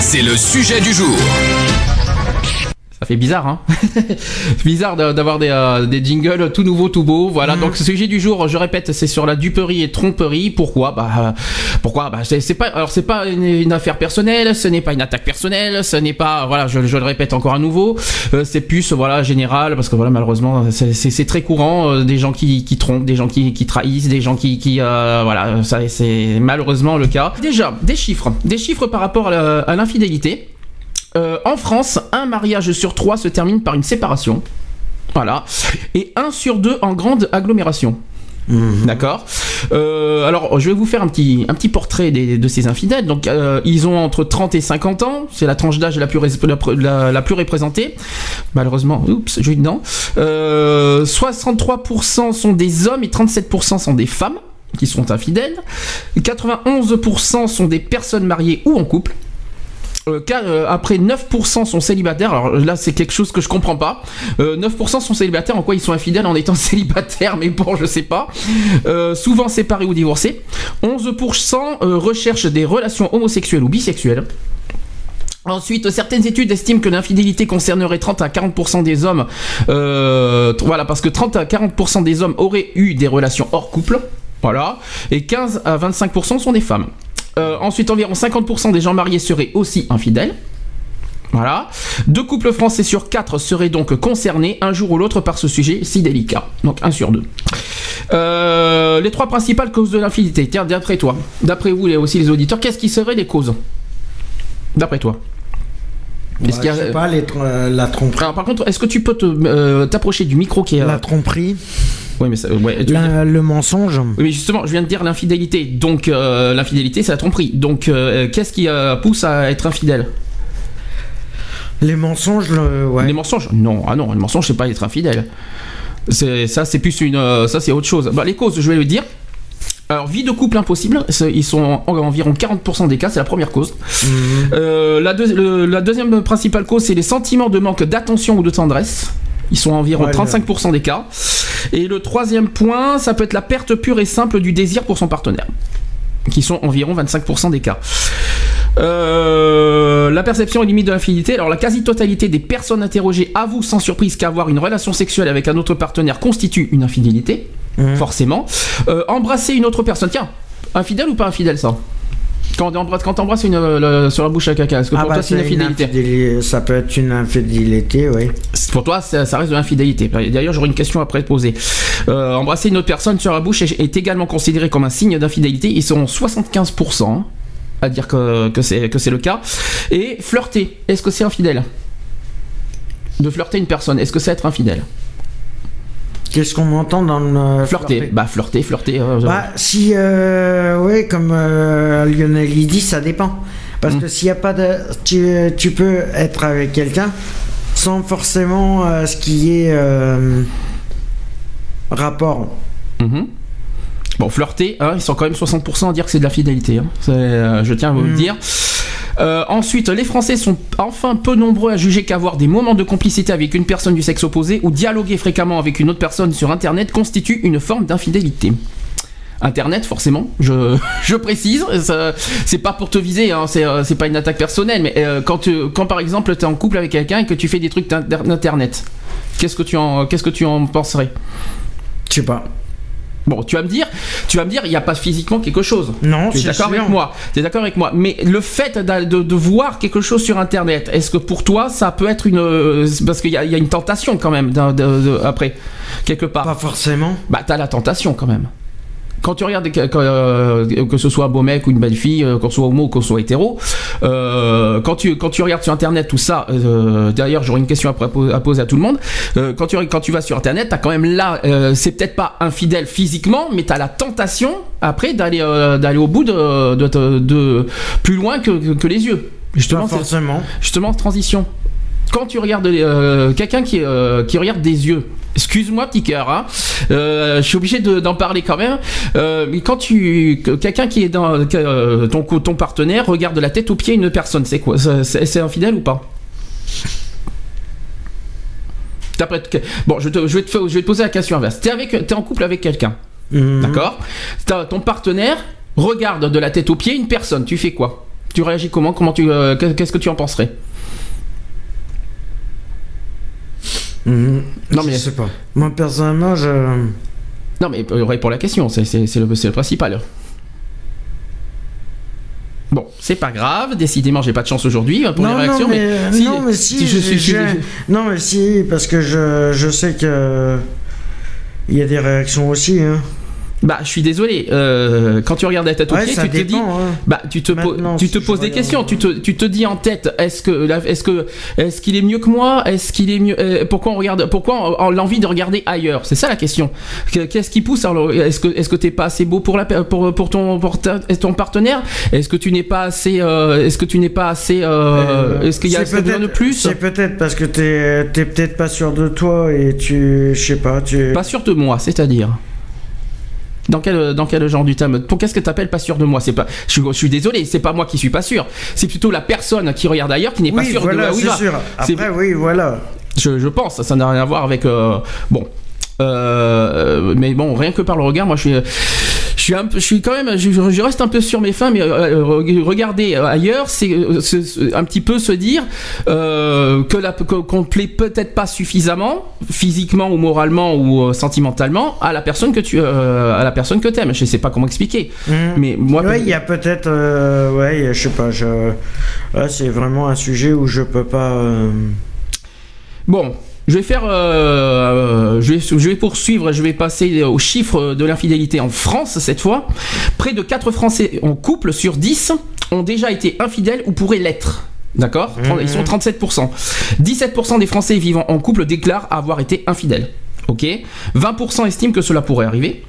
C'est le sujet du jour. Fait bizarre, hein Bizarre d'avoir des, euh, des jingles tout nouveaux, tout beaux. Voilà. Mhm. Donc, ce sujet du jour, je répète, c'est sur la duperie et tromperie. Pourquoi? Bah, euh, pourquoi? Bah, c'est c'est pas. Alors, c'est pas une, une affaire personnelle. Ce n'est pas une attaque personnelle. Ce n'est pas. Voilà. Je, je le répète encore à nouveau. Euh, c'est plus, voilà, général, parce que voilà, malheureusement, c'est- c'est c'est très courant. euh, des gens qui, qui trompent, des gens qui, qui trahissent, des gens qui, qui euh, voilà. Ça, c'est malheureusement le cas. Déjà, des chiffres, des chiffres par rapport à l'infidélité. Euh, en France, un mariage sur trois se termine par une séparation. Voilà. Et un sur deux en grande agglomération. D'accord. Euh, alors, je vais vous faire un petit, un petit portrait des- de ces infidèles. Donc, euh, ils ont entre 30 et 50 ans. C'est la tranche d'âge la plus, rés- la, la- la plus représentée. Malheureusement, oups, j'ai eu dedans. Euh, 63% sont des hommes et 37% sont des femmes qui sont infidèles. 91% sont des personnes mariées ou en couple. Euh, euh, après 9% sont célibataires. Alors là, c'est quelque chose que je comprends pas. Euh, 9% sont célibataires. En quoi ils sont infidèles en étant célibataires Mais bon, je sais pas. Euh, souvent séparés ou divorcés. 11% euh, recherchent des relations homosexuelles ou bisexuelles. Ensuite, certaines études estiment que l'infidélité concernerait 30 à 40% des hommes. Euh, voilà, parce que 30 à 40% des hommes auraient eu des relations hors couple. Voilà. Et 15 à 25% sont des femmes. Euh, ensuite, environ 50% des gens mariés seraient aussi infidèles. Voilà. Deux couples français sur quatre seraient donc concernés un jour ou l'autre par ce sujet si délicat. Donc un sur deux. Euh, les trois principales causes de l'infidélité. Tiens, d'après toi, d'après vous et aussi les auditeurs, qu'est-ce qui seraient les causes? D'après toi Ouais, je sais pas, les tr- euh, la tromperie. Alors, par contre, est-ce que tu peux euh, t'approcher du micro qui est. La tromperie. Oui, mais ça- ouais, tu- La- le mensonge. Oui, mais justement, je viens de dire l'infidélité. Donc, euh, l'infidélité, c'est la tromperie. Donc, euh, qu'est-ce qui euh, pousse à être infidèle Les mensonges, ouais. Les mensonges? Non, ah non, les mensonges, c'est pas être infidèle. C'est ça, c'est plus une, euh, ça c'est autre chose. Bah, les causes, je vais le dire. Alors, vie de couple impossible, ils sont en, environ 40% des cas, c'est la première cause. Euh, la, deux- le- la deuxième principale cause, c'est les sentiments de manque d'attention ou de tendresse. Ils sont environ Ouais, 35% des cas. Et le troisième point, ça peut être la perte pure et simple du désir pour son partenaire, qui sont environ 25% des cas. Euh, la perception et limite de l'infidélité. Alors la quasi-totalité des personnes interrogées avouent sans surprise qu'avoir une relation sexuelle avec un autre partenaire constitue une infidélité, forcément. Euh, embrasser une autre personne, tiens, infidèle ou pas infidèle ça? Quand t'embrasses quand t'embrasses une euh, le- sur la bouche à caca, est-ce que Ah pour bah, toi c'est une une infidélité? infidéli- Ça peut être une infidélité, oui. Pour toi, ça, ça reste de l'infidélité. D'ailleurs, j'aurais une question après te poser. Euh, embrasser une autre personne sur la bouche est, est également considéré comme un signe d'infidélité. Ils sont 75% à dire que, que c'est que c'est le cas. Et flirter, est-ce que c'est infidèle? De flirter une personne, est-ce que c'est être infidèle? Qu'est-ce qu'on entend dans le. Flirter, bah flirter, flirter. euh, Bah, si, euh, ouais, comme euh, Lionel il dit, ça dépend. Parce Hmm. que s'il n'y a pas de. Tu, tu peux être avec quelqu'un sans forcément euh, ce qui est rapport. Mhm. Bon, flirter, hein, ils sont quand même 60% à dire que c'est de la fidélité. hein. Euh, je tiens à vous le Mhm. dire. Euh, ensuite, les Français sont enfin peu nombreux à juger qu'avoir des moments de complicité avec une personne du sexe opposé ou dialoguer fréquemment avec une autre personne sur Internet constitue une forme d'infidélité. Internet, forcément, je, je précise, c'est pas pour te viser, hein, c'est euh, c'est pas une attaque personnelle, mais euh, quand, tu- quand par exemple tu es en couple avec quelqu'un et que tu fais des trucs d'in- d'Internet, qu'est-ce que tu en, qu'est-ce que tu en penserais? Je sais pas. Bon, tu vas me dire, tu vas me dire, il n'y a pas physiquement quelque chose. Non, tu es d'accord avec moi. Tu es d'accord avec moi. Mais le fait de, de voir quelque chose sur Internet, est-ce que pour toi, ça peut être une, euh, parce qu'il y, a- il y a une tentation quand même après quelque part? Pas forcément. Bah, t'as la tentation quand même. Quand tu regardes que, que, euh, que ce soit un beau mec ou une belle fille, euh, qu'on soit homo ou qu'on soit hétéro, euh, quand tu quand tu regardes sur internet tout ça, euh, d'ailleurs j'aurais une question à, poser à tout le monde. Euh, quand tu quand tu vas sur internet, t'as quand même là, c'est peut-être pas infidèle physiquement, mais t'as la tentation après d'aller d'aller au bout de, de, de- de- plus loin que, que, les yeux. Justement, Pas forcément. justement transition. Quand tu regardes quelqu'un qui, qui regarde des yeux, excuse-moi petit cœur, hein, euh, je suis obligé de- d'en parler quand même. Euh, mais quand tu que- quelqu'un qui est dans euh, ton ton partenaire regarde de la tête aux pieds une personne, c'est quoi? C'est infidèle ou pas? Bon, je, te- je vais te, fa- je vais te poser la question inverse. T'es avec, t'es en couple avec quelqu'un, Mhm. d'accord? Ton partenaire regarde de la tête aux pieds une personne. Tu fais quoi? Tu réagis comment? Comment tu Qu'est-ce que tu en penserais? Mhm. Non, mais- je sais pas. Moi personnellement, je. Non, mais euh, réponds la question, c'est le, principal. Bon, c'est pas grave, décidément, j'ai pas de chance aujourd'hui hein, pour les réactions, non, mais, si- non, mais si, je suis- je- non, mais si, parce que je, je sais que il y a des réactions aussi. Hein. Bah, je suis désolé, euh, quand tu regardes la tête Ouais, pieds, ça tu te dis. hein. Bah, tu te, Maintenant, tu si te poses des questions, tu te, tu te dis en tête, est-ce que, est-ce que, est-ce qu'il est mieux que moi, est-ce qu'il est mieux, euh, pourquoi on regarde, pourquoi on, on l'envie de regarder ailleurs, c'est ça la question. Que- Qu'est-ce qui pousse alors Est-ce que, est-ce que t'es pas assez beau pour la, pour, pour ton, pour ta- ton partenaire? Est-ce que tu n'es pas assez, euh, est-ce que tu n'es pas assez, euh, Euh, est-ce qu'il y a besoin de plus? C'est peut-être parce que t'es t'es peut-être pas sûr de toi et tu. Je sais pas, tu. Pas sûr de moi, c'est-à-dire dans quel, dans quel genre du thème Pour qu'est-ce que t'appelles pas sûr de moi C'est pas, je suis, je suis désolé, c'est pas moi qui suis pas sûr. C'est plutôt la personne qui regarde ailleurs qui n'est pas oui, sûre voilà, de où il va. sûr. Après, oui, voilà. Je, je pense, ça n'a rien à voir avec. euh, bon. Euh, mais bon, rien que par le regard, moi je suis. Je suis, un peu, je suis quand même, je, je reste un peu sur mes fins, mais euh, euh, regarder ailleurs, c'est euh, un petit peu se dire euh, que la, qu'on ne plaît peut-être pas suffisamment, physiquement ou moralement ou euh, sentimentalement, à la personne que tu, euh, à la personne que t'aimes. Je sais pas comment expliquer, Mhm. mais moi, Ouais, il y a peut-être. euh, ouais, je sais pas. Je... Là, c'est vraiment un sujet où je peux pas. euh, Bon, je vais faire, euh, euh, je, vais, je vais poursuivre, je vais passer aux chiffres de l'infidélité en France cette fois. Près de 4 Français en couple sur 10 ont déjà été infidèles ou pourraient l'être. D'accord? Ils sont 37%. 17% des Français vivant en couple déclarent avoir été infidèles. Ok? 20% estiment que cela pourrait arriver.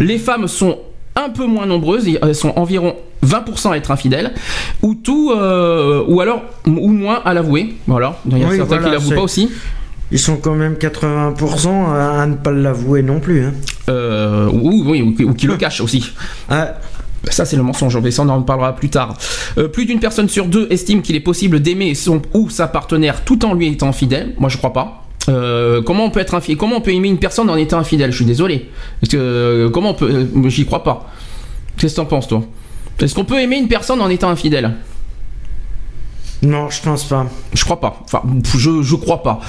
Les femmes sont un peu moins nombreuses, elles sont environ 20% à être infidèles, ou tout, euh, ou alors, ou moins à l'avouer. Voilà, il y a Oui, certains qui voilà, l'avouent c'est- pas aussi. Ils sont quand même 80% à, à ne pas l'avouer non plus. Hein. Euh, ou, oui, ou, ou qui le cachent aussi. Ah, Ça, c'est le mensonge, mais ça, on en parlera plus tard. Euh, plus d'une personne sur deux estime qu'il est possible d'aimer son ou sa partenaire tout en lui étant fidèle. Moi, je crois pas. Euh, comment on peut être infidèle Comment on peut aimer une personne en étant infidèle? Je suis désolé. Parce que, comment on peut J'y crois pas. Qu'est-ce que t'en penses, toi? Est-ce qu'on peut aimer une personne en étant infidèle? Non, je pense pas. Je crois pas. Enfin, je, je crois pas.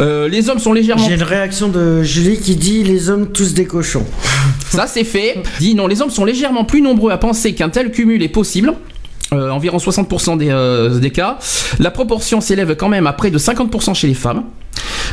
Euh, les hommes sont légèrement J'ai une réaction de Julie qui dit les hommes tous des cochons. Ça c'est fait. Dit non, les hommes sont légèrement plus nombreux à penser qu'un tel cumul est possible. Euh, environ 60% des, euh, des cas. La proportion s'élève quand même à près de 50% chez les femmes.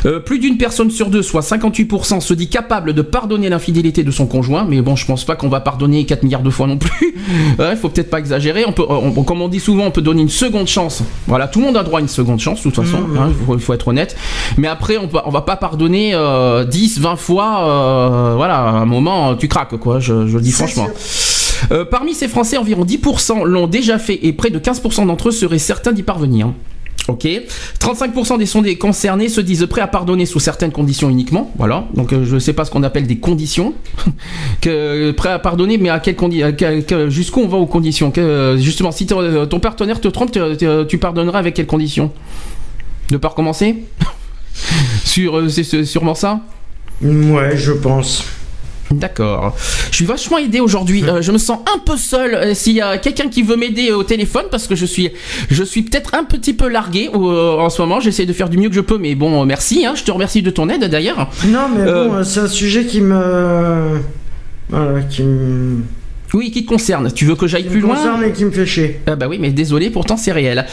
Euh, plus d'une personne sur deux, soit 58%, se dit capable de pardonner l'infidélité de son conjoint. Mais bon, je pense pas qu'on va pardonner 4 milliards de fois non plus. Il faut peut-être pas exagérer. On peut, on- on- comme on dit souvent, on peut donner une seconde chance. Voilà, tout le monde a droit à une seconde chance, de toute façon. Hein, il faut, il faut être honnête. Mais après, on, va pas pardonner euh, 10, 20 fois. euh, voilà, à un moment, tu craques, quoi. Je, je le dis franchement. Euh, parmi ces Français, environ 10% l'ont déjà fait et près de 15% d'entre eux seraient certains d'y parvenir. Ok. 35% des sondés concernés se disent prêts à pardonner sous certaines conditions uniquement. Voilà. Donc euh, je ne sais pas ce qu'on appelle des conditions. que, prêt à pardonner, mais à quelles conditions Jusqu'où on va aux conditions? Euh, Justement, si ton partenaire te trompe, tu- pardonneras avec quelles conditions? De pas recommencer Sur, euh, c'est sûrement ça? Ouais, je pense. D'accord. Je suis vachement aidé aujourd'hui. Euh, je me sens un peu seul. Euh, S'il y a quelqu'un qui veut m'aider au téléphone, parce que je suis, je suis peut-être un petit peu largué euh, en ce moment. J'essaie de faire du mieux que je peux, mais bon, euh, merci. hein. Je te remercie de ton aide d'ailleurs. Non, mais Euh, bon, c'est un sujet qui me. Voilà, qui me. Oui, qui te concerne. Tu veux que j'aille plus Qui me loin concerne et qui me fait chier. Ah bah oui, mais désolé, pourtant c'est réel.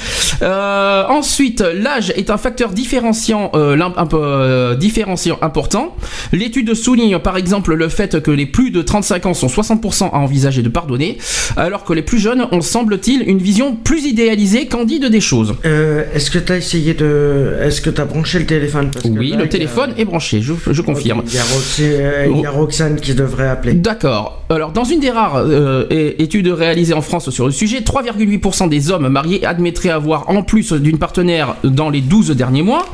Euh, ensuite, l'âge est un facteur différenciant, euh, un peu euh, différenciant important. L'étude souligne par exemple le fait que les plus de 35 ans sont 60% à envisager de pardonner, alors que les plus jeunes ont semble-t-il une vision plus idéalisée, candide des choses. Est-ce que t'as essayé de. Est-ce que t'as branché le téléphone? Parce que Oui, là, le a- téléphone est branché, je, je confirme. Il y, a Roxy- il y a Roxane qui devrait appeler. D'accord. Alors, dans une des rares euh, é- études réalisées en France sur le sujet, 3,8% des hommes mariés admettraient avoir en plus d'une partenaire dans les 12 derniers mois,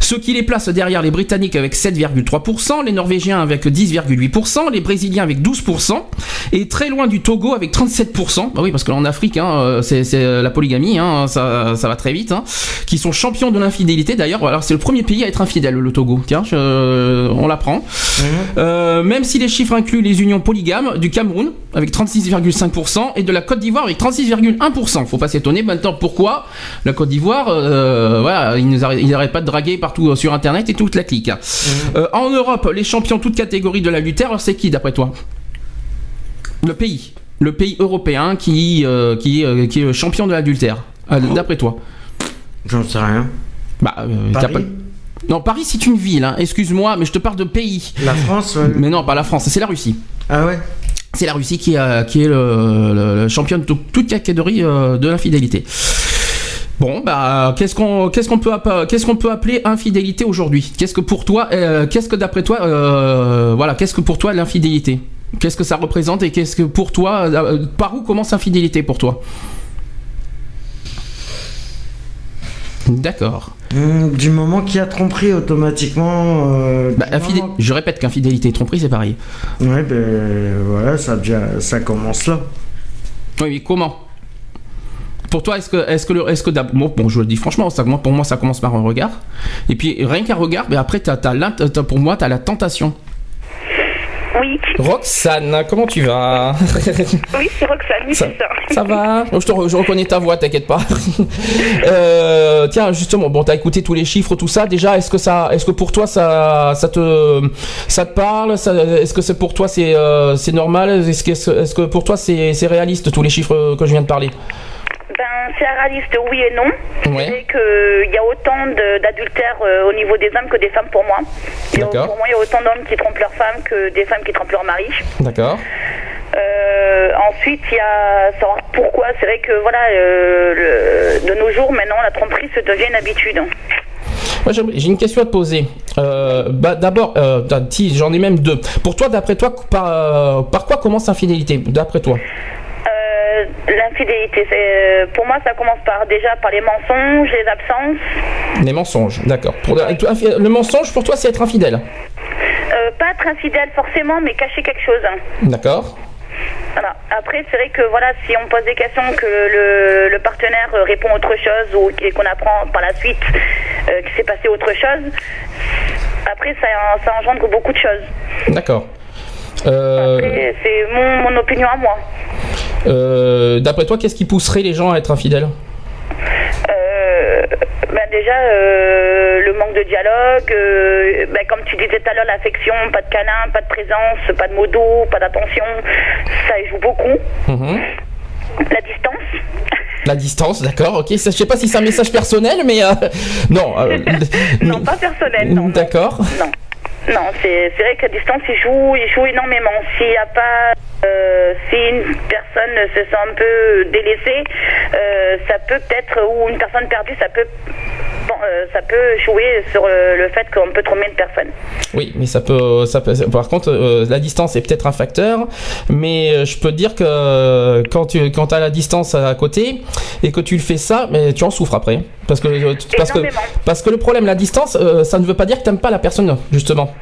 ce qui les place derrière les Britanniques avec 7,3%, les Norvégiens avec 10,8%, les Brésiliens avec 12%, et très loin du Togo avec 37%. Bah oui, parce que là, en Afrique, hein, euh, c'est la polygamie, hein, ça, ça va très vite, hein, qui sont champions de l'infidélité. D'ailleurs, alors c'est le premier pays à être infidèle, le Togo. Tiens, je- on l'apprend. Euh, même si les chiffres incluent les unions polygames du Cameroun avec 36,5% et de la Côte d'Ivoire avec 36,1%. Faut pas s'étonner maintenant pourquoi la Côte d'Ivoire, euh, voilà, ils n'arrêtent pas de draguer partout euh, sur Internet et toute la clique. Euh, en Europe, les champions toutes catégories de l'adultère, c'est qui d'après toi? Le pays, le pays européen qui euh, qui, qui est champion de l'adultère. euh, D'après toi? J'en sais rien. Bah, Paris pas- Non, Paris c'est une ville. hein. Excuse-moi, mais je te parle de pays. La France ouais. Mais non, pas la France, c'est la Russie. Ah ouais? C'est la Russie qui, a- qui est le, le- le champion de tout- toute catégorie euh, de l'infidélité. Bon, bah, qu'est-ce qu'on peut appeler infidélité aujourd'hui? Qu'est-ce que pour toi, euh, qu'est-ce que d'après toi, euh, voilà, qu'est-ce que pour toi l'infidélité? Qu'est-ce que ça représente et qu'est-ce que pour toi, euh, par où commence l'infidélité pour toi? D'accord. Hum, Du moment qu'il y a tromperie automatiquement. euh, Bah, du infidé- moment- Je répète qu'infidélité et tromperie c'est pareil. Ouais, ben voilà, ça, ça commence là. Oui, mais comment? Pour toi, est-ce que, est-ce que, le- est-ce que bon, bon, je le dis franchement, ça, moi, pour moi, ça commence par un regard. Et puis rien qu'un regard, mais après, l'int- t'as- pour moi, t'as la tentation. Oui, Roxane, comment tu vas oui, c'est Roxane, oui, Ça- c'est ça. Ça va Oh, je, te re- je reconnais ta voix, t'inquiète pas. Euh, tiens, justement, bon, t'as écouté tous les chiffres, tout ça. Déjà, est-ce que ça, est-ce que pour toi, ça, ça te, ça te parle? Est-ce que c'est pour toi, c'est, euh, c'est normal? Est-ce que, est-ce que pour toi, c'est, c'est réaliste tous les chiffres que je viens de parler? Ben, c'est réaliste, oui et non. Ouais. Qu'il y a autant d'adultères euh, au niveau des hommes que des femmes pour moi. Et D'accord. Pour moi, il y a autant d'hommes qui trompent leurs femmes que des femmes qui trompent leur mari. D'accord. Euh, ensuite, il y a savoir pourquoi. C'est vrai que voilà, euh, le- de nos jours, maintenant, la tromperie se devient une habitude. Moi, j'ai une question à te poser. Euh, bah, D'abord, euh, j'en ai même deux. Pour toi, d'après toi, par, euh, par quoi commence l'infidélité D'après toi? Euh, L'infidélité, c'est euh, pour moi, ça commence par déjà par les mensonges, les absences. Les mensonges, d'accord. Pour- Le mensonge, pour toi, c'est être infidèle. Euh, pas être infidèle forcément, mais cacher quelque chose. D'accord Voilà. Après, c'est vrai que voilà, si on pose des questions, que le, le partenaire euh, répond autre chose ou qu'on apprend par la suite euh, qu'il s'est passé autre chose, après ça, ça engendre beaucoup de choses. D'accord. Euh, Après, C'est mon, mon opinion à moi. Euh, D'après toi, qu'est-ce qui pousserait les gens à être infidèles? Euh, ben déjà, euh, le manque de dialogue, euh, ben comme tu disais tout à l'heure, l'affection, pas de câlin, pas de présence, pas de mots pas d'attention, ça joue beaucoup. Mhm. La distance. La distance, d'accord, ok. Je sais pas si c'est un message personnel, mais euh, non. Non, pas personnel, non. non. D'accord. Non. Non, c'est vrai qu'à distance, il joue, il joue énormément. S'il y a pas, euh, si une personne se sent un peu délaissée, euh, ça peut peut-être, ou une personne perdue, ça peut, bon, euh, ça peut jouer sur euh, le fait qu'on peut tromper une personne. Oui, mais ça peut, ça peut. Par contre, euh, la distance est peut-être un facteur, mais je peux te dire que quand tu, quand as la distance à côté et que tu le fais ça, mais tu en souffres après, parce que tu- parce que parce que le problème, la distance, ça ne veut pas dire que t'aimes pas la personne, justement.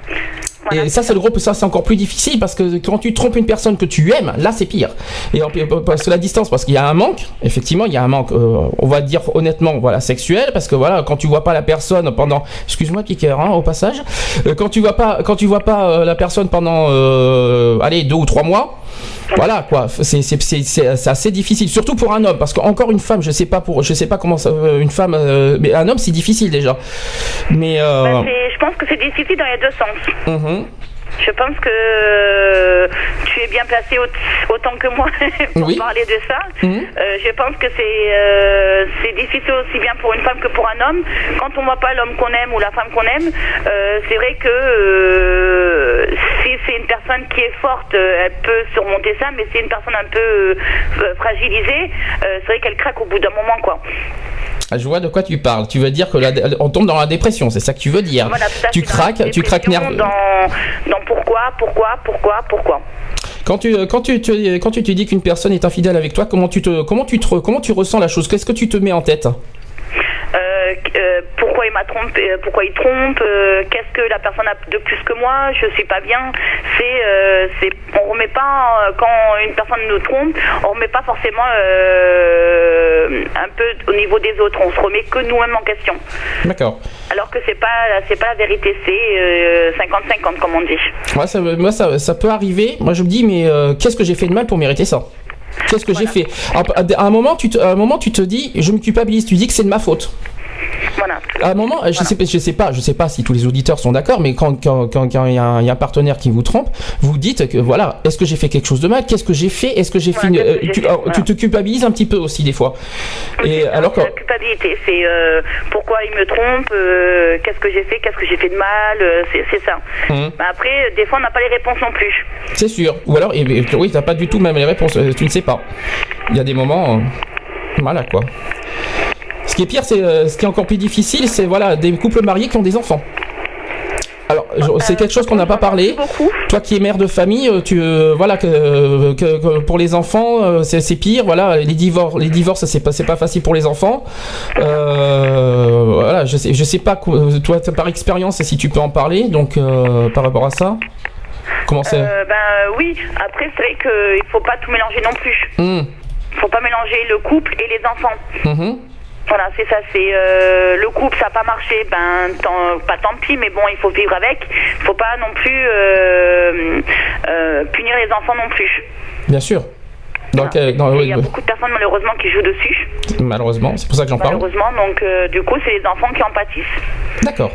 Voilà. Et ça, c'est le gros, ça, c'est encore plus difficile parce que quand tu trompes une personne que tu aimes, là, c'est pire. Et en- parce que la distance, parce qu'il y a un manque, effectivement, il y a un manque, euh, on va dire honnêtement, voilà, sexuel, parce que voilà, quand tu vois pas la personne pendant, excuse-moi, Kicker, hein, au passage, Euh, quand tu vois pas, quand tu vois pas euh, la personne pendant, euh, allez, deux ou trois mois, voilà quoi, c'est c'est- c'est- c'est- c'est assez difficile, surtout pour un homme, parce qu'encore une femme, je sais pas pour, je sais pas comment ça, euh, une femme, euh, mais un homme c'est difficile déjà. Mais euh, c'est- je pense que c'est difficile dans les deux sens. mhm. Je pense que tu es bien placé au- autant que moi pour Oui. parler de ça. Mhm. Euh, je pense que c'est euh, c'est difficile aussi bien pour une femme que pour un homme. Quand on voit pas l'homme qu'on aime ou la femme qu'on aime, euh, c'est vrai que si c'est une personne qui est forte, elle peut surmonter ça, mais si c'est une personne un peu fragilisée, c'est vrai qu'elle craque au bout d'un moment, quoi. Ah, Je vois de quoi tu parles. Tu veux dire que la- on tombe dans la dépression, c'est ça que tu veux dire. Voilà, tu craques, tu craques nerveux. Dans, dans pourquoi, pourquoi, pourquoi, pourquoi. Quand tu quand tu te, quand tu te dis qu'une personne est infidèle avec toi, comment tu te comment tu te comment tu ressens la chose? Qu'est-ce que tu te mets en tête? Euh, pourquoi il m'a trompé, euh, pourquoi il trompe, euh, qu'est-ce que la personne a de plus que moi, je sais pas bien. C'est, euh, on remet pas euh, quand une personne nous trompe, on remet pas forcément euh, un peu au niveau des autres, on se remet que nous-mêmes en question. D'accord. Alors que c'est pas, c'est pas la vérité, c'est euh, 50-50 comme on dit. Moi, ça, moi ça, ça peut arriver. Moi, je me dis, mais euh, qu'est-ce que j'ai fait de mal pour mériter ça? Qu'est-ce que j'ai fait? À un moment, tu te, à un moment, tu te dis, je me culpabilise. Tu dis que c'est de ma faute. Voilà. À un moment, je sais, pas- je sais pas, je sais pas si tous les auditeurs sont d'accord, mais quand quand quand quand il y, a un y a un partenaire qui vous trompe, vous dites que voilà, est-ce que j'ai fait quelque chose de mal? Qu'est-ce que j'ai fait? Est-ce que j'ai fait Voilà, une- que euh, tu, fait, voilà. tu te culpabilises un petit peu aussi des fois. Et alors que la culpabilité, c'est euh, pourquoi il me trompe, euh, qu'est-ce que j'ai fait, qu'est-ce que j'ai fait de mal, euh, c'est ça. Mais après, des fois, on n'a pas les réponses non plus. c'est sûr. Ou alors, et, et- oui, t'as pas du tout même les réponses. euh, Tu ne sais pas. Il y a des moments, euh, voilà quoi. Ce qui est pire, c'est euh, ce qui est encore plus difficile, c'est voilà des couples mariés qui ont des enfants. Alors, je- c'est quelque chose qu'on n'a pas parlé. Toi qui es mère de famille, euh, tu euh, voilà que, que- que pour les enfants euh, c'est pire. Voilà, les divorces, les divorces c'est pas c'est pas facile pour les enfants. Euh, voilà, je sais je sais pas toi par expérience si tu peux en parler donc euh, par rapport à ça. Comment c'est? Euh, ben oui, après, c'est vrai qu'il faut pas tout mélanger non plus. Hum, faut pas mélanger le couple et les enfants. Voilà, c'est ça, c'est euh, le couple, ça n'a pas marché, ben tant, pas tant pis, mais bon, il faut vivre avec. Faut pas non plus euh, euh, punir les enfants non plus. Bien sûr. Donc, Voilà. dans- il y a beaucoup de personnes malheureusement qui jouent dessus, malheureusement, c'est pour ça que j'en parle. malheureusement, donc euh, du coup, c'est les enfants qui en pâtissent. D'accord.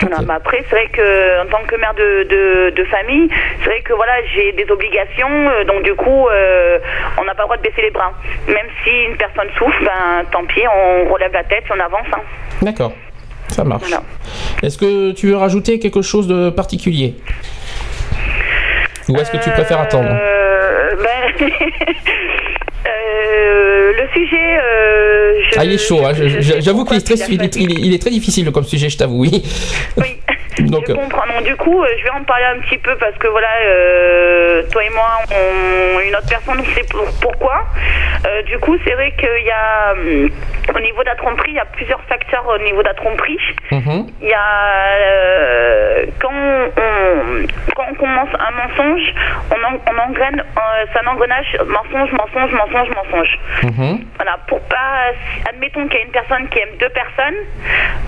Voilà, mais après, c'est vrai que en tant que mère de, de, de famille, c'est vrai que voilà, j'ai des obligations, euh, donc du coup, euh, on n'a pas le droit de baisser les bras. Même si une personne souffre, ben tant pis, on relève la tête on avance. hein. D'accord. Ça marche. Voilà. Est-ce que tu veux rajouter quelque chose de particulier? Ou est-ce que tu préfères attendre Euh, ben, euh, le sujet. euh, je- Ah, il est chaud, hein, j'avoue qu'il est, très, il, il est très difficile comme sujet, je t'avoue, oui. Oui. Donc, je euh, comprends. Donc, du coup, euh, je vais en parler un petit peu parce que voilà, euh, toi et moi, on, une autre personne sait pour- pourquoi. Euh, du coup, c'est vrai qu'il y a, hum, au niveau de la tromperie, il y a plusieurs facteurs au niveau de la tromperie. mhm, Il y a euh, quand, on, quand on commence un mensonge, on, en- on engraine, euh, c'est un engrenage mensonge, mensonge, mensonge, mensonge. mhm. Voilà, pour pas, admettons qu'il y a une personne qui aime deux personnes,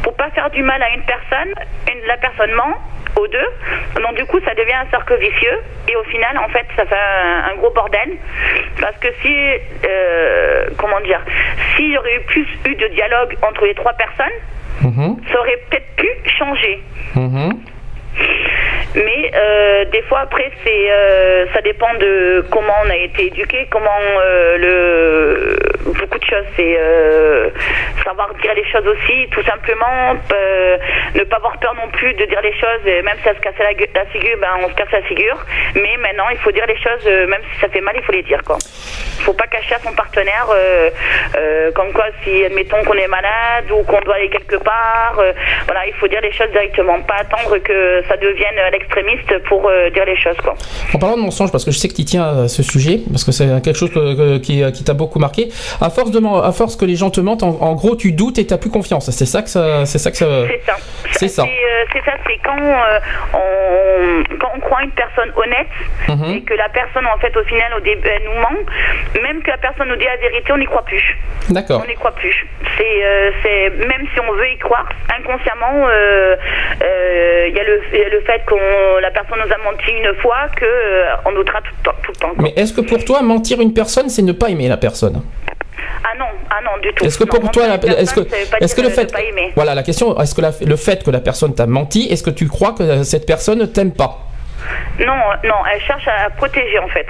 pour pas faire du mal à une personne, une, la personne ment aux deux, donc du coup ça devient un cercle vicieux et au final en fait ça fait un, un gros bordel parce que si, euh, comment dire, s'il y aurait eu plus eu de dialogue entre les trois personnes, Mhm, ça aurait peut-être pu changer. mhm. Mais euh, des fois après c'est euh, ça dépend de comment on a été éduqué, comment euh, le beaucoup de choses c'est savoir dire les choses aussi, tout simplement ne pas avoir peur non plus de dire les choses, même si ça se casse la, la figure, ben on se casse la figure. Mais maintenant il faut dire les choses, même si ça fait mal, il faut les dire quoi. Faut pas cacher à son partenaire, comme quoi si admettons qu'on est malade ou qu'on doit aller quelque part, voilà il faut dire les choses directement, pas attendre que ça devienne à l'extrémiste pour euh, dire les choses quoi. En parlant de mensonges, parce que je sais que tu tiens à ce sujet, parce que c'est quelque chose que- que- qui, qui t'a beaucoup marqué. À force de, à force que les gens te mentent, en, en gros, tu doutes et t'as plus confiance. C'est ça que ça, c'est ça que ça. C'est ça. C'est ça. euh, c'est quand, euh, on, quand on croit une personne honnête Mhm. et que la personne, en fait, au final, au début, elle nous ment, même que la personne nous dit la vérité, on n'y croit plus. D'accord. On n'y croit plus. C'est, euh, même si on veut y croire, inconsciemment, euh, euh, il y a le, il y a le fait qu'on la personne nous a menti une fois que euh, on doutera tout le temps. Tout le temps quoi. Mais est-ce que pour toi, mentir une personne, c'est ne pas aimer la personne? Ah non, ah non, du tout. Est-ce que Non, pour toi, est-ce que, est-ce que le fait, voilà la question, est-ce que la- le fait que la personne t'a menti, est-ce que tu crois que cette personne ne t'aime pas? Non, euh, non, elle cherche à protéger en fait.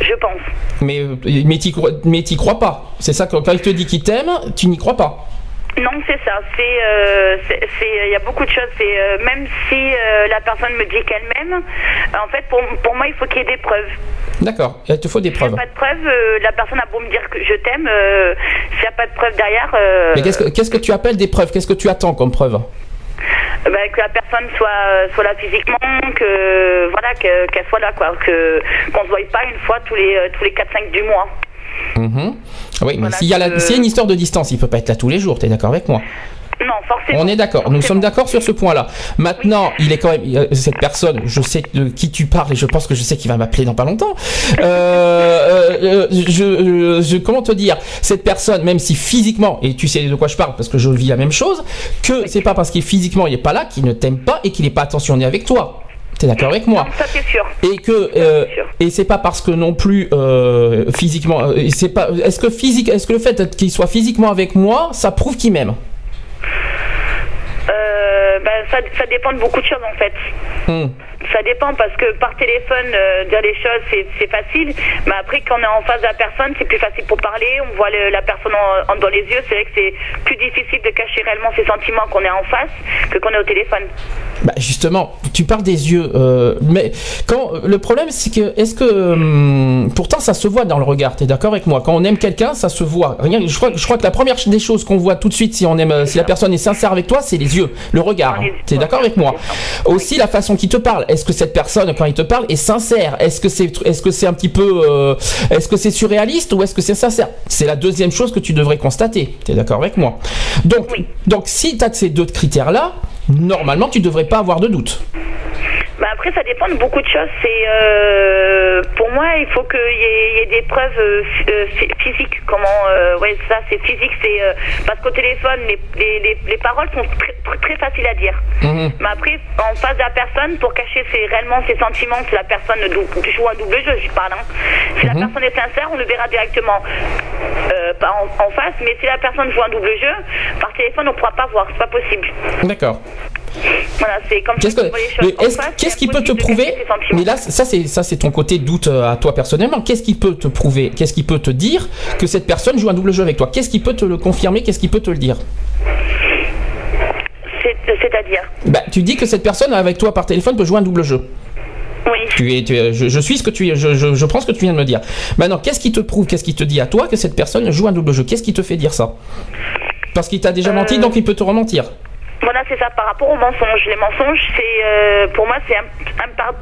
Je pense. Mais, euh, mais t'y crois, mais crois pas. C'est ça, quand quand il te dit qu'il t'aime, tu n'y crois pas. Non, c'est ça. C'est, euh, c'est, il y a beaucoup de choses. C'est euh, même si euh, la personne me dit qu'elle m'aime, en fait, pour, pour moi, il faut qu'il y ait des preuves. D'accord, il te faut des S'il n'y preuves. a pas de preuves, euh, la personne a beau me dire que je t'aime, euh, s'il n'y a pas de preuves derrière, euh, Mais qu'est-ce que, qu'est-ce que tu appelles des preuves? Qu'est-ce que tu attends comme preuve? Euh, bah, que la personne soit, soit là physiquement, que voilà, que- qu'elle soit là, quoi, que qu'on se voie pas une fois tous les euh, tous les 4-5 du mois. Mhm. Oui, mais s'il y, que- s'il y a une histoire de distance, il peut pas être là tous les jours, t'es d'accord avec moi? Non, forcément. On est d'accord, nous sommes d'accord sur ce point-là. Maintenant, il est quand même euh, cette personne, je sais de qui tu parles et je pense que je sais qu'il va m'appeler dans pas longtemps. Euh, euh, euh, je, euh, je- comment te dire, cette personne, même si physiquement, et tu sais de quoi je parle parce que je vis la même chose, que c'est pas parce qu'il physiquement il est pas là qu'il ne t'aime pas et qu'il est pas attentionné avec toi. T'es d'accord avec moi ça c'est sûr. et que euh, sûr. et c'est pas parce que non plus euh, physiquement euh, c'est pas est-ce que physique est-ce que le fait qu'il soit physiquement avec moi ça prouve qu'il m'aime? Euh, bah, ça, ça dépend de beaucoup de choses en fait. Hmm. Ça dépend parce que par téléphone, euh, dire les choses, c'est facile. Mais après, quand on est en face de la personne, c'est plus facile pour parler. On voit le- la personne en- en- dans les yeux. C'est vrai que c'est plus difficile de cacher réellement ses sentiments qu'on est en face que qu'on est au téléphone. Bah justement, tu parles des yeux, euh, mais quand le problème c'est que est-ce que hum, pourtant ça se voit dans le regard. T'es d'accord avec moi? Quand on aime quelqu'un, ça se voit. Rien, je crois, je crois que la première des choses qu'on voit tout de suite si on aime, euh, si la personne est sincère avec toi, c'est les yeux, le regard. Les yeux. T'es d'accord avec moi? Aussi la façon qu'il te parle. Est-ce que cette personne quand il te parle est sincère? Est-ce que c'est, est-ce que c'est un petit peu, euh, est-ce que c'est surréaliste ou est-ce que c'est sincère? C'est la deuxième chose que tu devrais constater. T'es d'accord avec moi? Donc, Oui. donc si tu as ces deux critères là, normalement tu devrais pas avoir de doute. Bah après, ça dépend de beaucoup de choses. C'est euh, pour moi, il faut qu'il y, ait- il y ait des preuves euh, euh, phy- physiques. Comment euh, Ouais, ça, c'est physique. C'est parce qu'au téléphone, les, les, les, les paroles sont très, très, faciles à dire. Mhm. Mais après, en face de la personne, pour cacher ses, réellement ses sentiments, si la personne joue un double jeu, je parle. Hein. Si la personne est sincère, on le verra directement, euh, en, en face. Mais si la personne joue un double jeu, par téléphone, on ne pourra pas voir. C'est pas possible. D'accord. Voilà, c'est comme Qu'est-ce qu'est-ce qui peut te prouver. Mais là, ça c'est ça c'est ton côté doute euh, à toi personnellement. Qu'est-ce qui peut te prouver? Qu'est-ce qui peut te dire que cette personne joue un double jeu avec toi? Qu'est-ce qui peut te le confirmer? Qu'est-ce qui peut te le dire? C'est- C'est-à-dire? Bah, tu dis que cette personne avec toi par téléphone peut jouer un double jeu. Oui. Tu es, tu es- je, je suis ce que tu es, je, je, je prends ce que tu viens de me dire. Maintenant, qu'est-ce qui te prouve, qu'est-ce qui te dit à toi que cette personne joue un double jeu? Qu'est-ce qui te fait dire ça? Parce qu'il t'a déjà menti, Euh. donc il peut te rementir. Voilà, c'est ça. Par rapport aux mensonges, les mensonges, c'est euh, pour moi, c'est par-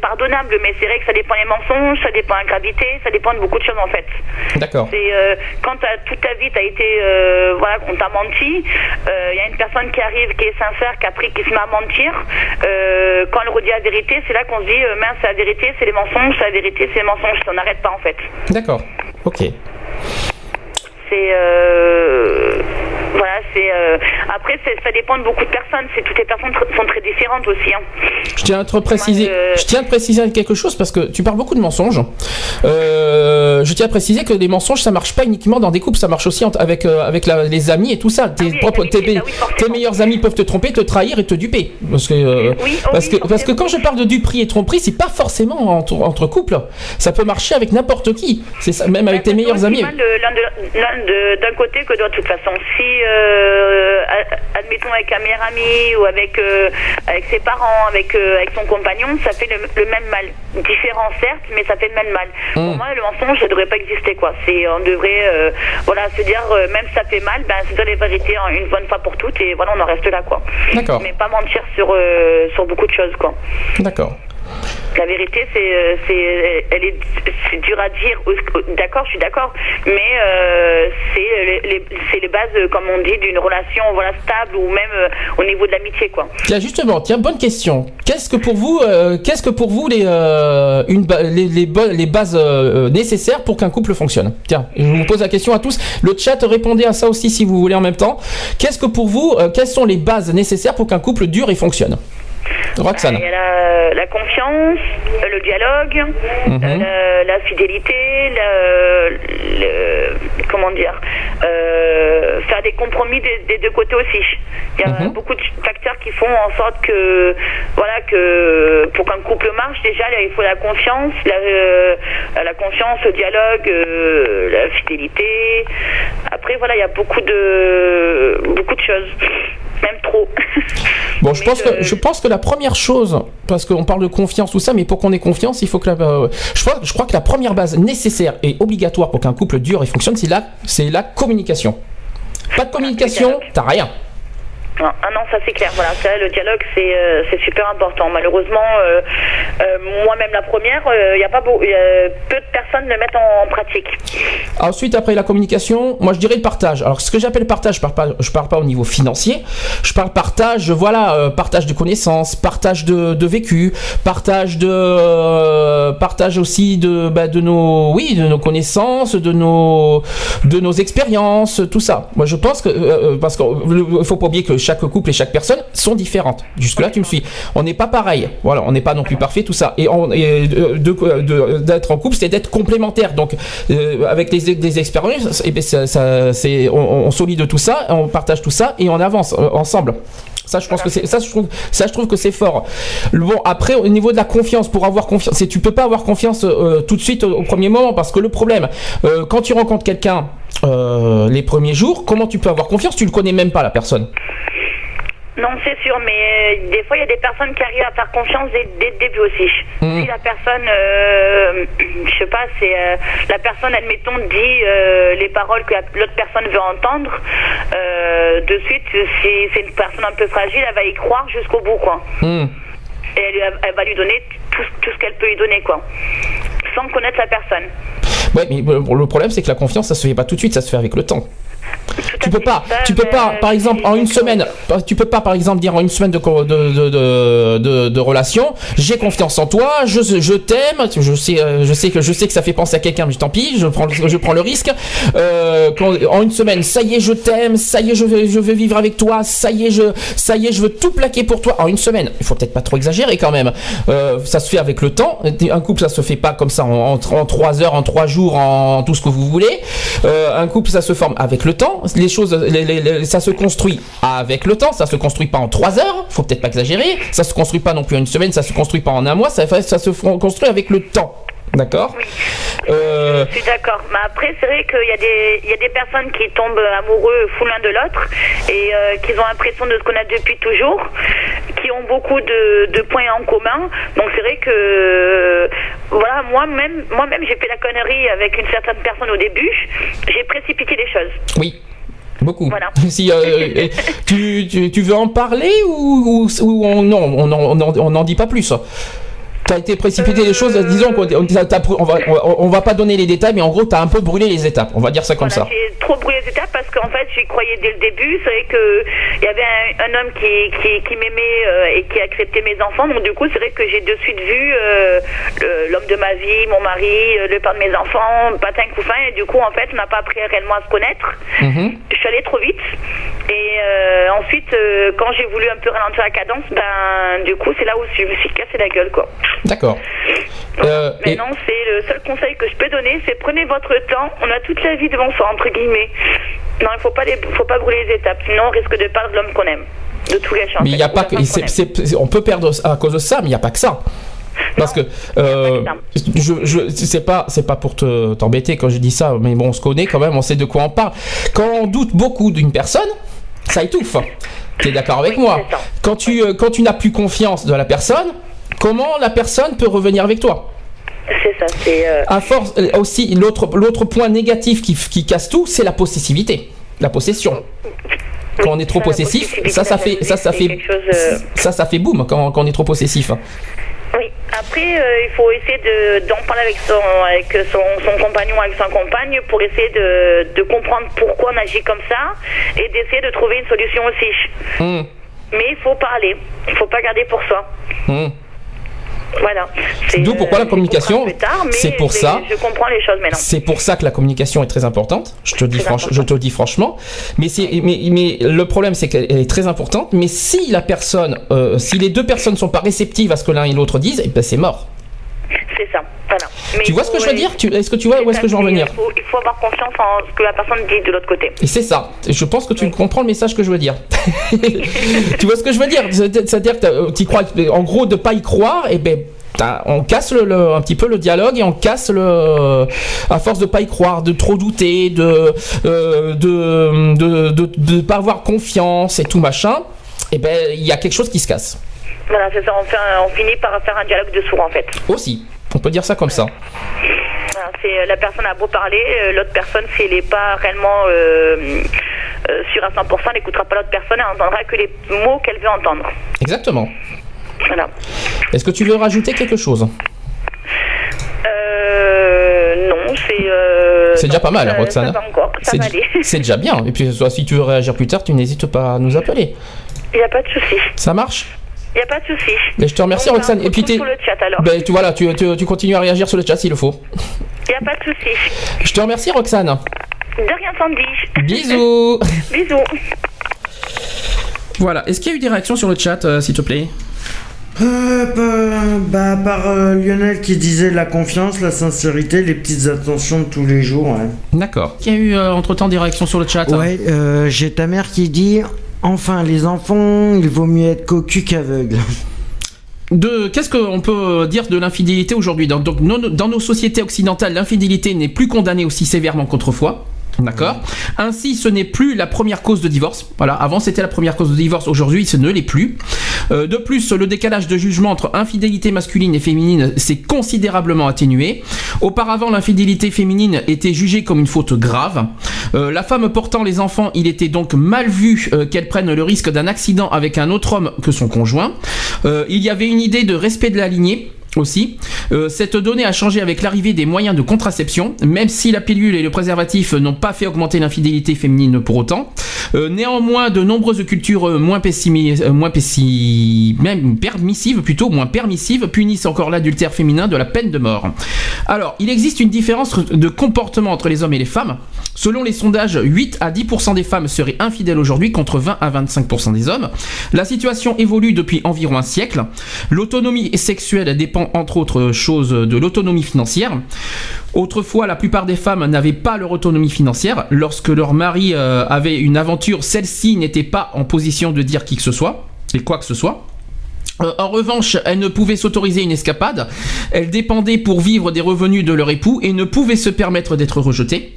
pardonnable, mais c'est vrai que ça dépend des mensonges, ça dépend de la gravité, ça dépend de beaucoup de choses en fait. D'accord. C'est euh, quand toute ta vie, t'as été, euh, voilà, on t'a menti. Il y a une personne qui arrive, qui est sincère, qui a pris, qui se met à mentir. Quand elle redit la vérité, c'est là qu'on se dit, mince, c'est la vérité, c'est les mensonges, c'est la vérité, c'est les mensonges. On n'arrête pas en fait. D'accord. Ok. C'est voilà, c'est euh, après ça dépend de beaucoup de personnes. C'est toutes les personnes tr- sont très différentes aussi. hein. Je tiens à te préciser, je- tiens à préciser quelque chose parce que tu parles beaucoup de mensonges. Euh, je tiens à préciser que les mensonges ça marche pas uniquement dans des couples, ça marche aussi avec euh, avec la- les amis et tout ça. Tes oui, propres, tes, ah oui, forcément. tes meilleurs amis peuvent te tromper, te trahir et te duper. Parce que Oui, oh parce que parce que quand je parle de duperie et tromperie, c'est pas forcément entre, entre couples. Ça peut marcher avec n'importe qui. C'est ça, même avec Ben, tes meilleurs amis. l'un d'un côté que. De toute façon, si euh, admettons avec un meilleur ami ou avec euh, avec ses parents, avec euh, avec son compagnon, ça fait le, le même mal. Différent certes, mais ça fait le même mal. Pour moi, le mensonge, ça devrait pas exister quoi. C'est on devrait voilà se dire même si ça fait mal, ben se dire les vérités une bonne fois pour toutes et voilà on en reste là quoi. D'accord. Mais pas mentir sur sur beaucoup de choses quoi. D'accord. La vérité, c'est, euh, c'est, elle est, c'est dur à dire. D'accord, je suis d'accord, mais euh, c'est les, bases, euh, comme on dit, d'une relation voilà stable ou même euh, au niveau de l'amitié, quoi. Tiens justement, tiens bonne question. Qu'est-ce que pour vous, euh, les euh, les, bases euh, nécessaires pour qu'un couple fonctionne? Tiens, je vous pose la question à tous. Le chat répondez à ça aussi si vous voulez en même temps. Qu'est-ce que pour vous, euh, quelles sont les bases nécessaires pour qu'un couple dure et fonctionne? Roxane. Il y a la, la confiance, le dialogue, Mhm. la, la fidélité, le- comment dire, euh, faire des compromis des, des deux côtés aussi. Il y a Mhm. beaucoup de facteurs qui font en sorte que, voilà, que pour qu'un couple marche, déjà, il faut la confiance, la, euh, la confiance, le dialogue, euh, la fidélité. Après, voilà, il y a beaucoup de, beaucoup de choses, même trop. Bon, je pense, que, je pense que la première chose, parce qu'on parle de confiance, tout ça, mais pour qu'on ait confiance, il faut que la, euh, je, crois, je crois que la première base nécessaire et obligatoire pour qu'un couple dure et fonctionne, c'est la, c'est la communication. Pas de communication, t'as rien. Ah ah non, ça c'est clair. Voilà, ça, le dialogue c'est euh, super important. Malheureusement, euh, euh, moi-même la première, il y a pas beau, peu de personnes le mettent en, pratique. Ensuite, après la communication, moi je dirais le partage. Alors, ce que j'appelle partage, je parle pas, parle pas au niveau financier. Je parle partage, voilà, euh, partage de connaissances, partage de, de vécu, partage de, euh, partage aussi de, bah, de nos, oui, de nos connaissances, de nos, de nos expériences, tout ça. Moi, je pense que, euh, euh, parce qu'il faut pas oublier que chaque couple et chaque personne sont différentes. Jusque là, tu me suis. On n'est pas pareil. Voilà, on n'est pas non plus parfait, tout ça. Et, de- d'être en couple, c'est d'être complémentaire. Donc, euh, avec les, expériences, eh ben, on, on solide tout ça, on partage tout ça et on avance euh, ensemble. Ça, je pense que c'est ça, je trouve, ça, je trouve que c'est fort. Bon, après, au niveau de la confiance, pour avoir confiance, c'est tu peux pas avoir confiance euh, tout de suite au, au premier moment parce que le problème, euh, quand tu rencontres quelqu'un euh, les premiers jours, comment tu peux avoir confiance? Tu le connais même pas la personne. Non, c'est sûr, mais euh, des fois, il y a des personnes qui arrivent à faire confiance dès, dès le début aussi. Mhm. Si la personne, euh, je sais pas, c'est euh, la personne, admettons, dit euh, les paroles que la- l'autre personne veut entendre, de suite, si c'est une personne un peu fragile, elle va y croire jusqu'au bout, quoi. Hmm. Et elle, va lui donner tout, tout ce qu'elle peut lui donner, quoi. Sans connaître la personne. Ouais, mais le problème, c'est que la confiance, ça se fait pas tout de suite, ça se fait avec le temps. Tu peux pas, tu peux pas, par exemple, en une semaine, tu peux pas, par exemple, dire en une semaine de de de de, relation, j'ai confiance en toi, je je t'aime, je sais euh, je sais que je sais que ça fait penser à quelqu'un, mais tant pis, je prends je prends le risque. Euh, en une semaine, ça y est, je t'aime, ça y est, je veux je vivre avec toi, ça y est, je ça y est, je veux tout plaquer pour toi. En une semaine, il faut peut-être pas trop exagérer quand même. Euh, ça se fait avec le temps. Un couple, ça se fait pas comme ça en, en, en trois heures, en trois jours, en tout ce que vous voulez. Un couple, ça se forme avec le temps. Les choses, ça se construit avec le temps. Ça se construit pas en trois heures. Faut peut-être pas exagérer. Ça se construit pas non plus en une semaine. Ça se construit pas en un mois. Ça, se construit avec le temps. D'accord euh, Je suis d'accord. Mais après, c'est vrai qu'il y, a des- il y a des personnes qui tombent amoureux fou l'un de l'autre et euh, qui ont l'impression de se connaître depuis toujours, qui ont beaucoup de, de points en commun. Donc c'est vrai que, voilà, moi-même, moi-même, j'ai fait la connerie avec une certaine personne au début. J'ai précipité les choses. Oui. Beaucoup. Voilà. Si, euh, euh, tu, tu, tu veux en parler ou, ou, ou on, non, on n'en on, on n'en dit pas plus? T'as été précipité les choses, disons qu'on on, va, on, va pas donner les détails, mais en gros, t'as un peu brûlé les étapes. On va dire ça comme Voilà, ça. J'ai trop brûlé les étapes parce qu'en fait, j'y croyais dès le début. C'est vrai que il y avait un, un homme qui, qui, qui m'aimait euh, et qui acceptait mes enfants. Donc du coup, c'est vrai que j'ai de suite vu euh, l'homme de ma vie, mon mari, euh, le père de mes enfants, patin couffin. Et du coup, en fait, on n'a pas appris réellement à se connaître. Mhm. Je suis allée trop vite. Et euh, ensuite, quand j'ai voulu un peu ralentir la cadence, ben du coup, c'est là où je me suis cassé la gueule, quoi. D'accord. Euh, et- Maintenant, c'est le seul conseil que je peux donner, c'est prenez votre temps. On a toute la vie devant soi, entre guillemets. Non, il faut pas les, faut pas brûler les étapes, sinon on risque de perdre l'homme qu'on aime. De tous les champs. mais il y a pas que, on peut perdre à cause de ça, mais il n'y a pas que ça. Parce que euh, je, je c'est pas c'est pas pour te t'embêter quand je dis ça, mais bon on se connaît quand même, on sait de quoi on parle. Quand on doute beaucoup d'une personne, ça étouffe. Tu es d'accord avec Oui, moi. Quand tu euh, quand tu n'as plus confiance de la personne, comment la personne peut revenir avec toi C'est ça, c'est. euh, À force euh, aussi l'autre point négatif qui, qui casse tout, c'est la possessivité, la possession. Quand on est trop ça, possessif, ça ça fait ça ça fait chose, euh, ça ça fait boum quand, quand on est trop possessif. Oui. Après, euh, il faut essayer de d'en parler avec son avec son, son compagnon, avec sa compagne, pour essayer de, de comprendre pourquoi on agit comme ça et d'essayer de trouver une solution aussi. Hum, Mais il faut parler. Il faut pas garder pour soi. hum. Voilà. C'est, D'où pourquoi la communication, c'est pour ça. Je comprends les choses maintenant. C'est pour ça que la communication est très importante. Je te dis, Très franch- important. je te le dis franchement. Mais, c'est, mais, mais le problème, c'est qu'elle est très importante. Mais si la personne, euh, si les deux personnes sont pas réceptives à ce que l'un et l'autre disent, eh ben c'est mort. C'est ça. Voilà. Mais Tu vois ce que je veux dire Est-ce que tu vois où est-ce que je veux en venir il faut, il faut avoir confiance en ce que la personne dit de l'autre côté. Et c'est ça. Je pense que tu comprends le message que je veux dire. tu vois ce que je veux dire C'est- C'est-à-dire que tu crois, en gros, de pas y croire, et ben. t'as- On casse le, le- un petit peu le dialogue et on casse le à force de pas y croire, de trop douter, de euh, de, de, de de pas avoir confiance et tout machin. Et ben il y a quelque chose qui se casse Voilà, c'est ça. On, fait un- on finit par faire un dialogue de sourds en fait. aussi. On peut dire ça comme ça. Voilà, c'est euh, la personne a beau parler, euh, l'autre personne, si elle n'est pas réellement euh, euh, sûre à 100%, elle n'écoutera pas l'autre personne, elle entendra que les mots qu'elle veut entendre. Exactement. Voilà. Est-ce que tu veux rajouter quelque chose? Euh, non, c'est. euh, C'est déjà pas mal, ça- Roxane. Ça va encore, ça C'est va aller. c'est déjà bien. Et puis soit si tu veux réagir plus tard, tu n'hésites pas à nous appeler. Il n'y a pas de souci. Ça marche? Il n'y a pas de souci. Mais je te remercie Roxane. se Et puis sur le chat alors. Ben, tu, voilà, tu, tu, tu continues à réagir sur le chat s'il le faut. Il n'y a pas de souci. Je te remercie Roxane. De rien, Sandy. Bisous. Bisous. Voilà. Est-ce qu'il y a eu des réactions sur le chat, euh, s'il te plaît? Euh, bah, bah, par euh, Lionel qui disait la confiance, la sincérité, les petites attentions de tous les jours. ouais. D'accord. Il y a eu euh, entre-temps des réactions sur le chat Ouais, euh, j'ai ta mère qui dit Enfin, les enfants, il vaut mieux être cocu qu'aveugle. De qu'est-ce qu'on peut dire de l'infidélité aujourd'hui? Dans nos sociétés occidentales, l'infidélité n'est plus condamnée aussi sévèrement qu'autrefois. D'accord. Ainsi, ce n'est plus la première cause de divorce. Voilà. Avant, c'était la première cause de divorce. Aujourd'hui, ce ne l'est plus. Euh, de plus, le décalage de jugement entre infidélité masculine et féminine s'est considérablement atténué. Auparavant, l'infidélité féminine était jugée comme une faute grave. Euh, la femme portant les enfants, il était donc mal vu euh, qu'elle prenne le risque d'un accident avec un autre homme que son conjoint. Il y avait une idée de respect de la lignée aussi. Euh, cette donnée a changé avec l'arrivée des moyens de contraception, même si la pilule et le préservatif n'ont pas fait augmenter l'infidélité féminine pour autant. Euh, néanmoins, de nombreuses cultures euh, moins, pessimi- euh, moins pessi- permissives, plutôt moins permissives, punissent encore l'adultère féminin de la peine de mort. Alors, il existe une différence de comportement entre les hommes et les femmes. Selon les sondages, 8 à 10% des femmes seraient infidèles aujourd'hui contre 20 à 25% des hommes. La situation évolue depuis environ un siècle. L'autonomie sexuelle dépend entre autres choses de l'autonomie financière. Autrefois, la plupart des femmes n'avaient pas leur autonomie financière. Lorsque leur mari euh, avait une aventure, celle-ci n'était pas en position de dire qui que ce soit, et quoi que ce soit. Euh, en revanche, elles ne pouvaient s'autoriser une escapade. Elles dépendaient pour vivre des revenus de leur époux et ne pouvaient se permettre d'être rejetées.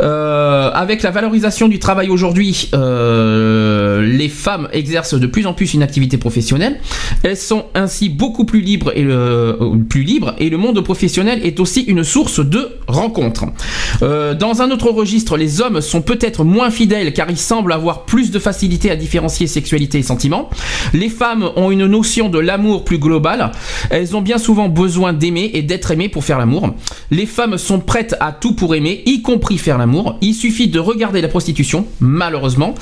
Euh, avec la valorisation du travail aujourd'hui, euh, les femmes exercent de plus en plus une activité professionnelle. Elles sont ainsi beaucoup plus libres et le, monde professionnel est aussi une source de rencontres. Dans un autre registre, les hommes sont peut-être moins fidèles car ils semblent avoir plus de facilité à différencier sexualité et sentiments. Les femmes ont une notion de l'amour plus globale. Elles ont bien souvent besoin d'aimer et d'être aimées pour faire l'amour. Les femmes sont prêtes à tout pour aimer, y compris faire l'amour. Il suffit de regarder la prostitution, malheureusement.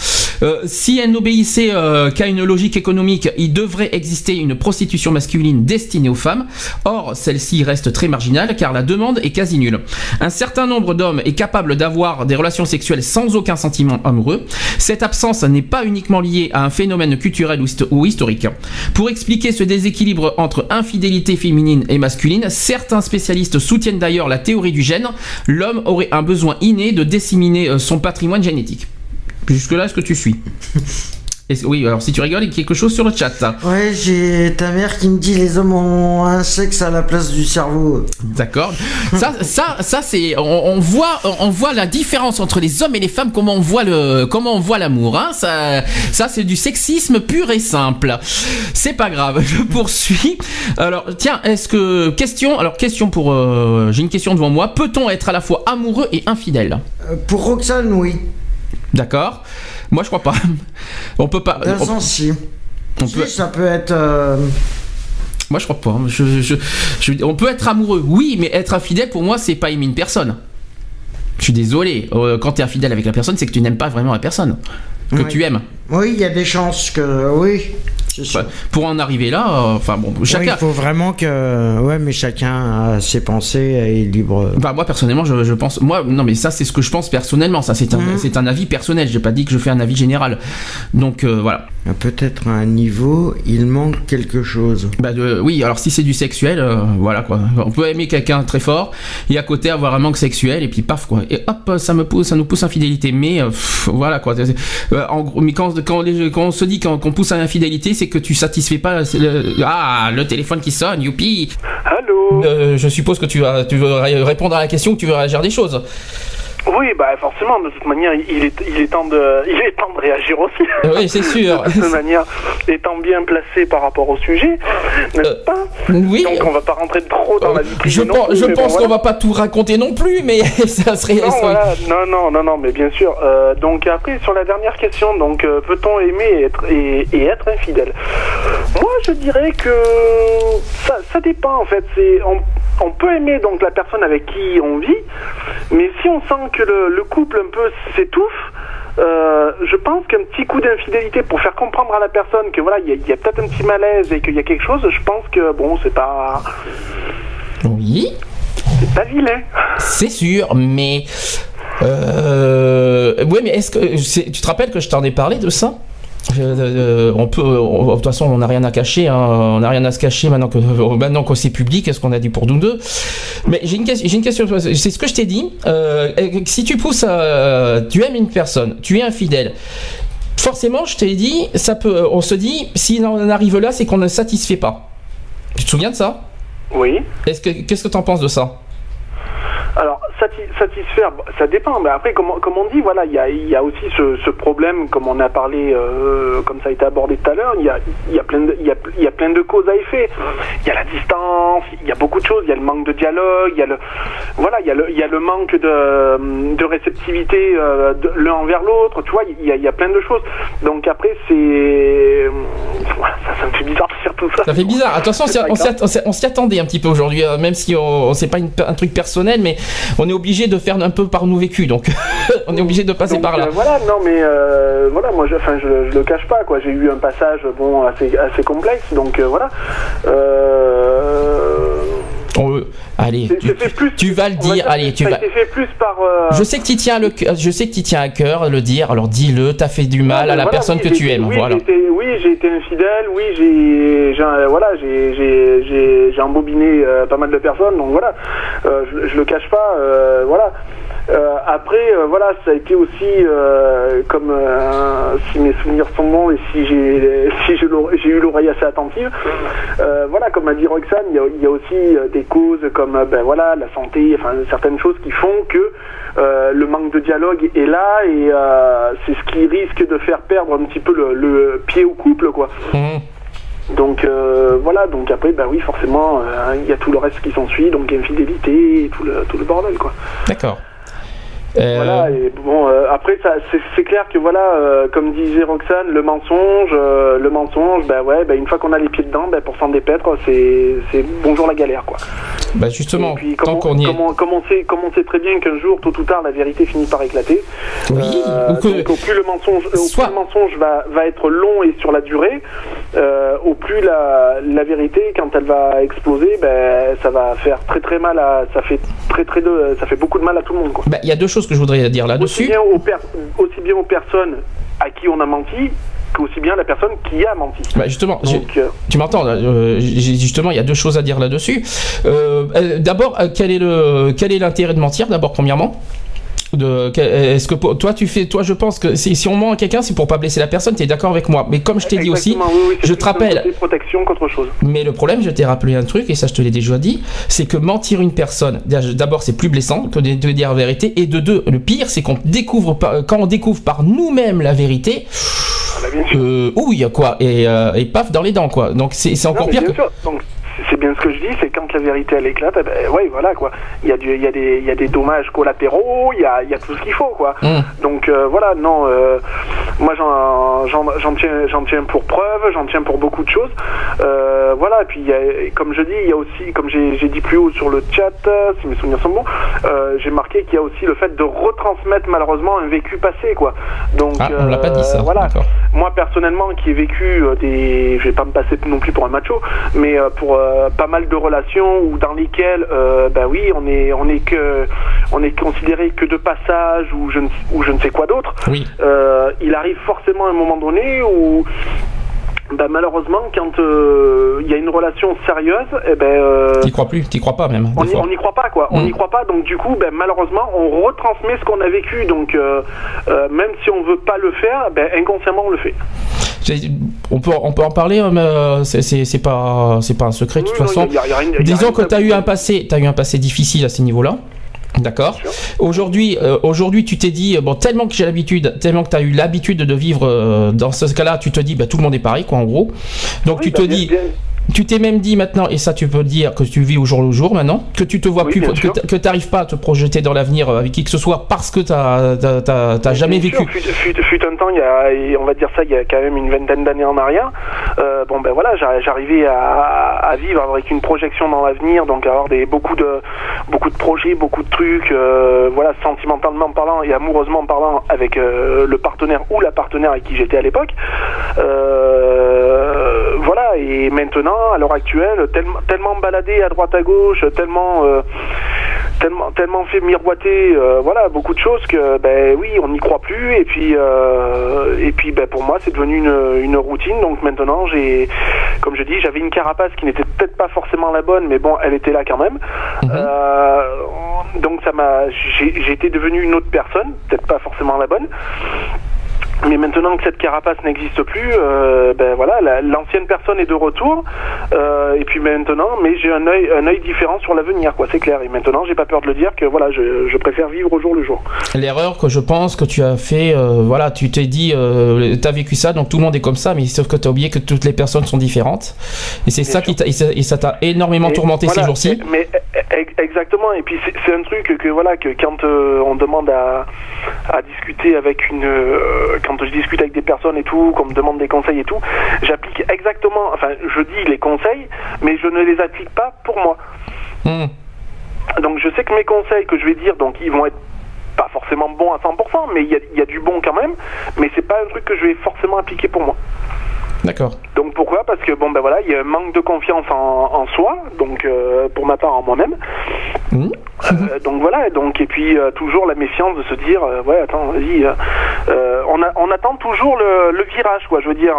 Euh, si elles n'obéissaient euh, qu'à une logique économique, il devrait exister une prostitution masculine destinée aux femmes. Or, celle-ci reste très marginale car la demande est quasi nulle. Un certain nombre d'hommes est capable d'avoir des relations sexuelles sans aucun sentiment amoureux. Cette absence n'est pas uniquement liée à un phénomène culturel ou histo- ou historique. Pour ce déséquilibre entre infidélité féminine et masculine, certains spécialistes soutiennent d'ailleurs la théorie du gène. L'homme aurait un besoin inné de disséminer euh, son patrimoine génétique. Jusque-là, est-ce que tu suis? Et Oui, alors si tu rigoles, il y a quelque chose sur le chat. Ouais, j'ai ta mère qui me dit les hommes ont un sexe à la place du cerveau. D'accord. Ça, ça, ça c'est, on, on voit, on voit la différence entre les hommes et les femmes, comment on voit le, comment on voit l'amour. Hein. Ça, ça c'est du sexisme pur et simple. C'est pas grave. Je poursuis. Alors, tiens, est-ce que question, alors question pour, euh, j'ai une question devant moi. Peut-on être à la fois amoureux et infidèle? Euh, pour Roxane, oui. D'accord. Moi, je crois pas. On peut pas. D'un on- sens, si. on Si, peut- ça peut être. euh, Moi, je crois pas. Je, je- je- on peut être amoureux, oui, mais être infidèle, pour moi, c'est pas aimer une personne. Je suis désolé. Euh, quand tu es infidèle avec la personne, c'est que tu n'aimes pas vraiment la personne. Que tu aimes. Oui, il y a des chances que. Oui. Enfin, pour en arriver là, euh, enfin bon, Ouais, chacun. il faut vraiment que. Ouais, mais chacun a ses pensées et est libre. Bah moi personnellement je, je pense moi non mais ça c'est ce que je pense personnellement ça c'est un Mhm. c'est un avis personnel j'ai pas dit que je fais un avis général donc euh, voilà Peut-être à un niveau, il manque quelque chose. bah oui alors si c'est du sexuel euh, voilà quoi on peut aimer quelqu'un très fort et à côté avoir un manque sexuel et puis paf quoi et hop ça me pousse ça nous pousse à infidélité mais euh, pff, voilà quoi Euh, en gros mais quand quand, les- quand on se dit qu'on qu'on pousse à l'infidélité c'est que tu satisfais pas le, ah le téléphone qui sonne youpi Allô? Euh, je suppose que tu vas, tu veux ré- répondre à la question, que tu veux réagir des choses. Oui, bah forcément, de toute manière, il est, il est, temps, de, il est temps de réagir aussi. Oui, c'est sûr. de toute manière, étant bien placé par rapport au sujet, n'est-ce pas Oui. Donc on va pas rentrer trop dans la vie privée Je pense, plus, je bon, pense qu'on va pas tout raconter non plus, mais ça serait. Non, ça- voilà. non, non, non, non, mais bien sûr. Euh, donc après, sur la dernière question, donc euh, peut-on aimer et être, et, et être infidèle? Moi, je dirais que ça, ça dépend en fait. C'est on, on peut aimer donc la personne avec qui on vit, mais si on sent que le, le couple un peu s'étouffe. euh, je pense qu'un petit coup d'infidélité pour faire comprendre à la personne que voilà il y a, il y a peut-être un petit malaise et qu'il y a quelque chose, je pense que bon c'est pas Oui. c'est pas vilain. C'est sûr, mais. Euh... Ouais, mais est-ce que. Tu te rappelles que je t'en ai parlé de ça? Euh, euh, on peut, on- de toute façon, on n'a rien à cacher, hein, on n'a rien à se cacher maintenant que maintenant que c'est public. Est-ce qu'on a dit pour nous deux Mais j'ai une question. J'ai une question. C'est ce que je t'ai dit. Euh, si tu pousses, à- tu aimes une personne, tu es infidèle. Forcément, je t'ai dit, ça peut. On se dit, si on en arrive là, c'est qu'on ne satisfait pas. Tu te souviens de ça? Oui. Est-ce que qu'est-ce que tu en penses de ça? Alors, sati- satisfaire, ça dépend. Mais après, comme, on- comme on dit, voilà, il y a, il y a aussi ce, ce problème, comme on a parlé, euh, comme ça a été abordé tout à l'heure, il y a, y, a plein de- il y, a, il y a plein de causes à effet. Il y a la distance, il y a beaucoup de choses, il y a le manque de dialogue, il y a le, voilà, il y a le, y a le manque de, de réceptivité euh, l'un envers l'autre, tu vois, il y, a, il y a plein de choses. Donc après, c'est... Voilà, ça, ça me fait bizarre de faire tout ça. Ça fait bizarre. Attention, on s'y attendait un petit peu aujourd'hui, euh, même si on, on- c'est pas une- un truc personnel, mais on est obligé de faire un peu par nous vécu, donc on est obligé de passer Donc, par là. euh, voilà, non mais euh, voilà, moi je, enfin, je, je le cache pas quoi. J'ai eu un passage bon assez assez complexe, donc euh, voilà. Euh, On- allez, c'est- tu, plus. tu vas le dire. Allez, tu vas. fait plus par. euh, Je sais que tu tiens le, je sais que tu tiens à cœur le dire. Alors dis-le. T'as fait du mal à la voilà, personne oui, que tu aimes. Oui, voilà. j'ai été, oui, j'ai été infidèle. Oui, j'ai, voilà, j'ai, j'ai, j'ai, j'ai embobiné euh, pas mal de personnes. Donc voilà, euh, je, je le cache pas. euh, voilà. Euh, après, euh, voilà, ça a été aussi euh, comme euh, si mes souvenirs sont bons et si j'ai si j'ai eu l'oreille assez attentive. euh, voilà, comme a dit Roxane, il y a, il y a aussi euh, des causes comme ben voilà la santé, enfin certaines choses qui font que euh, le manque de dialogue est là et euh, c'est ce qui risque de faire perdre un petit peu le, le pied au couple, quoi. Mhm. Donc euh, voilà, donc après, bah oui, forcément, euh, il y a tout le reste qui s'ensuit, donc infidélité et tout le, tout le bordel, quoi. D'accord. Euh, Voilà, et bon, euh, après, ça, c'est, clair que voilà, euh, comme disait Roxane, le mensonge, euh, le mensonge, bah ouais, bah une fois qu'on a les pieds dedans, bah pour s'en dépaître, c'est, c'est bonjour la galère, quoi. Bah justement, puis, tant comment, qu'on y est. comment, comment, on sait, comment on sait très bien qu'un jour, tôt ou tard, la vérité finit par éclater. Oui, Euh, que- donc, au plus le mensonge, au Soit- plus le mensonge va, va être long et sur la durée, euh, au plus la, la vérité, quand elle va exploser, ben, ça va faire très très mal à, ça fait très très de, ça fait beaucoup de mal à tout le monde. Bah, il y a deux choses que je voudrais dire là-dessus. aussi bien aux personnes à qui on a menti, qu'aussi bien la personne qui a menti. Bah justement, Donc, euh, tu m'entends euh, justement, il y a deux choses à dire là-dessus. Euh, D'abord, quel est le quel est l'intérêt de mentir D'abord, premièrement? Est-ce que toi tu fais toi je pense que si, si on ment à quelqu'un c'est pour pas blesser la personne tu es d'accord avec moi mais comme je t'ai dit aussi oui, oui, je te rappelle protection chose. mais le problème, je t'ai rappelé un truc, et ça je te l'ai déjà dit, c'est que mentir une personne, d'abord c'est plus blessant que de, dire la vérité, et de deux, le pire c'est qu'on découvre quand on découvre par nous-mêmes la vérité. Euh, ouille quoi, et, euh, et paf dans les dents quoi. Donc c'est c'est encore Non, pire bien que... sûr. Donc, c'est- c'est bien ce que la vérité elle éclate, eh ben ouais, voilà quoi. Il y a du, il y a des, il y a des dommages collatéraux, il y a, il y a tout ce qu'il faut quoi. Donc euh, voilà, non, euh, moi j'en, tiens, j'en tiens pour preuve, j'en tiens pour beaucoup de choses. Euh, voilà, et puis il y a, comme je dis, il y a aussi, comme j'ai, dit plus haut sur le chat, si mes souvenirs sont bons, j'ai marqué qu'il y a aussi le fait de retransmettre malheureusement un vécu passé quoi. Donc Ah, on l'a pas dit, ça. Voilà. Moi personnellement qui ai vécu des, je vais pas me passer non plus pour un macho, mais pour pas mal de relations où dans lesquelles, euh, bah oui, on est, on est que, on est considéré que de passage ou je ne, ou je ne sais quoi d'autre. Oui. Euh, il arrive forcément un moment donné où bah, malheureusement, quand euh, il y a une relation sérieuse, eh ben, euh, T'y crois plus, t'y crois pas même. on n'y croit pas quoi. On Mm. n'y croit pas. Donc du coup, ben, malheureusement, on retransmet ce qu'on a vécu. Donc euh, même si on veut pas le faire, ben, inconsciemment on le fait. On peut, on peut en parler, mais c'est- pas, pas un secret de toute non, façon. y a- y a rien- y a rien Disons que tu as eu un passé, as eu un passé difficile à ce niveau-là. D'accord. Aujourd'hui, euh, aujourd'hui, tu t'es dit euh, bon tellement que j'ai l'habitude, tellement que tu as eu l'habitude de vivre euh, dans ce cas-là, tu te dis bah tout le monde est pareil quoi en gros. Donc Oui, tu bah, te bien- dis, bien- tu t'es même dit maintenant et ça tu peux le dire que tu vis au jour le jour maintenant, que tu te vois Oui, plus, que que t'arrives pas à te projeter dans l'avenir euh, avec qui que ce soit parce que t'as- t'as jamais vécu. sûr, fut, fut- fut un temps, il y a, on va dire ça, il y a quand même une vingtaine d'années en arrière. euh, bon ben voilà, j'a- j'arrivais à, à vivre avec une projection dans l'avenir, donc avoir des beaucoup de beaucoup de projets, beaucoup de trucs, euh, voilà, sentimentalement parlant et amoureusement parlant avec euh, le partenaire ou la partenaire avec qui j'étais à l'époque. Voilà, et maintenant, à l'heure actuelle, tellement, tellement baladé à droite à gauche, tellement euh, tellement tellement fait miroiter euh, voilà beaucoup de choses que ben oui on n'y croit plus. Et puis euh, et puis ben pour moi c'est devenu une, une routine. Donc maintenant j'ai comme je dis j'avais une carapace qui n'était peut-être pas forcément la bonne mais bon elle était là quand même. Euh, donc ça m'a été devenu une autre personne peut-être pas forcément la bonne mais maintenant que cette carapace n'existe plus, euh, ben voilà, la- l'ancienne personne est de retour. euh, et puis maintenant, mais j'ai un œil, un œil différent sur l'avenir, quoi. C'est clair. Et maintenant, j'ai pas peur de le dire que voilà, je, je préfère vivre au jour le jour. L'erreur que je pense que tu as fait, euh, voilà, tu t'es dit, euh, t'as vécu ça, donc tout le monde est comme ça, mais sauf que t'as oublié que toutes les personnes sont différentes. Et c'est ça qui et ça- t'a énormément Et tourmenté voilà, ces jours-ci. Mais mais, ex- exactement. Et puis c'est- un truc que voilà que quand euh, on demande à, à discuter avec une, euh, quand je discute avec des personnes et tout, qu'on me demande des conseils et tout, j'applique exactement. Enfin, je dis les conseils, mais je ne les applique pas pour moi. Hmm. Donc je sais que mes conseils que je vais dire, donc ils vont être pas forcément bons à 100%, mais il y a, il y a du bon quand même. Mais c'est pas un truc que je vais forcément appliquer pour moi. D'accord. Donc pourquoi? Parce que bon ben voilà, il y a un manque de confiance en, en soi, donc euh, pour ma part en moi-même. Hmm. Euh, donc voilà, donc et puis euh, toujours la méfiance de se dire ouais attends vas-y, on, a- on attend toujours le, le virage quoi. Je veux dire,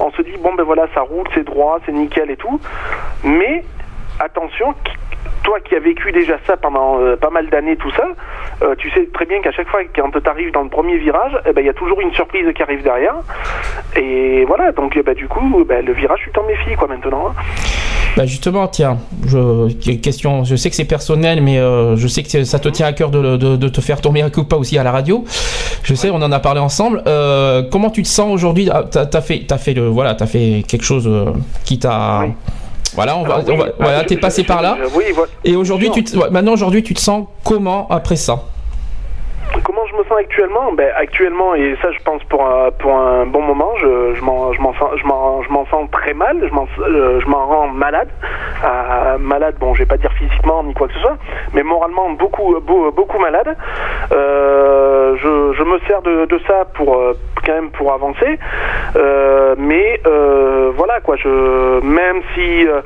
on se dit bon ben voilà ça roule, c'est droit, c'est nickel et tout, mais attention. Toi qui as vécu déjà ça pendant euh, pas mal d'années, tout ça, euh, tu sais très bien qu'à chaque fois quand tu arrives dans le premier virage, eh ben, il y a toujours une surprise qui arrive derrière. Et voilà, donc eh ben, du coup, ben, le virage, tu t'en méfies quoi maintenant. hein. Bah justement, tiens, je, question, je sais que c'est personnel, mais euh, je sais que ça te tient à cœur de, de- de te faire tourner un coup pas aussi à la radio. Je sais, on en a parlé ensemble. Euh, comment tu te sens aujourd'hui? Ah, T'as as fait, t'as fait le, voilà, t'as fait quelque chose qui t'a, voilà, on va, oui, on va- bah, voilà, t'es passé je- par là. je- oui, voilà. Et aujourd'hui, tu, te- maintenant aujourd'hui, tu te sens comment après ça? Comment je me sens actuellement ben, Actuellement, et ça je pense pour un, pour un bon moment, je, je m'en sens, je sens très mal, je m'en euh, rends malade. Euh, malade, bon, je vais pas dire physiquement ni quoi que ce soit, mais moralement beaucoup, beau- beaucoup malade. Euh, je, je me sers de, de ça pour euh, quand même pour avancer. Euh, mais euh, voilà quoi, je, même si... euh,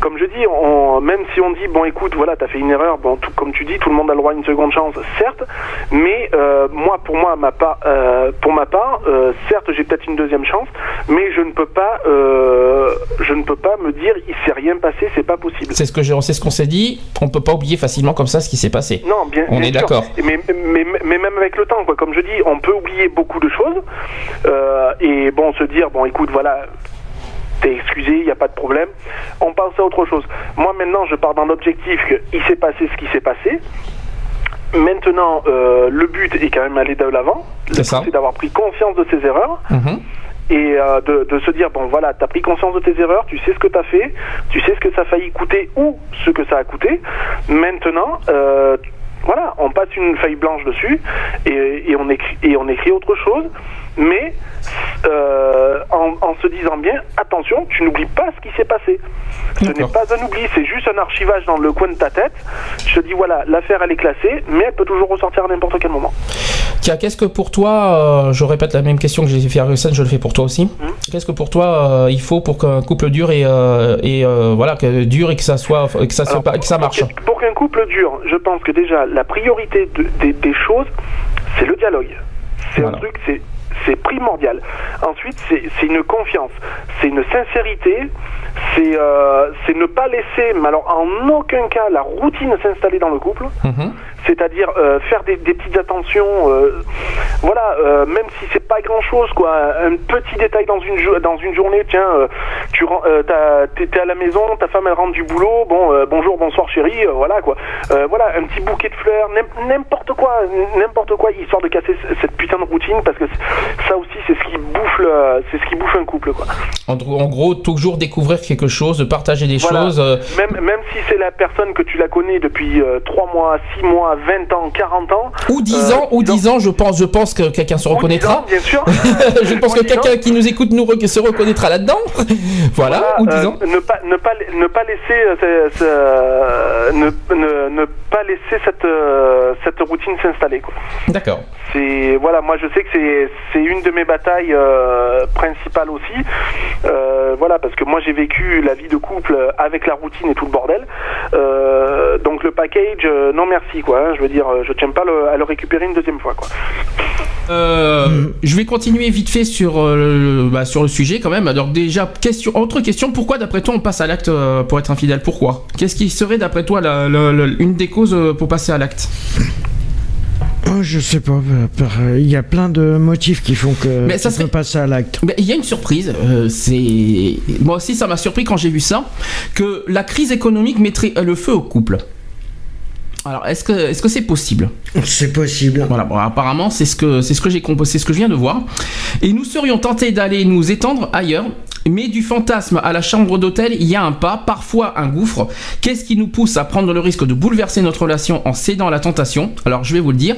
comme je dis, on, même si on dit bon écoute voilà t'as fait une erreur, bon tout, comme tu dis tout le monde a le droit à une seconde chance, certes, mais euh, moi pour moi ma part, euh, pour ma part, euh, certes j'ai peut-être une deuxième chance, mais je ne peux pas, je ne peux pas me dire il s'est rien passé, c'est pas possible. C'est ce que j'ai, c'est ce qu'on s'est dit. On peut pas oublier facilement comme ça ce qui s'est passé. Non, bien, On bien est d'accord. Mais, mais, mais même avec le temps, quoi. Comme je dis, on peut oublier beaucoup de choses. et bon, se dire, bon, écoute, voilà, t'es excusé, il n'y a pas de problème. On passe à autre chose. Moi, maintenant, je pars dans l'objectif qu'il s'est passé ce qui s'est passé. Maintenant, euh, le but est quand même aller de l'avant. C'est but, ça. C'est d'avoir pris conscience de ses erreurs. Mhm. et euh, de, de se dire bon voilà, tu as pris conscience de tes erreurs, tu sais ce que tu as fait, tu sais ce que ça a failli coûter ou ce que ça a coûté. Maintenant, euh, voilà, on passe une feuille blanche dessus et, et on écrit et on écrit autre chose, mais euh, en, en se disant bien attention, tu n'oublies pas ce qui s'est passé. Ce n'est pas un oubli, c'est juste un archivage dans le coin de ta tête. Je te dis voilà, l'affaire elle est classée, mais elle peut toujours ressortir à n'importe quel moment. Tiens, qu'est-ce que pour toi, euh, je répète la même question que j'ai fait à Russen, je le fais pour toi aussi. Qu'est-ce que pour toi euh, il faut pour qu'un couple dure et, et voilà que dure et que ça soit que ça, se Alors, pa- que ça marche. Pour, qu'un couple dure, je pense que déjà la priorité de- des- des choses, c'est le dialogue. C'est Voilà. un truc, c'est c'est primordial. Ensuite, c'est une confiance, c'est une sincérité, c'est euh, c'est ne pas laisser, mais alors en aucun cas, la routine s'installer dans le couple. Mhm. C'est-à-dire euh, faire des, des petites attentions, euh, voilà, euh, même si c'est pas grand-chose, quoi, un petit détail dans une dans une journée, tiens, tu t'es à la maison, ta femme elle rentre du boulot, bon, bonjour, bonsoir chérie, voilà quoi, voilà, un petit bouquet de fleurs, n'im- n'importe quoi, n'importe quoi, histoire de casser cette putain de routine, parce que ça aussi c'est ce qui bouffe, c'est ce qui bouffe un couple, quoi. En, gros- en gros, toujours découvrir quelque chose, partager des Voilà. choses. Même même si c'est la personne que tu la connais depuis 3 mois, 6 mois, 20 ans, 40 ans, ou 10 euh, ans, ou 10 ans, je pense, je pense que quelqu'un se ou 10 reconnaîtra. ans, bien sûr. je pense Ou que 10 ans. quelqu'un qui nous écoute nous re- se reconnaîtra là-dedans. voilà, ou 10 euh, ans. ne pas ne pas ne pas laisser euh, ne, ne, ne pas laisser cette cette routine s'installer. D'accord. C'est voilà, moi je sais que c'est c'est une de mes batailles principales aussi. Voilà, parce que moi j'ai vécu la vie de couple avec la routine et tout le bordel. Donc le package, non merci quoi. Hein. je veux dire, euh, je tiens pas le- à le récupérer une deuxième fois quoi. Euh, Je vais continuer vite fait sur, euh, le, bah, sur le sujet quand même. Alors déjà, question, autre question, pourquoi d'après toi on passe à l'acte pour être infidèle? Pourquoi? Qu'est-ce qui serait d'après toi la- la- la- une des causes pour passer à l'acte? Oh, je sais pas. Il y a plein de motifs qui font que Mais ça tu serait- à l'acte. Il y a une surprise, euh, c'est moi aussi ça m'a surpris quand j'ai vu ça, que la crise économique mettrait le feu au couple. Alors est-ce que est-ce que c'est possible C'est possible. Voilà, bon, apparemment c'est ce que c'est ce que j'ai compo- c'est ce que je viens de voir. Et nous serions tentés d'aller nous étendre ailleurs, mais du fantasme à la chambre d'hôtel, il y a un pas, parfois un gouffre. Qu'est-ce qui nous pousse à prendre le risque de bouleverser notre relation en cédant à la tentation? Alors je vais vous le dire.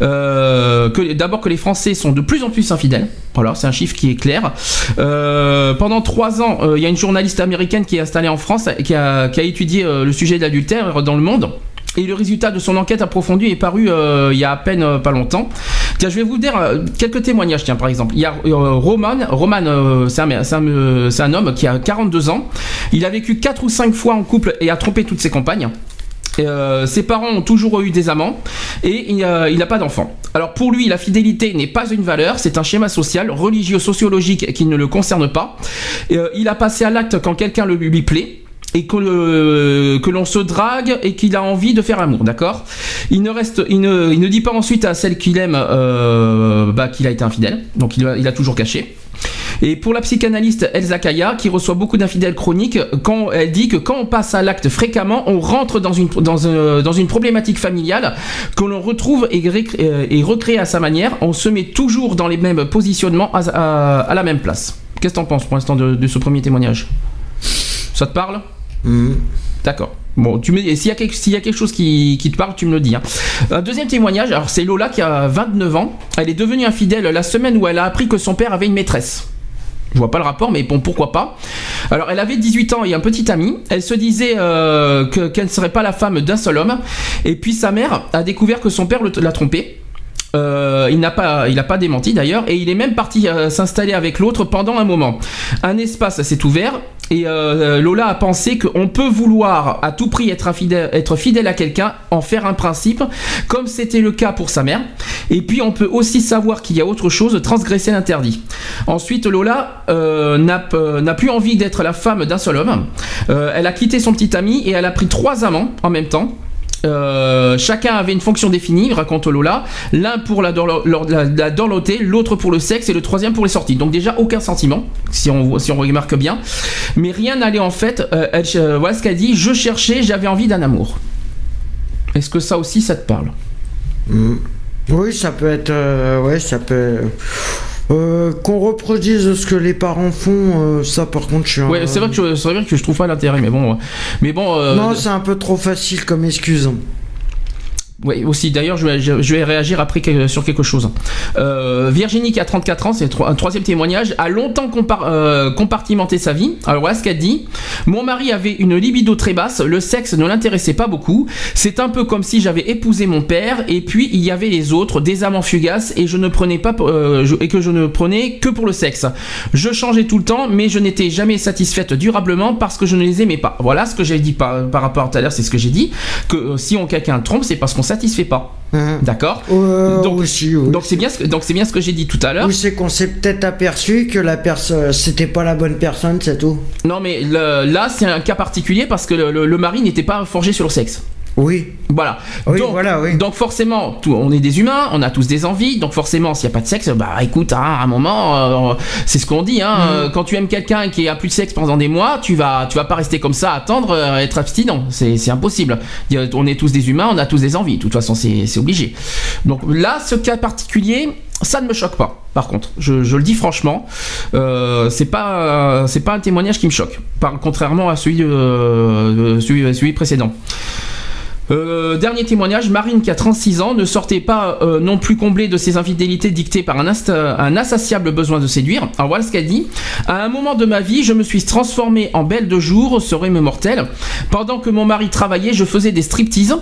Euh, que d'abord que les Français sont de plus en plus infidèles. Voilà, c'est un chiffre qui est clair. Euh, pendant trois ans, euh, il y a une journaliste américaine qui est installée en France et qui a, qui a étudié le sujet de l'adultère dans le monde. Et le résultat de son enquête approfondie est paru euh, il y a à peine euh, pas longtemps. Tiens, je vais vous dire euh, quelques témoignages. Tiens, par exemple, il y a Roman. Roman, c'est un, un, homme qui a 42 ans. Il a vécu 4 ou 5 fois en couple et a trompé toutes ses compagnes. Ses parents ont toujours eu des amants et il n'a pas d'enfant. Alors pour lui, la fidélité n'est pas une valeur, c'est un schéma social, religieux, sociologique qui ne le concerne pas. Il a passé à l'acte quand quelqu'un lui plaît et que, l'on se drague et qu'il a envie de faire l'amour, d'accord? Il ne reste, il ne, il ne dit pas ensuite à celle qu'il aime euh, bah, qu'il a été infidèle, donc il, a- il a toujours caché. Et pour la psychanalyste Elsa Kaya, qui reçoit beaucoup d'infidèles chroniques, quand elle dit que quand on passe à l'acte fréquemment, on rentre dans une, dans, un- dans une problématique familiale que l'on retrouve euh, et recrée à sa manière. On se met toujours dans les mêmes positionnements à, la même place. Qu'est-ce que t'en penses pour l'instant de ce premier témoignage? Ça te parle? Mhm. D'accord. Bon, tu me, s'il y, a quelque- y a quelque chose qui, qui te parle, tu me le dis. hein. Un deuxième témoignage, alors c'est Lola qui a 29 ans. Elle est devenue infidèle la semaine où elle a appris que son père avait une maîtresse. Je vois pas le rapport, mais bon, pourquoi pas. Alors, elle avait 18 ans et un petit ami. Elle se disait euh, que- qu'elle ne serait pas la femme d'un seul homme. Et puis sa mère a découvert que son père l'a trompée. Euh, il n'a pas, il pas démenti d'ailleurs, et il est même parti euh, s'installer avec l'autre pendant un moment. Un espace s'est ouvert, et euh, Lola a pensé qu'on peut vouloir à tout prix être, fidèle à quelqu'un, en faire un principe, comme c'était le cas pour sa mère. Et puis on peut aussi savoir qu'il y a autre chose, transgresser l'interdit. Ensuite, Lola euh, n'a euh, plus envie d'être la femme d'un seul homme. Euh, elle a quitté son petit ami et elle a pris trois amants en même temps. Euh, chacun avait une fonction définie, raconte Lola. L'un pour la, dorlo- l'autre pour le sexe et le troisième pour les sorties. Donc déjà aucun sentiment, si on, remarque bien. Mais rien n'allait en fait. Euh, euh, voilà ce qu'elle dit. Je cherchais, j'avais envie d'un amour. Est-ce que ça aussi, ça te parle? Mhm. Oui, ça peut être. ouais, ça peut. Euh, qu'on reproduise ce que les parents font, euh, ça par contre, je suis. un- Ouais, c'est vrai que je, vrai que je trouve pas l'intérêt, mais bon, mais bon. euh, Non, c'est un peu trop facile comme excuse. Oui, aussi. D'ailleurs, je vais, je, vais réagir après sur quelque chose. Euh, Virginie, qui a 34 ans, c'est un troisième témoignage, a longtemps euh, compartimenté sa vie. Alors voilà ce qu'elle dit. Mon mari avait une libido très basse, le sexe ne l'intéressait pas beaucoup. C'est un peu comme si j'avais épousé mon père, et puis il y avait les autres, des amants fugaces, et je ne prenais pas, euh, et que je ne prenais que pour le sexe. Je changeais tout le temps, mais je n'étais jamais satisfaite durablement parce que je ne les aimais pas. Voilà ce que j'ai dit par, par rapport à tout à l'heure, c'est ce que j'ai dit. Que euh, si on quelqu'un trompe, c'est parce qu'on satisfait pas. Hein. D'accord Euh, Donc- oui. Donc c'est bien, ce- donc c'est bien ce que j'ai dit tout à l'heure. Ou c'est qu'on s'est peut-être aperçu que la personne, c'était pas la bonne personne, c'est tout. Non mais le- là c'est un cas particulier parce que le, le- le mari n'était pas forgé sur le sexe. Oui. Voilà. Oui, donc, voilà, oui. donc forcément, tout- on est des humains, on a tous des envies, donc forcément, s'il n'y a pas de sexe, bah écoute, hein, à un moment, euh, c'est ce qu'on dit, hein, Mm. euh, quand tu aimes quelqu'un qui a plus de sexe pendant des mois, tu vas, tu vas pas rester comme ça, attendre, euh, être abstinent, c'est impossible. On est tous des humains, on a tous des envies, de toute façon, c'est c'est obligé. Donc là, ce cas particulier, ça ne me choque pas. Par contre, je, je le dis franchement, euh, c'est pas, euh, c'est pas un témoignage qui me choque, par, contrairement à celui, euh, celui, celui précédent. Euh, dernier témoignage, Marine qui a 36 ans ne sortait pas euh, non plus comblée de ses infidélités dictées par un, insatiable besoin de séduire. Alors voilà ce qu'elle dit. À un moment de ma vie, je me suis transformée en belle de jour, serait mes mortels. Pendant que mon mari travaillait, je faisais des striptease.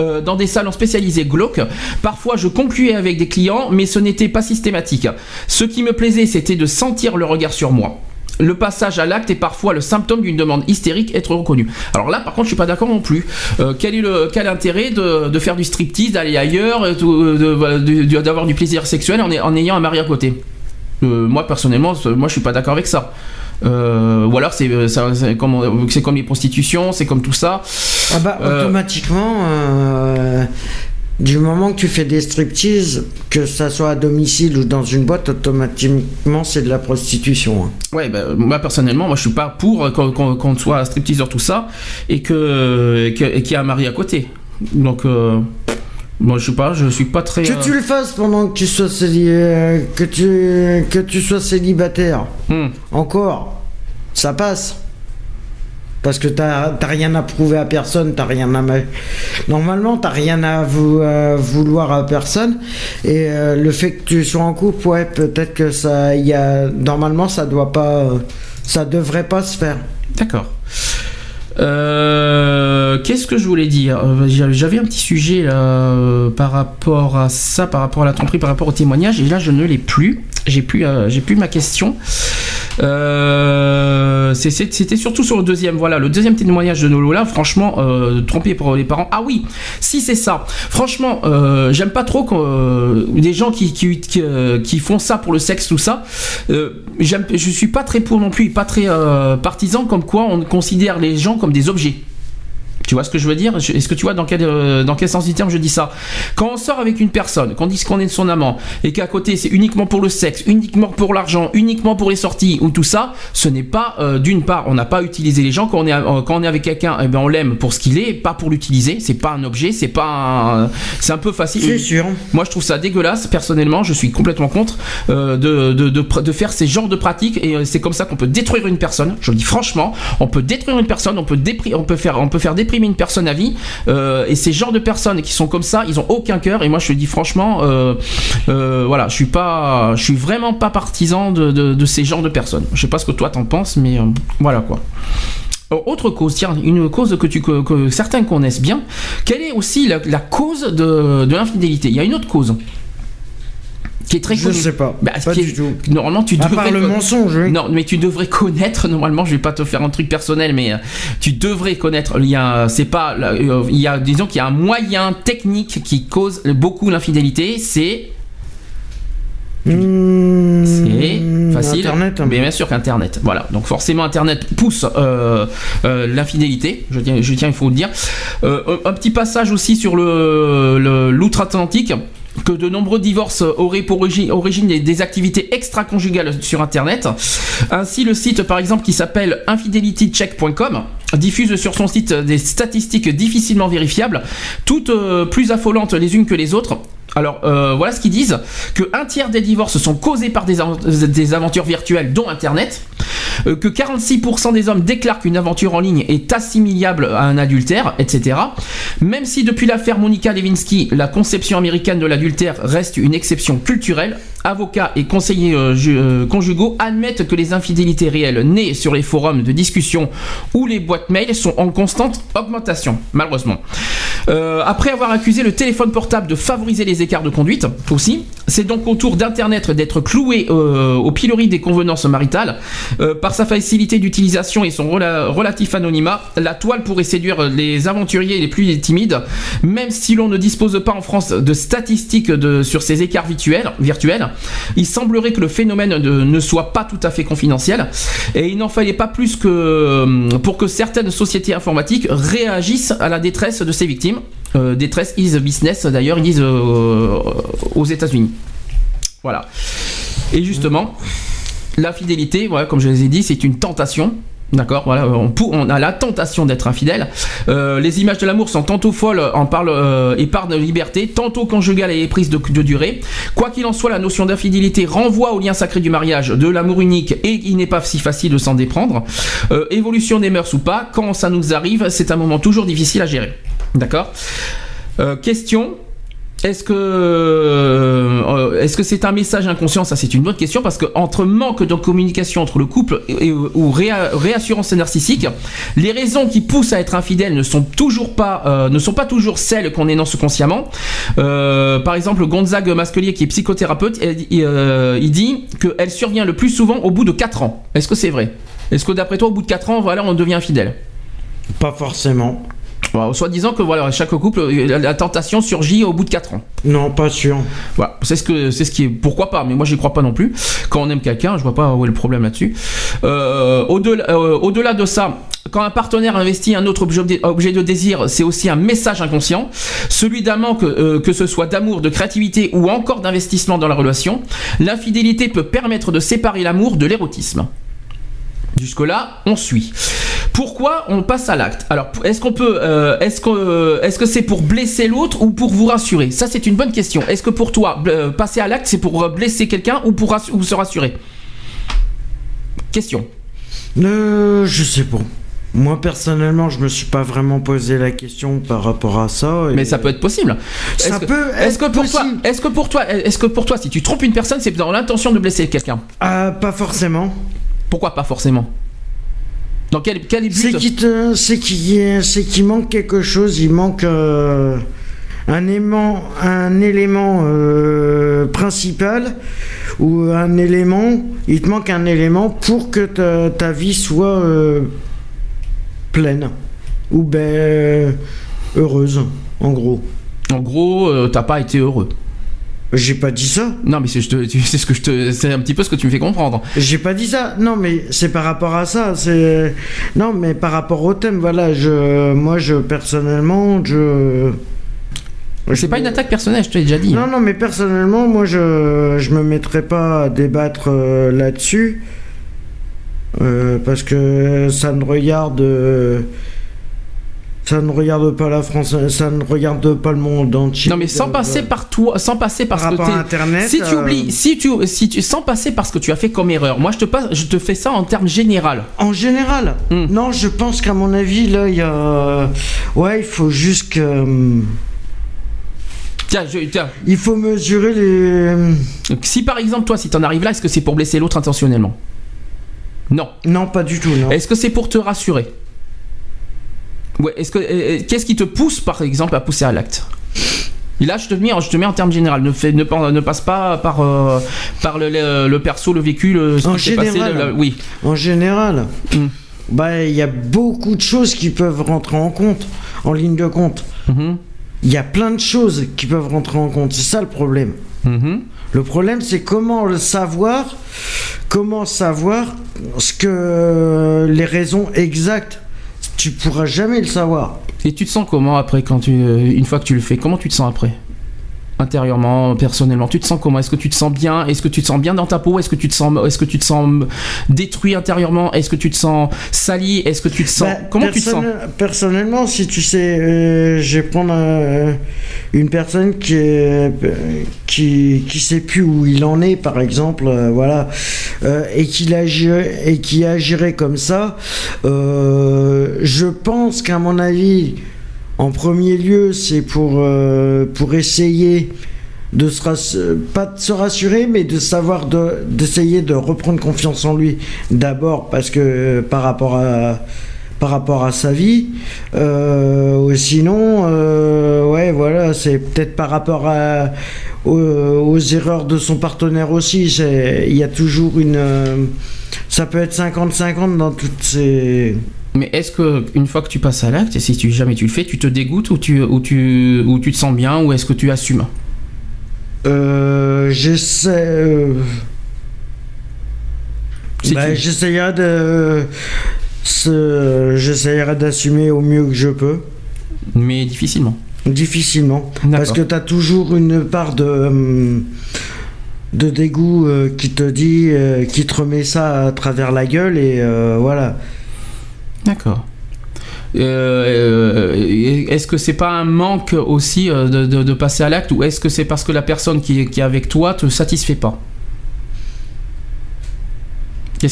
euh, dans des salons spécialisés glauques. Parfois, je concluais avec des clients, mais ce n'était pas systématique. Ce qui me plaisait, c'était de sentir le regard sur moi. Le passage à l'acte est parfois le symptôme d'une demande hystérique être reconnue. Alors là, par contre, je suis pas d'accord non plus. Euh, quel est le quel intérêt de, de faire du striptease, d'aller ailleurs, euh, euh, d'avoir du plaisir sexuel en, en ayant un mari à côté? Euh, Moi, personnellement, moi, je suis pas d'accord avec ça. Euh, ou alors c'est comme c'est comme les prostitutions, c'est comme tout ça. Ah bah, automatiquement, euh, du moment que tu fais des striptease, que ça soit à domicile ou dans une boîte, automatiquement, c'est de la prostitution. hein. Ouais, bah, moi personnellement, moi je suis pas pour euh, qu'on soit stripteaseur tout ça et que et qu'il y a un mari à côté. Donc euh, moi je sais pas, je suis pas très. Que euh, tu le fasses pendant que tu sois, céli- euh, que tu, que tu sois célibataire, hmm. encore, ça passe. Parce que t'as rien à prouver à personne, t'as rien à. ma- Normalement, t'as rien à euh, vouloir à personne. Et euh, le fait que tu sois en couple, ouais, peut-être que ça. Y a... Normalement, ça doit pas. Ça devrait pas se faire. D'accord. Euh, Qu'est-ce que je voulais dire? J'avais un petit sujet par rapport à ça, par rapport à la tromperie, par rapport au témoignage, et là je ne l'ai plus. J'ai plus, j'ai plus ma question. Euh, C'était surtout sur le deuxième, voilà, le deuxième témoignage de Nolola. Franchement, euh, trompé pour les parents. Ah oui, si c'est ça. Franchement, euh, j'aime pas trop euh, des gens qui qui, font ça pour le sexe, tout ça. Je suis pas très pour non plus, pas très partisan, comme quoi on considère les gens comme des objets. Tu vois ce que je veux dire Est-ce que tu vois dans quel, euh, dans quel sens du terme je dis ça Quand on sort avec une personne, qu'on dit qu'on est de son amant, et qu'à côté c'est uniquement pour le sexe, uniquement pour l'argent, uniquement pour les sorties ou tout ça, ce n'est pas, euh, d'une part, on n'a pas utilisé les gens. Quand on est, euh, quand on est avec quelqu'un, eh ben, on l'aime pour ce qu'il est, pas pour l'utiliser. C'est pas un objet, c'est pas un- C'est un peu facile. C'est sûr. Moi, je trouve ça dégueulasse. Personnellement, je suis complètement contre de, de, de, faire ces genres de pratiques. Et c'est comme ça qu'on peut détruire une personne. Je le dis franchement, on peut détruire une personne, on peut, on peut, faire, on peut faire une personne à vie. Euh, et ces genres de personnes qui sont comme ça, ils ont aucun cœur. Et moi, je te dis franchement, euh, euh, voilà, je suis pas, je suis vraiment pas partisan de, ces genres de personnes. Je sais pas ce que toi t'en penses, mais voilà quoi. Euh, Autre cause, tiens, une cause que, tu, que, certains connaissent bien. Quelle est aussi la, la cause de, de l'infidélité? Il y a une autre cause qui est très Je connue. sais pas. Bah, pas est- du tout. Normalement, tu À devrais. part le mensonge, oui. Non, mais tu devrais connaître. Normalement, je vais pas te faire un truc personnel, mais euh, tu devrais connaître. Il y a, c'est pas, euh, il y a, disons qu'il y a un moyen technique qui cause beaucoup l'infidélité. C'est Mmh, c'est facile. Internet. hein. Mais bien sûr qu'Internet. Voilà. Donc forcément, Internet pousse euh, euh, l'infidélité. Je tiens, je tiens, il faut le dire. Euh, un petit passage aussi sur le- l'outre-Atlantique. Que de nombreux divorces auraient pour origi- origine des activités extra-conjugales sur Internet. Ainsi, le site, par exemple, qui s'appelle infidelitycheck.com diffuse sur son site des statistiques difficilement vérifiables, toutes euh, plus affolantes les unes que les autres. Alors euh, voilà ce qu'ils disent que un tiers des divorces sont causés par des, av- des aventures virtuelles, dont Internet. euh, que 46% des hommes déclarent qu'une aventure en ligne est assimilable à un adultère, etc. Même si depuis l'affaire Monica Lewinsky, la conception américaine de l'adultère reste une exception culturelle, avocats et conseillers ju- conjugaux admettent que les infidélités réelles nées sur les forums de discussion ou les boîtes mail sont en constante augmentation, malheureusement. Euh, après avoir accusé le téléphone portable de favoriser les écarts de conduite, aussi, c'est donc au tour d'Internet d'être cloué euh, au pilori des convenances maritales. Euh, par sa facilité d'utilisation et son rela- relatif anonymat, la toile pourrait séduire les aventuriers les plus timides, même si l'on ne dispose pas en France de statistiques sur ces écarts virtuels. Il semblerait que le phénomène ne soit pas tout à fait confidentiel, et il n'en fallait pas plus que pour que certaines sociétés informatiques réagissent à la détresse de ces victimes. Euh, détresse is business, d'ailleurs, ils euh, aux États-Unis. Voilà. Et justement, la fidélité, voilà, comme je les ai dit, c'est une tentation. D'accord, voilà, on, a la tentation d'être infidèle. Euh, les images de l'amour sont tantôt folles, en parlent euh, et parlent de liberté, tantôt conjugales et prises de, de durée. Quoi qu'il en soit, la notion d'infidélité renvoie au lien sacré du mariage, de l'amour unique, et il n'est pas si facile de s'en déprendre. Euh, évolution des mœurs ou pas, quand ça nous arrive, c'est un moment toujours difficile à gérer. D'accord? Euh, Question est-ce que euh, est-ce que c'est un message inconscient? Ça, c'est une bonne question parce que entre manque de communication entre le couple et, ou réa- réassurance narcissique, les raisons qui poussent à être infidèle ne sont toujours pas euh, ne sont pas toujours celles qu'on énonce consciemment. Euh, par exemple, Gonzague Masquelier, qui est psychothérapeute, il dit qu'elle survient le plus souvent au bout de 4 ans. Est-ce que c'est vrai? Est-ce que d'après toi, au bout de 4 ans, voilà, on devient infidèle? Pas forcément. Bon, soit disant que voilà, chaque couple, euh, la, tentation surgit au bout de 4 ans. Non, pas sûr. Voilà, c'est ce que c'est ce qui est pourquoi pas, mais moi j'y crois pas non plus. Quand on aime quelqu'un, je vois pas où est le problème là-dessus. Euh, au-delà, euh, au-delà de ça, quand un partenaire investit un autre objet, objet de désir, c'est aussi un message inconscient, celui d'un manque, euh, que ce soit d'amour, de créativité ou encore d'investissement dans la relation. L'infidélité peut permettre de séparer l'amour de l'érotisme. Jusque-là, on suit. Pourquoi on passe à l'acte? Alors, est-ce qu'on peut, euh, est-ce que, euh, est-ce que c'est pour blesser l'autre ou pour vous rassurer? Ça, c'est une bonne question. Est-ce que pour toi, euh, passer à l'acte, c'est pour euh, blesser quelqu'un ou pour ou se rassurer? Question. Euh, je sais pas. Moi personnellement, je me suis pas vraiment posé la question par rapport à ça. et- Mais ça peut être possible. Ça que- peut Est-ce que être pour toi, possible. est-ce que pour toi, est-ce que pour toi, si tu trompes une personne, c'est dans l'intention de blesser quelqu'un? Ah, pas forcément. Pourquoi pas forcément Dans quel quel but C'est qu'il c'est qu'il manque quelque chose. Il manque euh, un aimant, un élément euh, principal ou un élément. Il te manque un élément pour que ta, ta vie soit euh, pleine ou ben heureuse, en gros. En gros, t'as pas été heureux. J'ai pas dit ça. Non, mais c'est je te- tu- c'est ce que je te, c'est un petit peu ce que tu me fais comprendre. J'ai pas dit ça. Non, mais c'est par rapport à ça. C'est non, mais par rapport au thème. Voilà, je, moi, je personnellement, je. C'est pas une attaque personnelle, je te l'ai déjà dit. Non, non, mais personnellement, moi, je, je me mettrais pas à débattre euh, là-dessus. Euh, parce que ça ne regarde. euh, ça ne regarde pas la France, ça ne regarde pas le monde entier. Non mais sans Euh, passer par toi, sans passer par par ce que Internet, Si tu euh, oublies, si tu, si tu, sans passer par ce que tu as fait comme erreur. Moi je te passe, je te fais ça en termes général. En général, Hmm. non, je pense qu'à mon avis, là, il y a. Ouais, il faut juste que. Tiens, je- tiens. Il faut mesurer les. Si par exemple toi, si t'en arrives là, est-ce que c'est pour blesser l'autre intentionnellement? Non. Non, pas du tout. Est-ce que c'est pour te rassurer? Ouais. Est-ce que euh, euh, qu'est-ce qui te pousse par exemple à pousser à l'acte? Et là, je te mets, je te mets en termes général. Ne, fais, ne, ne passe pas par, euh, par le, le- le perso, le vécu, le, ce En qui passé. général. le- oui. En général, Hmm. bah, il y a beaucoup de choses qui peuvent rentrer en compte, en ligne de compte. Mhm. Il y a plein de choses qui peuvent rentrer en compte. C'est ça le problème. Mhm. Le problème, c'est comment le savoir, comment savoir ce que les raisons exactes. Tu pourras jamais le savoir. Et tu te sens comment après quand tu, euh, une fois que tu le fais? Comment tu te sens après? Intérieurement, personnellement. Tu te sens comment? Est-ce que tu te sens bien? Est-ce que tu te sens bien dans ta peau? Est-ce que tu te sens, est-ce que tu te sens détruit intérieurement? Est-ce que tu te sens sali? Est-ce que tu te sens Bah, comment tu te sens? personne- Personnellement, si tu sais, euh, je vais prendre euh, une personne qui, est, qui qui sait plus où il en est, par exemple, euh, voilà, euh, et qui agirait et qui agirait comme ça. euh, je pense qu'à mon avis, en premier lieu, c'est pour euh, pour essayer de se pas de se rassurer, mais de savoir de- d'essayer de reprendre confiance en lui d'abord parce que euh, par rapport à par rapport à sa vie, Euh, sinon, euh, ouais, voilà, c'est peut-être par rapport à, aux, aux erreurs de son partenaire aussi. Il y a toujours une, ça peut être 50-50 dans toutes ces. Mais est-ce que une fois que tu passes à l'acte, et si tu jamais tu le fais, tu te dégoûtes ou tu ou tu ou tu te sens bien ou est-ce que tu assumes? Euh, j'essaie. euh, bah, j'essaierai de. J'essaierai d'assumer au mieux que je peux. Mais difficilement. Difficilement. Parce que tu as toujours une part de, hum, de dégoût euh, qui te dit, euh, qui te remet ça à travers la gueule et euh, voilà. D'accord. Euh, est-ce que c'est pas un manque aussi euh, de, de- de passer à l'acte ou est-ce que c'est parce que la personne qui est, qui est avec toi te satisfait pas?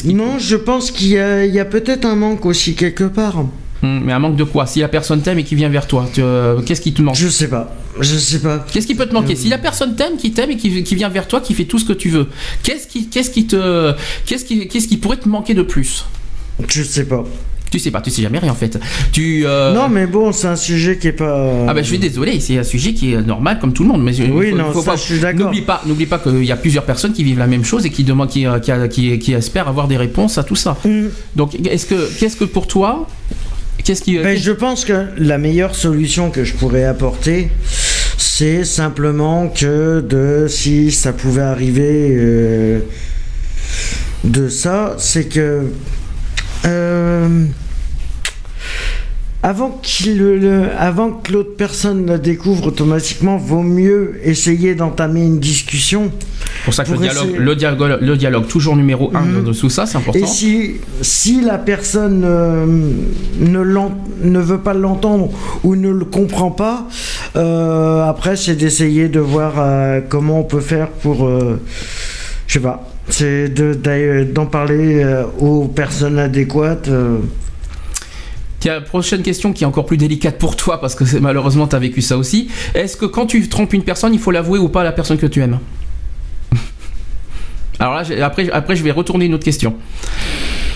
Non, je pense qu'il y a, peut-être un manque aussi quelque part. Hum, mais un manque de quoi? Si la personne t'aime et qui vient vers toi, euh, qu'est-ce qui te manque? Je sais pas. Je sais pas. Qu'est-ce qui peut te manquer? Si la personne t'aime, qui t'aime et qui, qui vient vers toi, qui fait tout ce que tu veux, qu'est-ce qui, qu'est-ce qui te, qu'est-ce qui, qu'est-ce qui pourrait te manquer de plus? Je sais pas. Tu sais pas, tu sais jamais rien en fait. Tu. euh, Non, mais bon, c'est un sujet qui est pas. Ah ben je suis désolé, c'est un sujet qui est normal comme tout le monde. Mais Oui, faut- non, faut ça, pas- je suis d'accord. N'oublie pas, n'oublie pas qu'il y a plusieurs personnes qui vivent la même chose et qui demandent, qui, euh, qui, qui, qui espèrent avoir des réponses à tout ça. Mm. Donc est-ce que, qu'est-ce que pour toi, qu'est-ce qui, Ben, je pense que la meilleure solution que je pourrais apporter, c'est simplement que de si ça pouvait arriver euh, de ça, c'est que euh, avant qu'il le- avant que l'autre personne le découvre automatiquement, vaut mieux essayer d'entamer une discussion. pour ça que le dialogue, essayer- le dialogue, le dialogue toujours numéro un Mhm. de tout ça, c'est important. Et si, si la personne euh, ne, l'en- ne veut pas l'entendre ou ne le comprend pas, euh, après c'est d'essayer de voir euh, comment on peut faire pour... euh, je sais pas. C'est de- d'ailleurs d'en parler euh, aux personnes adéquates. euh. Tiens, prochaine question qui est encore plus délicate pour toi parce que malheureusement tu as vécu ça aussi. Est-ce que quand tu trompes une personne, il faut l'avouer ou pas à la personne que tu aimes? Alors là, après, après je vais retourner une autre question.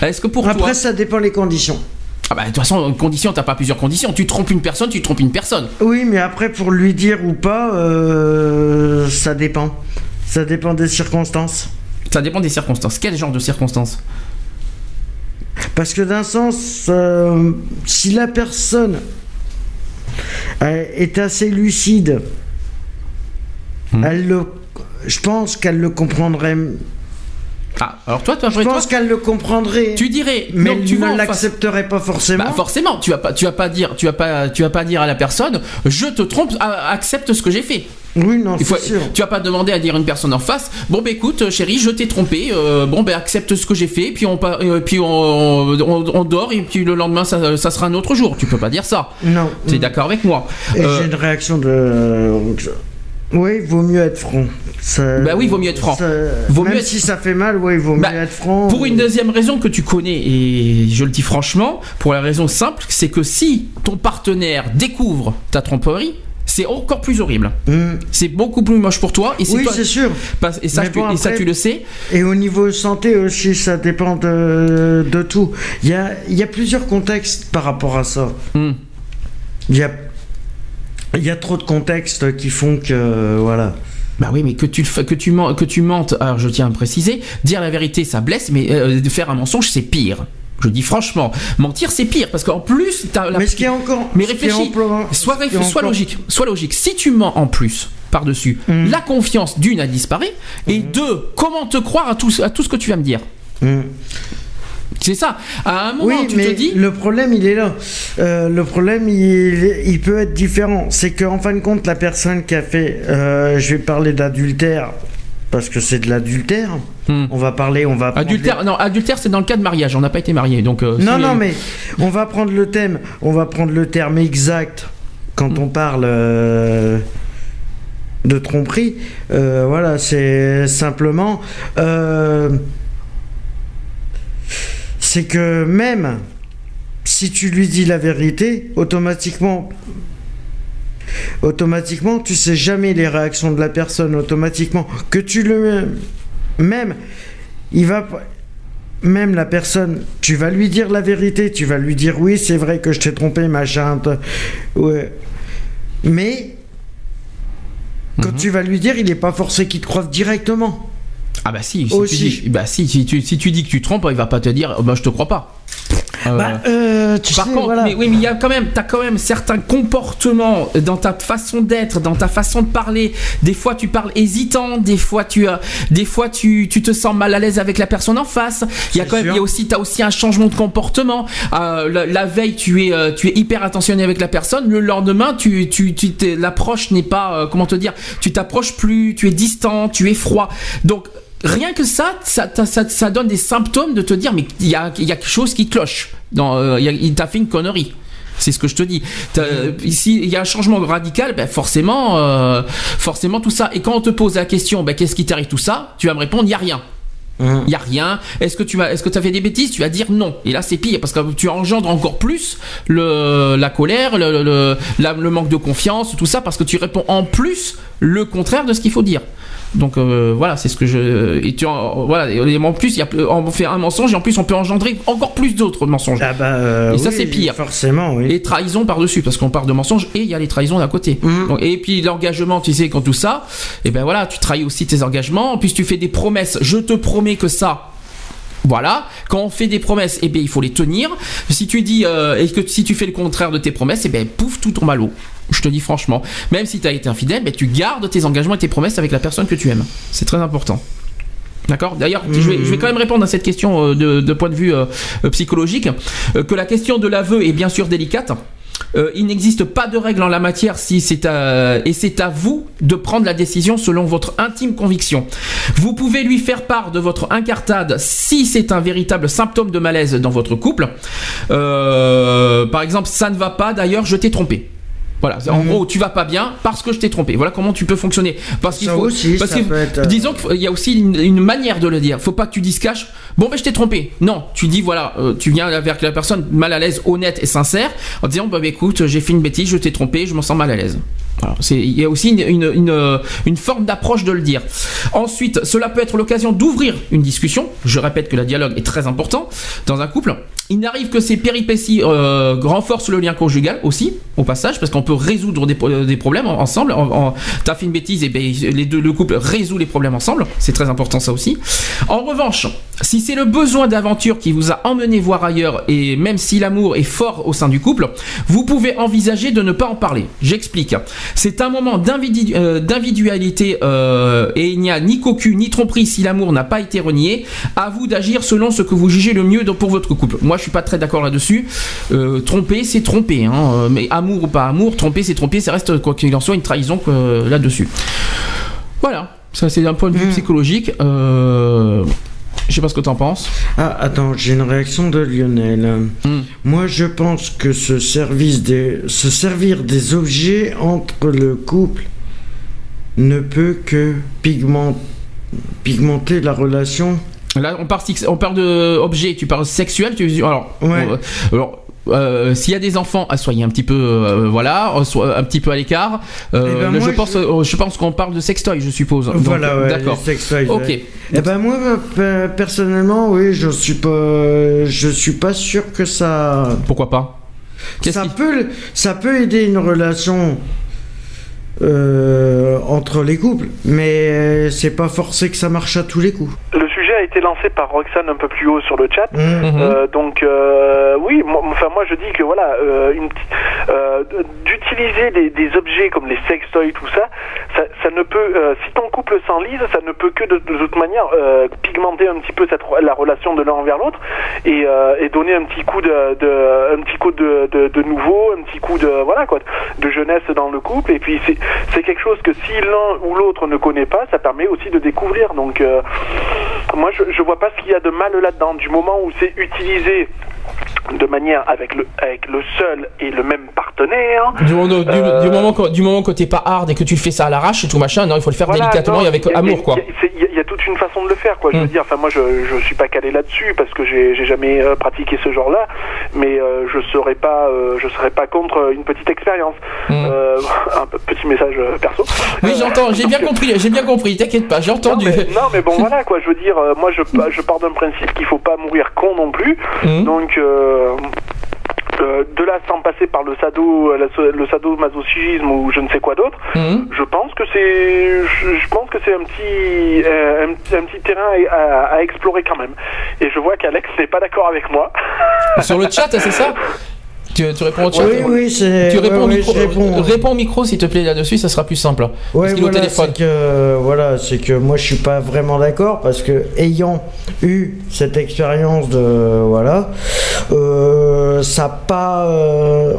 Est-ce que pour toi... Après ça dépend les conditions. Ah bah de toute façon, une condition, t'as pas plusieurs conditions. Tu trompes une personne, tu trompes une personne. Oui, mais après pour lui dire ou pas, euh, ça dépend. Ça dépend des circonstances. Ça dépend des circonstances. Quel genre de circonstances Parce que d'un sens, euh, si la personne euh, est assez lucide, Hmm. elle le, je pense qu'elle le comprendrait. Ah, alors toi, toi, Je pense qu'elle le comprendrait. tu dirais, mais tu ne l'accepterait pas forcément. Bah forcément, tu vas pas, tu vas pas dire, tu vas pas, tu vas pas dire à la personne, je te trompe, accepte ce que j'ai fait. Oui, non, c'est sûr. tu vas pas demander à dire à une personne en face, bon bah écoute euh, chérie, je t'ai trompé, euh, bon bah accepte ce que j'ai fait, puis on, euh, puis on, on, on dort et puis le lendemain ça, ça sera un autre jour. Tu peux pas dire ça. Non. T'es d'accord avec moi Et Euh, j'ai une réaction de. Oui, vaut mieux être franc. Ça- Bah oui, vaut mieux être franc. ça- Vaut Même mieux être- si ça fait mal, oui, vaut Bah, mieux être franc. Pour une deuxième raison que tu connais, et je le dis franchement, pour la raison simple, c'est que si ton partenaire découvre ta tromperie, c'est encore plus horrible. Hmm. C'est beaucoup plus moche pour toi. Et Oui, c'est sûr. parce- et ça, tu, et ça, tu le sais. Et au niveau santé aussi, ça dépend de, de tout. Il y a, il y a plusieurs contextes par rapport à ça. Hmm. Il y a, il y a trop de contextes qui font que. Voilà. Bah oui, mais que tu, que, tu men- que tu mentes, alors je tiens à préciser, dire la vérité ça blesse, mais euh, faire un mensonge c'est pire. Je dis franchement, mentir c'est pire parce qu'en plus, t'as la... Mais ce qui est encore. Mais réfléchis, encore- logique, sois logique. Si tu mens en plus par-dessus, Mm. la confiance d'une a disparu, et deux, comment te croire à tout, à tout ce que tu vas me dire Hmm. C'est ça. À un moment, Oui, tu mais te dis. le problème, il est là. Euh, le problème, il, il peut être différent. C'est qu'en fin de compte, la personne qui a fait, euh, je vais parler d'adultère, parce que c'est de l'adultère. Hmm. On va parler, on va. Adultère, non, adultère, c'est dans le cas de mariage. On n'a pas été marié, donc. euh, Non, non, mais on va prendre le thème, on va prendre le terme exact quand on parle euh, de tromperie. Euh, voilà, c'est simplement. euh, c'est que même si tu lui dis la vérité, automatiquement. Automatiquement, tu sais jamais les réactions de la personne. Automatiquement, que tu le. Même, il va même la personne, tu vas lui dire la vérité, tu vas lui dire oui, c'est vrai que je t'ai trompé, machin. Ouais. Mais quand Mhm. tu vas lui dire, il n'est pas forcé qu'il te croise directement. Ah bah si, si Aussi. tu dis, bah si, si tu, si tu dis que tu trompes, il va pas te dire, oh, bah je te crois pas. Euh, Bah, euh, tu Par sais, contre, voilà. mais, oui, mais il y a quand même, t'as quand même certains comportements dans ta façon d'être, dans ta façon de parler. Des fois, tu parles hésitant, des fois, tu, as, des fois, tu, tu te sens mal à l'aise avec la personne en face. Il y a quand même, il y a aussi, t'as aussi un changement de comportement. Euh, la, la veille, tu es, euh, tu es hyper attentionné avec la personne. Le lendemain, tu, tu, tu l'approche n'est pas, euh, comment te dire, tu t'approches plus, tu es distant, tu es froid. Donc Rien que ça, ça, ça, ça- ça donne des symptômes de te dire, mais il y a, il y a quelque chose qui cloche. Euh, il t'a fait une connerie. C'est ce que je te dis. T'as- Ici, il y a un changement radical, ben forcément, euh, forcément tout ça. Et quand on te pose la question, ben, qu'est-ce qui t'arrive tout ça, tu vas me répondre, il y a rien. Il y a rien. Est-ce que tu vas, est-ce que as fait des bêtises Tu vas dire non. Et là, c'est pire parce que tu engendres encore plus le, la colère, le, le, la- le manque de confiance, tout ça, parce que tu réponds en plus le contraire de ce qu'il faut dire. Donc euh, voilà, c'est ce que je. Et tu en, voilà. Et en plus, il y a, on fait un mensonge et en plus, on peut engendrer encore plus d'autres mensonges. Ah bah, euh, Et ça, oui, c'est pire. Forcément, oui. Et trahison par-dessus, parce qu'on parle de mensonges et il y a les trahisons d'à côté. Mhm. Donc, et puis l'engagement, tu sais, quand tout ça, et ben voilà, tu trahis aussi tes engagements, en plus tu fais des promesses, je te promets que ça. Voilà, quand on fait des promesses, eh bien il faut les tenir. Si tu dis euh, et que si tu fais le contraire de tes promesses, eh bien pouf, tout tombe à l'eau. Je te dis franchement, même si tu as été infidèle, ben, tu gardes tes engagements et tes promesses avec la personne que tu aimes. C'est très important. D'accord? D'ailleurs, je, vais, quand même répondre à cette question euh, de, point de vue euh, psychologique. Que la question de l'aveu est bien sûr délicate. Euh, il n'existe pas de règle en la matière si c'est à, et c'est à vous de prendre la décision selon votre intime conviction. Vous pouvez lui faire part de votre incartade si c'est un véritable symptôme de malaise dans votre couple. Euh, par exemple, ça ne va pas, d'ailleurs, je t'ai trompé. Voilà, en Mhm. gros, tu vas pas bien parce que je t'ai trompé. Voilà comment tu peux fonctionner. Parce qu'il faut, aussi, parce être, euh, disons qu'il y a aussi une, une manière de le dire. Faut pas que tu dises cash. Bon, ben je t'ai trompé. Non, tu dis voilà, euh, tu viens vers la personne mal à l'aise, honnête et sincère, en disant bah, bah, écoute, j'ai fait une bêtise, je t'ai trompé, je me sens mal à l'aise. Il y a aussi une, forme d'approche de le dire. Ensuite, cela peut être l'occasion d'ouvrir une discussion. Je répète que le dialogue est très important dans un couple. Il n'arrive que ces péripéties euh, renforcent le lien conjugal aussi, au passage, parce qu'on peut résoudre des, pro- des problèmes en- ensemble. En, en- T'as fait une bêtise, et ben les deux, le couple résout les problèmes ensemble. C'est très important ça aussi. En revanche, si c'est le besoin d'aventure qui vous a emmené voir ailleurs, et même si l'amour est fort au sein du couple, vous pouvez envisager de ne pas en parler. J'explique. C'est un moment euh, d'individualité euh, et il n'y a ni cocu ni tromperie si l'amour n'a pas été renié. À vous d'agir selon ce que vous jugez le mieux pour votre couple. Moi, je suis pas très d'accord là-dessus. Euh, tromper, c'est tromper. Hein. Mais amour ou pas amour, tromper, c'est tromper. Ça reste quoi qu'il en soit une trahison là-dessus. Voilà. Ça, c'est d'un point de vue Mm. psychologique. Euh... Je sais pas ce que t'en penses. Ah, attends, j'ai une réaction de Lionel. Hmm. Moi, je pense que ce, service des, se servir des objets entre le couple ne peut que pigment- pigmenter la relation. Là, on parle, on parle de objet, tu parles sexuel, tu alors, Ouais. alors euh, s'il y a des enfants, ah, soyez un petit peu, euh, voilà, euh, soit un petit peu à l'écart. Euh, Eh ben, je pense, je- euh, je pense qu'on parle de sextoy, je suppose. Voilà, ouais, d'accord. Ok. ouais. Eh ben moi, euh, personnellement, oui, je suis pas, je suis pas sûr que ça. Pourquoi pas? Ça qui- peut, ça peut aider une relation euh, entre les couples, mais c'est pas forcé que ça marche à tous les coups. Le sujet a été lancé par Roxane un peu plus haut sur le chat. Mhm. Euh, donc euh, oui, moi, enfin moi je dis que voilà, euh, d'utiliser des, des objets comme les sextoys, tout ça, ça, ça ne peut, si ton couple s'enlise, ça ne peut que de, de toute manière pigmenter un petit peu cette, la relation de l'un envers l'autre et, et donner un petit coup de, de un petit coup de, nouveau, un petit coup de voilà quoi, de jeunesse dans le couple. Et puis c'est c'est quelque chose que si l'un ou l'autre ne connaît pas, ça permet aussi de découvrir. Donc euh, moi je, je vois pas ce qu'il y a de mal là-dedans du moment où c'est utilisé de manière avec le avec le seul et le même partenaire. Du, moment- du- Euh, du moment que, du moment que t'es pas hard et que tu fais ça à l'arrache et tout machin, non, il faut le faire Voilà, délicatement non, et avec il y a- amour, quoi. Il y, a- y y toute une façon de le faire, quoi. Je veux dire, enfin moi, je je suis pas calé là-dessus parce que j'ai jamais euh, pratiqué ce genre-là, mais euh, je serais pas je serais pas contre une petite expérience. Mm. Euh, un petit message perso. Oui, j'entends, j'ai bien compris, j'ai bien compris, t'inquiète pas, j'ai non entendu. mais, non mais bon voilà quoi je veux dire moi je, je pars d'un principe qu'il faut pas mourir con non plus Mhm. donc euh, de là sans passer par le sado le sadomasochisme ou je ne sais quoi d'autre Mhm. je pense que c'est je, je pense que c'est un petit euh, un, petit- un petit terrain à, à explorer quand même. Et je vois qu'Alex n'est pas d'accord avec moi. Sur le chat, c'est ça? tu, tu réponds au chat Oui, oui, c'est. Tu réponds, ouais, au micro, réponds. réponds au micro s'il te plaît là-dessus, ça sera plus simple. Ouais, Parce voilà, c'est que voilà, c'est que moi je suis pas vraiment d'accord parce que ayant eu cette expérience de voilà, euh, ça pas. euh,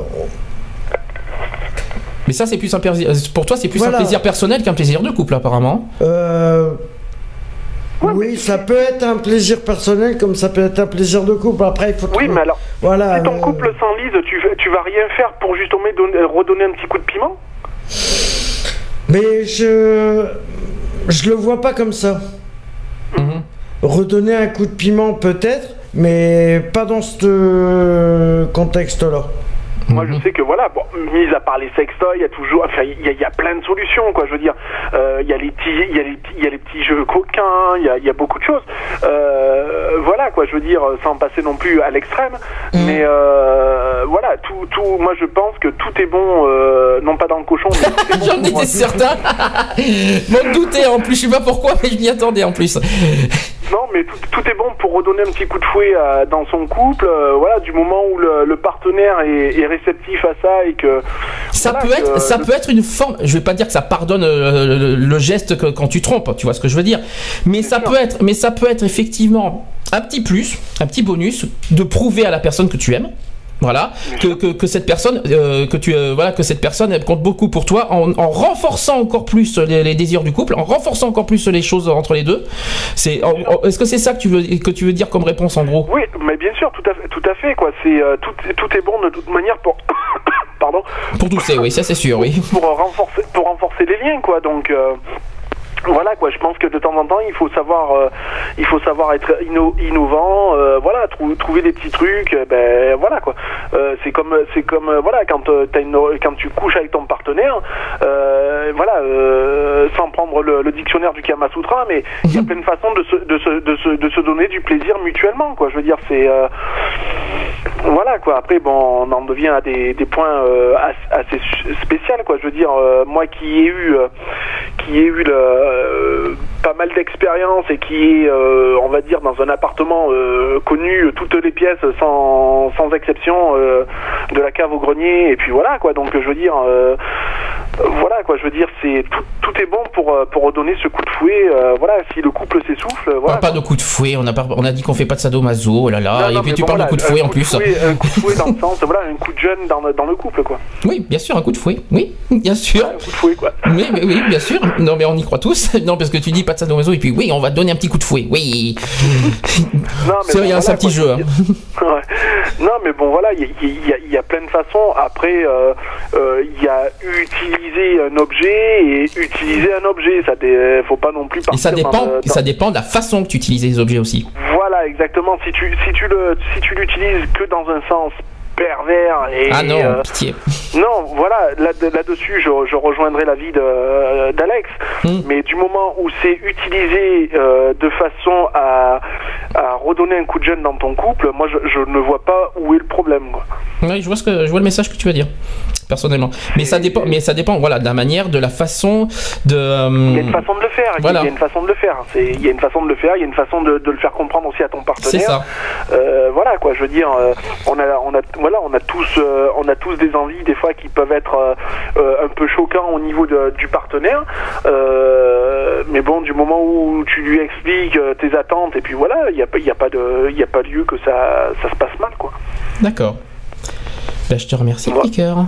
Mais ça, c'est plus un plaisir. Pour toi, c'est plus Voilà. un plaisir personnel qu'un plaisir de couple, apparemment. euh, oui, ça peut être un plaisir personnel comme ça peut être un plaisir de couple. Après, il faut. oui trouver- mais alors Voilà. si ton euh, couple s'enlise tu, tu vas rien faire pour justement donner- redonner un petit coup de piment? Mais je. Je le vois pas comme ça. Mhm. Redonner un coup de piment peut-être, mais pas dans ce euh, Moi, je sais que voilà, bon, mis à part les sextoys, il y a toujours, enfin, il y a, il y a plein de solutions, quoi. Je veux dire, euh, il y a les petits, il y a les, petits- il y a les petits jeux coquins, il y a, il y a beaucoup de choses. Euh, voilà, quoi. Je veux dire, sans passer non plus à l'extrême, mais euh, voilà, tout, tout. Moi, je pense que tout est bon, euh, non pas dans le cochon, mais J'en étais certain. M'en doutais en plus, je sais pas pourquoi, mais je m'y attendais en plus. Non, mais tout, tout est bon pour redonner un petit coup de fouet euh, dans son couple. euh, voilà, du moment où le, le partenaire est, est réceptif à ça et que Ça Voilà, peut être, ça peut être une forme. Je vais pas dire que ça pardonne euh, le, le geste que, quand tu trompes, tu vois ce que je veux dire. Mais ça peut être, mais ça peut être effectivement un petit plus, un petit bonus de prouver à la personne que tu aimes. Voilà, que, que, que cette personne, euh, que tu, euh, voilà, que cette personne elle compte beaucoup pour toi, en, en renforçant encore plus les, les désirs du couple, en renforçant encore plus les choses entre les deux. C'est, est-ce que c'est ça que tu veux, que tu veux dire comme réponse en gros? Oui, mais bien sûr, tout à fait, tout à fait quoi. C'est euh, tout, tout est bon de toute manière pour, pardon, Pour tousser, oui, ça c'est sûr, oui. pour renforcer, pour renforcer les liens quoi. Donc voilà quoi. Je pense que de temps en temps, il faut savoir, euh, il faut savoir être inno- innovant. euh, voilà, trou- trouver des petits trucs. euh, ben voilà quoi. Euh, c'est comme, c'est comme voilà quand une, quand tu couches avec ton partenaire, euh, voilà, euh, sans prendre le, le dictionnaire du Kama Sutra, mais il y a plein de façons de se, de se, de se, de se donner du plaisir mutuellement quoi. Je veux dire, c'est euh, voilà quoi. Après bon, on en devient à des, points euh, as- assez spéciaux quoi. Je veux dire, euh, moi qui ai eu euh, qui ai eu euh, pas mal d'expérience et qui est, on va dire, dans un appartement connu toutes les pièces sans, sans exception, de la cave au grenier et puis voilà quoi. Donc je veux dire, voilà quoi. Je veux dire, c'est tout, tout est bon pour euh, pour redonner ce coup de fouet. euh, voilà, si le couple s'essouffle, voilà. pas de coup de fouet, on a, pas- on a dit qu'on fait pas de sadomaso, oh là là, Non, et non, puis tu bon, parles voilà, de coup de fouet en plus. fouet, un coup de fouet dans le sens, voilà, un coup de jeune dans le, dans le couple quoi. Oui, bien sûr, un coup de fouet. Oui, bien sûr. Un coup de fouet quoi. Oui, mais oui, bien sûr. Non, mais on y croit tous. Non, parce que tu dis pas de sadomaso et puis oui, on va te donner un petit coup de fouet. Oui. Non, mais C'est y a un petit quoi, jeu. hein. Ouais. Non, mais bon, voilà, il y, a- y y plein de façons. Après, euh, euh, il y a utiliser un objet et utiliser un objet. Ça, dé- faut pas non plus Et ça dans dépend, le- ça dépend de la façon que tu utilises les objets aussi. Voilà, exactement. Si tu si tu le si tu l'utilises que dans un sens pervers et Ah non, euh, pitié. Non, voilà, là- là-dessus, je, je rejoindrai l'avis de- d'Alex. Hmm. Mais du moment où c'est utilisé euh, de façon à, à redonner un coup de jeune dans ton couple, moi, je, je ne vois pas où est le problème. Quoi. Oui, je vois ce que je vois le message que tu veux dire. Personnellement, mais ça dépend, mais ça dépend, voilà, de la manière, de la façon de. euh, Il y a une façon de le faire. Voilà. Il y a une façon de le faire. Il y a une façon de le faire. Il y a une façon de, de le faire comprendre aussi à ton partenaire. C'est ça. Euh, voilà quoi. Je veux dire, euh, on a, on a, voilà, on a tous, euh, on a tous des envies des fois qui peuvent être euh, euh, un peu choquants au niveau de- du partenaire. Euh, mais bon, du moment où tu lui expliques euh, tes attentes et puis voilà, il n'y a, y a pas de, il a pas lieu que ça, ça se passe mal quoi. D'accord. Ben, je te remercie, petit cœur.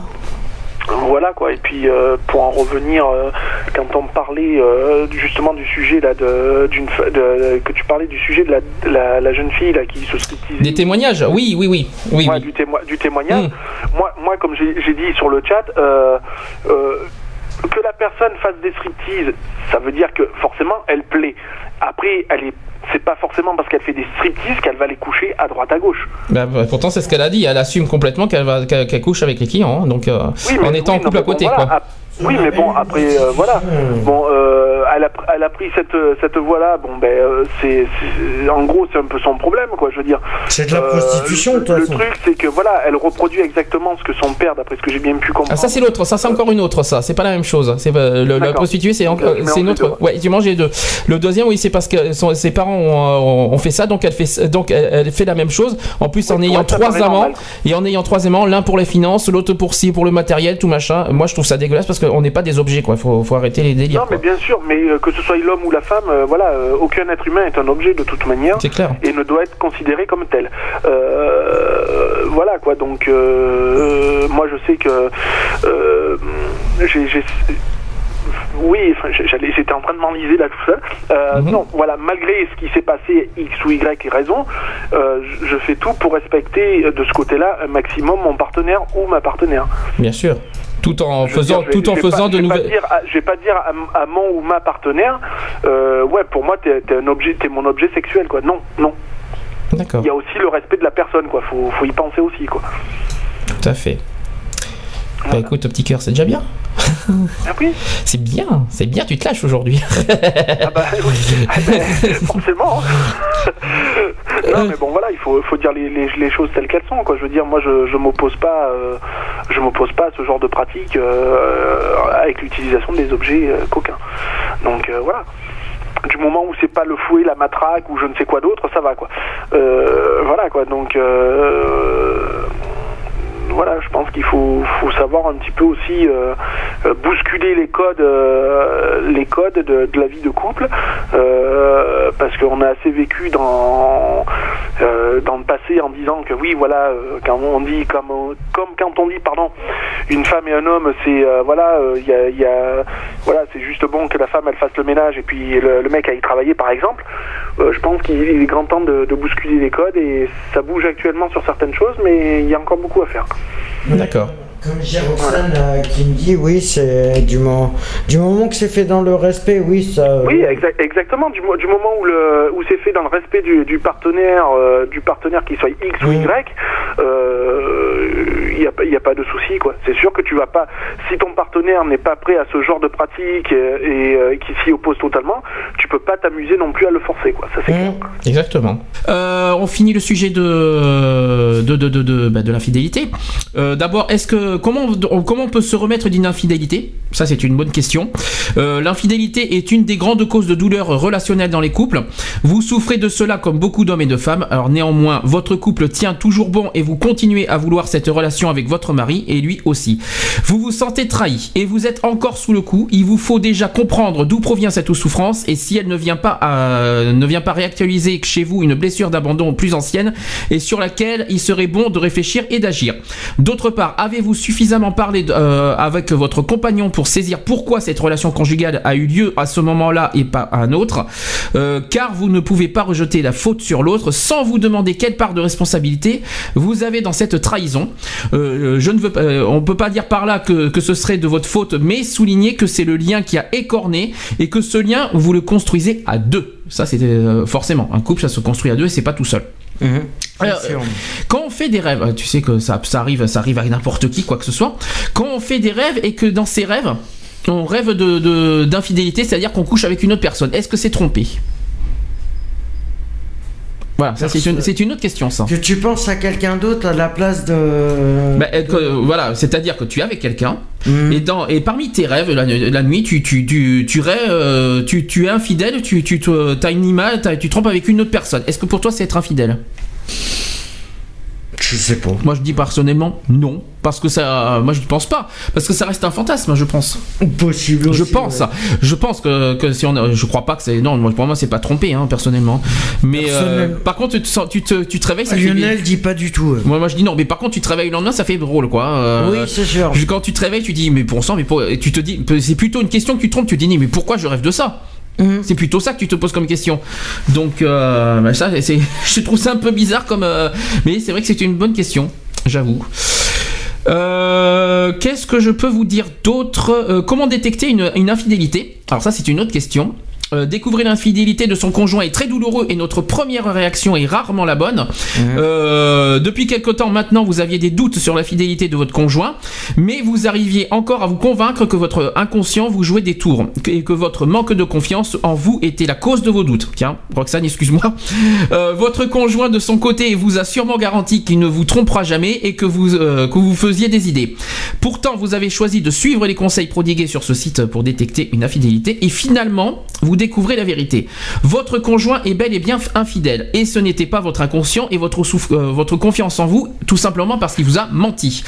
Voilà quoi. Et puis euh, pour en revenir, euh, quand on parlait euh, justement du sujet là, de, que tu parlais du sujet de la, de la, la jeune fille là qui se. Des témoignages, oui, oui, oui, oui, Ouais, oui. du, témo- du témoignage. Mm. Moi, moi, comme j'ai, dit sur le chat, que la personne fasse des striptease, ça veut dire que forcément elle plaît. Après, elle est, c'est pas forcément parce qu'elle fait des striptease qu'elle va les coucher à droite à gauche. Ben, bah, pourtant, c'est ce qu'elle a dit. Elle assume complètement qu'elle va, qu'elle, couche avec les clients, hein, donc euh, Oui, mais- en étant oui, en couple non, à bon, côté, voilà, quoi. Oui, mais bon, après, euh, voilà. Bon, euh, elle, a, elle a pris cette, cette voie-là. Bon, ben, euh, c'est, c'est- en gros, c'est un peu son problème, quoi. Je veux dire. C'est de la Euh, prostitution, de le, toute le façon. truc, c'est que voilà, elle reproduit exactement ce que son père, d'après ce que j'ai bien pu comprendre. Ah, ça c'est l'autre, ça c'est encore une autre, ça c'est pas la même chose. C'est euh, le, la D'accord. prostituée, c'est Donc, encore- c'est une les autre. Ouais, tu manges les deux. Le deuxième, oui, c'est parce que son- ses parents ont, ont fait ça, donc elle fait donc elle, elle fait la même chose. En plus, en ayant ouais, ça trois paraît amants normal. et en ayant trois aimants, l'un pour les finances, l'autre pour ci, pour le matériel, tout machin. Moi, je trouve ça dégueulasse parce qu'on n'est pas des objets, quoi. Faut, faut arrêter les délires. Non, mais quoi. bien sûr, mais euh, que ce soit l'homme ou la femme, euh, voilà, euh, aucun être humain est un objet de toute manière C'est clair. et ne doit être considéré comme tel. Euh, voilà quoi, donc moi je sais que j'ai. oui, j'étais en train de m'enliser là tout seul. Euh, Mhm. Non, voilà, malgré ce qui s'est passé, X ou Y raison, euh, je- fais tout pour respecter de ce côté-là un maximum mon partenaire ou ma partenaire. Bien sûr. Tout en Je faisant, dire, je vais- tout en faisant pas- de nouvelles. Je vais pas dire à, à mon ou ma partenaire, euh, ouais, pour moi, t'es t'es un objet, t'es mon objet sexuel, quoi. Non, non. D'accord. Il y a aussi le respect de la personne, quoi. Faut, faut y penser aussi, quoi. Tout à fait. Bah écoute, petit cœur, c'est déjà bien. Ah oui. C'est bien, c'est bien. Tu te lâches aujourd'hui. Ah bah oui. Ah ben, forcément. non, mais bon, voilà, il faut, faut dire les, les, les choses telles qu'elles sont, quoi. Je veux dire, moi, je, je m'oppose pas, euh, je m'oppose pas à ce genre de pratique euh, avec l'utilisation des objets euh, coquins. Donc euh, voilà. Du moment où c'est pas le fouet, la matraque ou je ne sais quoi d'autre, ça va quoi. Euh, voilà quoi. Donc euh, voilà, je pense qu'il faut, faut savoir un petit peu aussi euh, euh, bousculer les codes, euh, les codes de, de la vie de couple, euh, parce qu'on a assez vécu dans euh, dans le passé en disant que oui, voilà, euh, quand on dit comme comme quand on dit pardon, une femme et un homme, c'est voilà, il y a, y a- voilà, c'est juste bon que la femme elle fasse le ménage et puis le, le mec aille travailler par exemple. Je pense qu'il est grand temps de, de bousculer les codes et ça bouge actuellement sur certaines choses, mais il y a encore beaucoup à faire. D'accord. Comme j'ai Roxane euh, qui me dit, oui, c'est du moment, du moment que c'est fait dans le respect, oui, ça. Oui, exa- exactement. Du, du moment où, le, où c'est fait dans le respect du, du partenaire, euh, du partenaire qui soit X ou. Y, il n'y a, pas- y a pas de souci, quoi. C'est sûr que tu vas pas, si ton partenaire n'est pas prêt à ce genre de pratique euh, et, euh, qui s'y oppose totalement, tu peux pas t'amuser non plus à le forcer, quoi. Ça c'est clair. Mmh. Exactement. Euh, on finit le sujet de de de de de, bah, de l'infidélité. Euh, D'abord, est-ce que comment on- comment on peut se remettre d'une infidélité? Ça, c'est une bonne question. Euh, L'infidélité est une des grandes causes de douleur relationnelle dans les couples. Vous souffrez de cela comme beaucoup d'hommes et de femmes. Alors néanmoins, votre couple tient toujours bon et vous continuez à vouloir cette relation avec votre mari et lui aussi. Vous vous sentez trahi et vous êtes encore sous le coup. Il vous faut déjà comprendre d'où provient cette souffrance et si elle ne vient pas à- ne vient pas réactualiser chez vous une blessure d'abandon plus ancienne et sur laquelle il serait bon de réfléchir et d'agir. D'autre part, avez-vous suffisamment parlé euh, avec votre compagnon pour saisir pourquoi cette relation conjugale a eu lieu à ce moment-là et pas à un autre Euh, Car vous ne pouvez pas rejeter la faute sur l'autre sans vous demander quelle part de responsabilité vous avez dans cette trahison. Euh, je ne veux euh, on peut pas dire par là que, ce serait de votre faute, mais souligner que c'est le lien qui a écorné et que ce lien vous le construisez à deux. Ça, euh, forcément un couple, ça se construit à deux et c'est pas tout seul. Mhm. Alors, sûr. quand on fait des rêves, tu sais que ça, ça arrive, ça arrive à n'importe qui, quoi que ce soit. Quand on fait des rêves et que dans ces rêves, on rêve de- de- d'infidélité, c'est-à-dire qu'on couche avec une autre personne, est-ce que c'est trompé? Voilà, ça c'est une, c'est une autre question, ça. Que tu penses à quelqu'un d'autre à la place de. Bah, euh, que- voilà, c'est-à-dire que tu es avec quelqu'un Mhm. et, dans, et parmi tes rêves la, la nuit, tu, tu, tu, tu, rêves, euh, tu, tu es infidèle, tu, tu as une image, tu trompes avec une autre personne. Est-ce que pour toi c'est être infidèle? Je sais pas. Moi je dis personnellement non, parce que ça, moi je ne pense pas, parce que ça reste un fantasme, je pense. Possible. je pense, ouais. je pense que, que si on, a- je crois pas que c'est non, moi, pour moi c'est pas trompé, hein, personnellement. Mais euh, Personnel. par contre tu te, tu te, tu te réveilles, ça fait- Lionel dit pas du tout. euh. Moi, moi je dis non, mais par contre tu te réveilles le lendemain, ça fait drôle quoi. Euh, Oui, c'est sûr. Quand tu te réveilles, tu dis mais pour sang, mais pour, et tu te dis, c'est plutôt une question que tu te trompes, tu te dis mais pourquoi je rêve de ça? Mhm. C'est plutôt ça que tu te poses comme question. Donc euh, bah, ça, je trouve ça un peu bizarre comme, euh, mais c'est vrai que c'est une bonne question, j'avoue. Euh, Qu'est-ce que je peux vous dire d'autre? Comment détecter une infidélité? Alors ça, c'est une autre question. Euh, découvrir l'infidélité de son conjoint est très douloureux et notre première réaction est rarement la bonne. Euh, depuis quelque temps maintenant, vous aviez des doutes sur la fidélité de votre conjoint, mais vous arriviez encore à vous convaincre que votre inconscient vous jouait des tours et que votre manque de confiance en vous était la cause de vos doutes. Tiens, Roxane, excuse-moi. Euh, votre conjoint de son côté vous a sûrement garanti qu'il ne vous trompera jamais et que vous que vous faisiez des idées. Pourtant, vous avez choisi de suivre les conseils prodigués sur ce site pour détecter une infidélité et finalement, vous découvrez la vérité. Votre conjoint est bel et bien infidèle et ce n'était pas votre inconscient et votre, euh, votre confiance en vous, tout simplement parce qu'il vous a menti.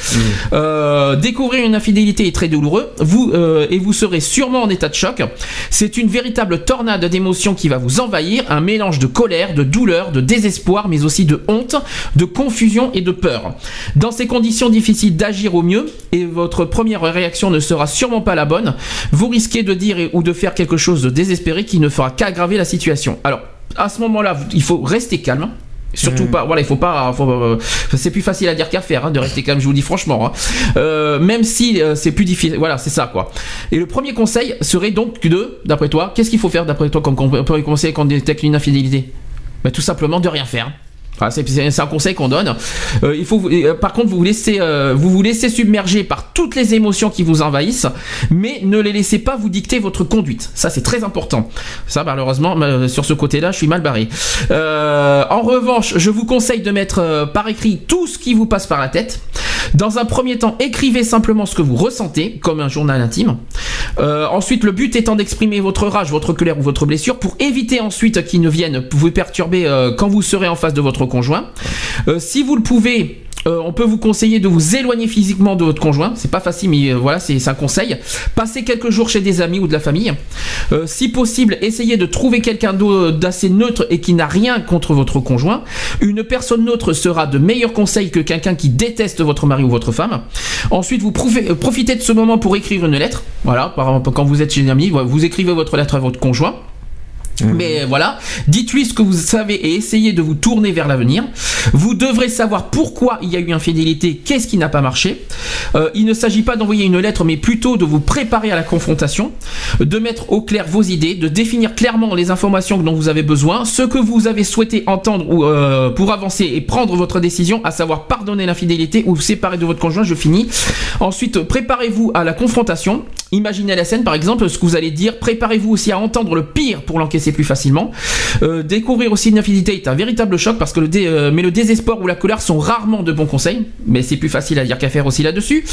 Euh, découvrir une infidélité est très douloureux vous, euh, et vous serez sûrement en état de choc. C'est une véritable tornade d'émotions qui va vous envahir, un mélange de colère, de douleur, de désespoir, mais aussi de honte, de confusion et de peur. Dans ces conditions difficiles d'agir au mieux, et votre première réaction ne sera sûrement pas la bonne, vous risquez de dire ou de faire quelque chose de désespéré qui ne fera qu'aggraver la situation. Alors, à ce moment-là, il faut rester calme. Surtout pas, voilà, il faut pas, euh, c'est plus facile à dire qu'à faire, hein, de rester calme, je vous le dis franchement. hein. Euh, même si euh, c'est plus difficile, voilà, c'est ça quoi. Et le premier conseil serait donc de, d'après toi, qu'est-ce qu'il faut faire d'après toi comme con- premier conseil quand on détecte une infidélité bah, Tout simplement de rien faire. C'est, un conseil qu'on donne. Euh, il faut, euh, par contre, vous vous laissez, euh, vous vous laissez submerger par toutes les émotions qui vous envahissent, mais ne les laissez pas vous dicter votre conduite. Ça, c'est très important. Ça, malheureusement, sur ce côté-là, je suis mal barré. En revanche, je vous conseille de mettre par écrit tout ce qui vous passe par la tête. Dans un premier temps, écrivez simplement ce que vous ressentez, comme un journal intime. Ensuite, le but étant d'exprimer votre rage, votre colère ou votre blessure pour éviter ensuite qu'ils ne viennent vous perturber quand vous serez en face de votre conjoint. Euh, si vous le pouvez, euh, on peut vous conseiller de vous éloigner physiquement de votre conjoint. C'est pas facile, mais euh, voilà, c'est un conseil. Passez quelques jours chez des amis ou de la famille. Si possible, essayez de trouver quelqu'un d'assez neutre et qui n'a rien contre votre conjoint. Une personne neutre sera de meilleurs conseils que quelqu'un qui déteste votre mari ou votre femme. Ensuite, vous profitez de ce moment pour écrire une lettre. Voilà, par exemple, quand vous êtes chez des amis, vous écrivez votre lettre à votre conjoint. Mais voilà, dites-lui ce que vous savez et essayez de vous tourner vers l'avenir. Vous devrez savoir pourquoi il y a eu infidélité, qu'est-ce qui n'a pas marché. Euh, il ne s'agit pas d'envoyer une lettre, mais plutôt de vous préparer à la confrontation, de mettre au clair vos idées, de définir clairement les informations dont vous avez besoin, ce que vous avez souhaité entendre euh, pour avancer et prendre votre décision, à savoir pardonner l'infidélité ou vous séparer de votre conjoint. Je finis. Ensuite, préparez-vous à la confrontation. Imaginez la scène, par exemple, ce que vous allez dire. Préparez-vous aussi à entendre le pire pour l'encaisser plus facilement. Euh, découvrir aussi une infidélité est un véritable choc parce que euh, mais le désespoir ou la colère sont rarement de bons conseils. Mais c'est plus facile à dire qu'à faire aussi là-dessus.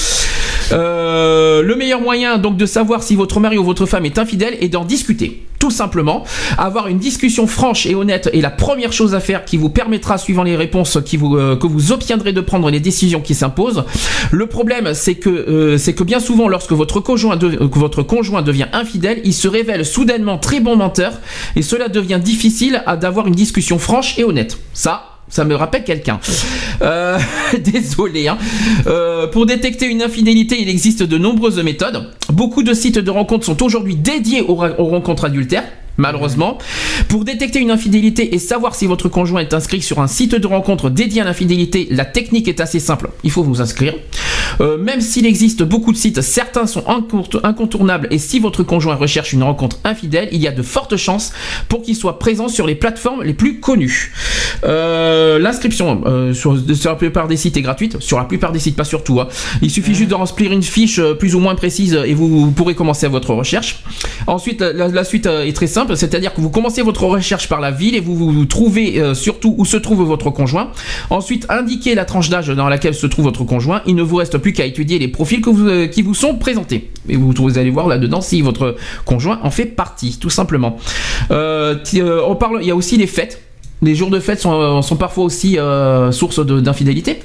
Euh, le meilleur moyen donc de savoir si votre mari ou votre femme est infidèle est d'en discuter. Tout simplement, avoir une discussion franche et honnête est la première chose à faire qui vous permettra, suivant les réponses euh, que vous obtiendrez, de prendre les décisions qui s'imposent. Le problème, c'est que, euh, c'est que bien souvent, lorsque votre conjoint, votre conjoint devient infidèle, il se révèle soudainement très bon menteur et cela devient difficile d'avoir une discussion franche et honnête. Ça, ça me rappelle quelqu'un. Euh, désolé. Hein. Euh, pour détecter une infidélité, il existe de nombreuses méthodes. Beaucoup de sites de rencontres sont aujourd'hui dédiés aux, rencontres adultères. Malheureusement. Pour détecter une infidélité et savoir si votre conjoint est inscrit sur un site de rencontre dédié à l'infidélité, la technique est assez simple. Il faut vous inscrire. Euh, même s'il existe beaucoup de sites, certains sont incontour- incontournables et si votre conjoint recherche une rencontre infidèle, il y a de fortes chances pour qu'il soit présent sur les plateformes les plus connues. Euh, L'inscription euh, sur, sur la plupart des sites est gratuite, sur la plupart des sites, pas sur tout. hein. Il suffit juste de remplir une fiche plus ou moins précise et vous, vous pourrez commencer votre recherche. Ensuite, la, la suite est très simple, c'est-à-dire que vous commencez votre recherche par la ville et vous vous, trouvez euh, surtout où se trouve votre conjoint. Ensuite, indiquez la tranche d'âge dans laquelle se trouve votre conjoint. Il ne vous reste plus qu'à étudier les profils euh, qui vous sont présentés. Et vous, allez voir là-dedans si votre conjoint en fait partie, tout simplement. Euh, on parle, il y a aussi les fêtes. Les jours de fête sont, sont parfois aussi source d'infidélité.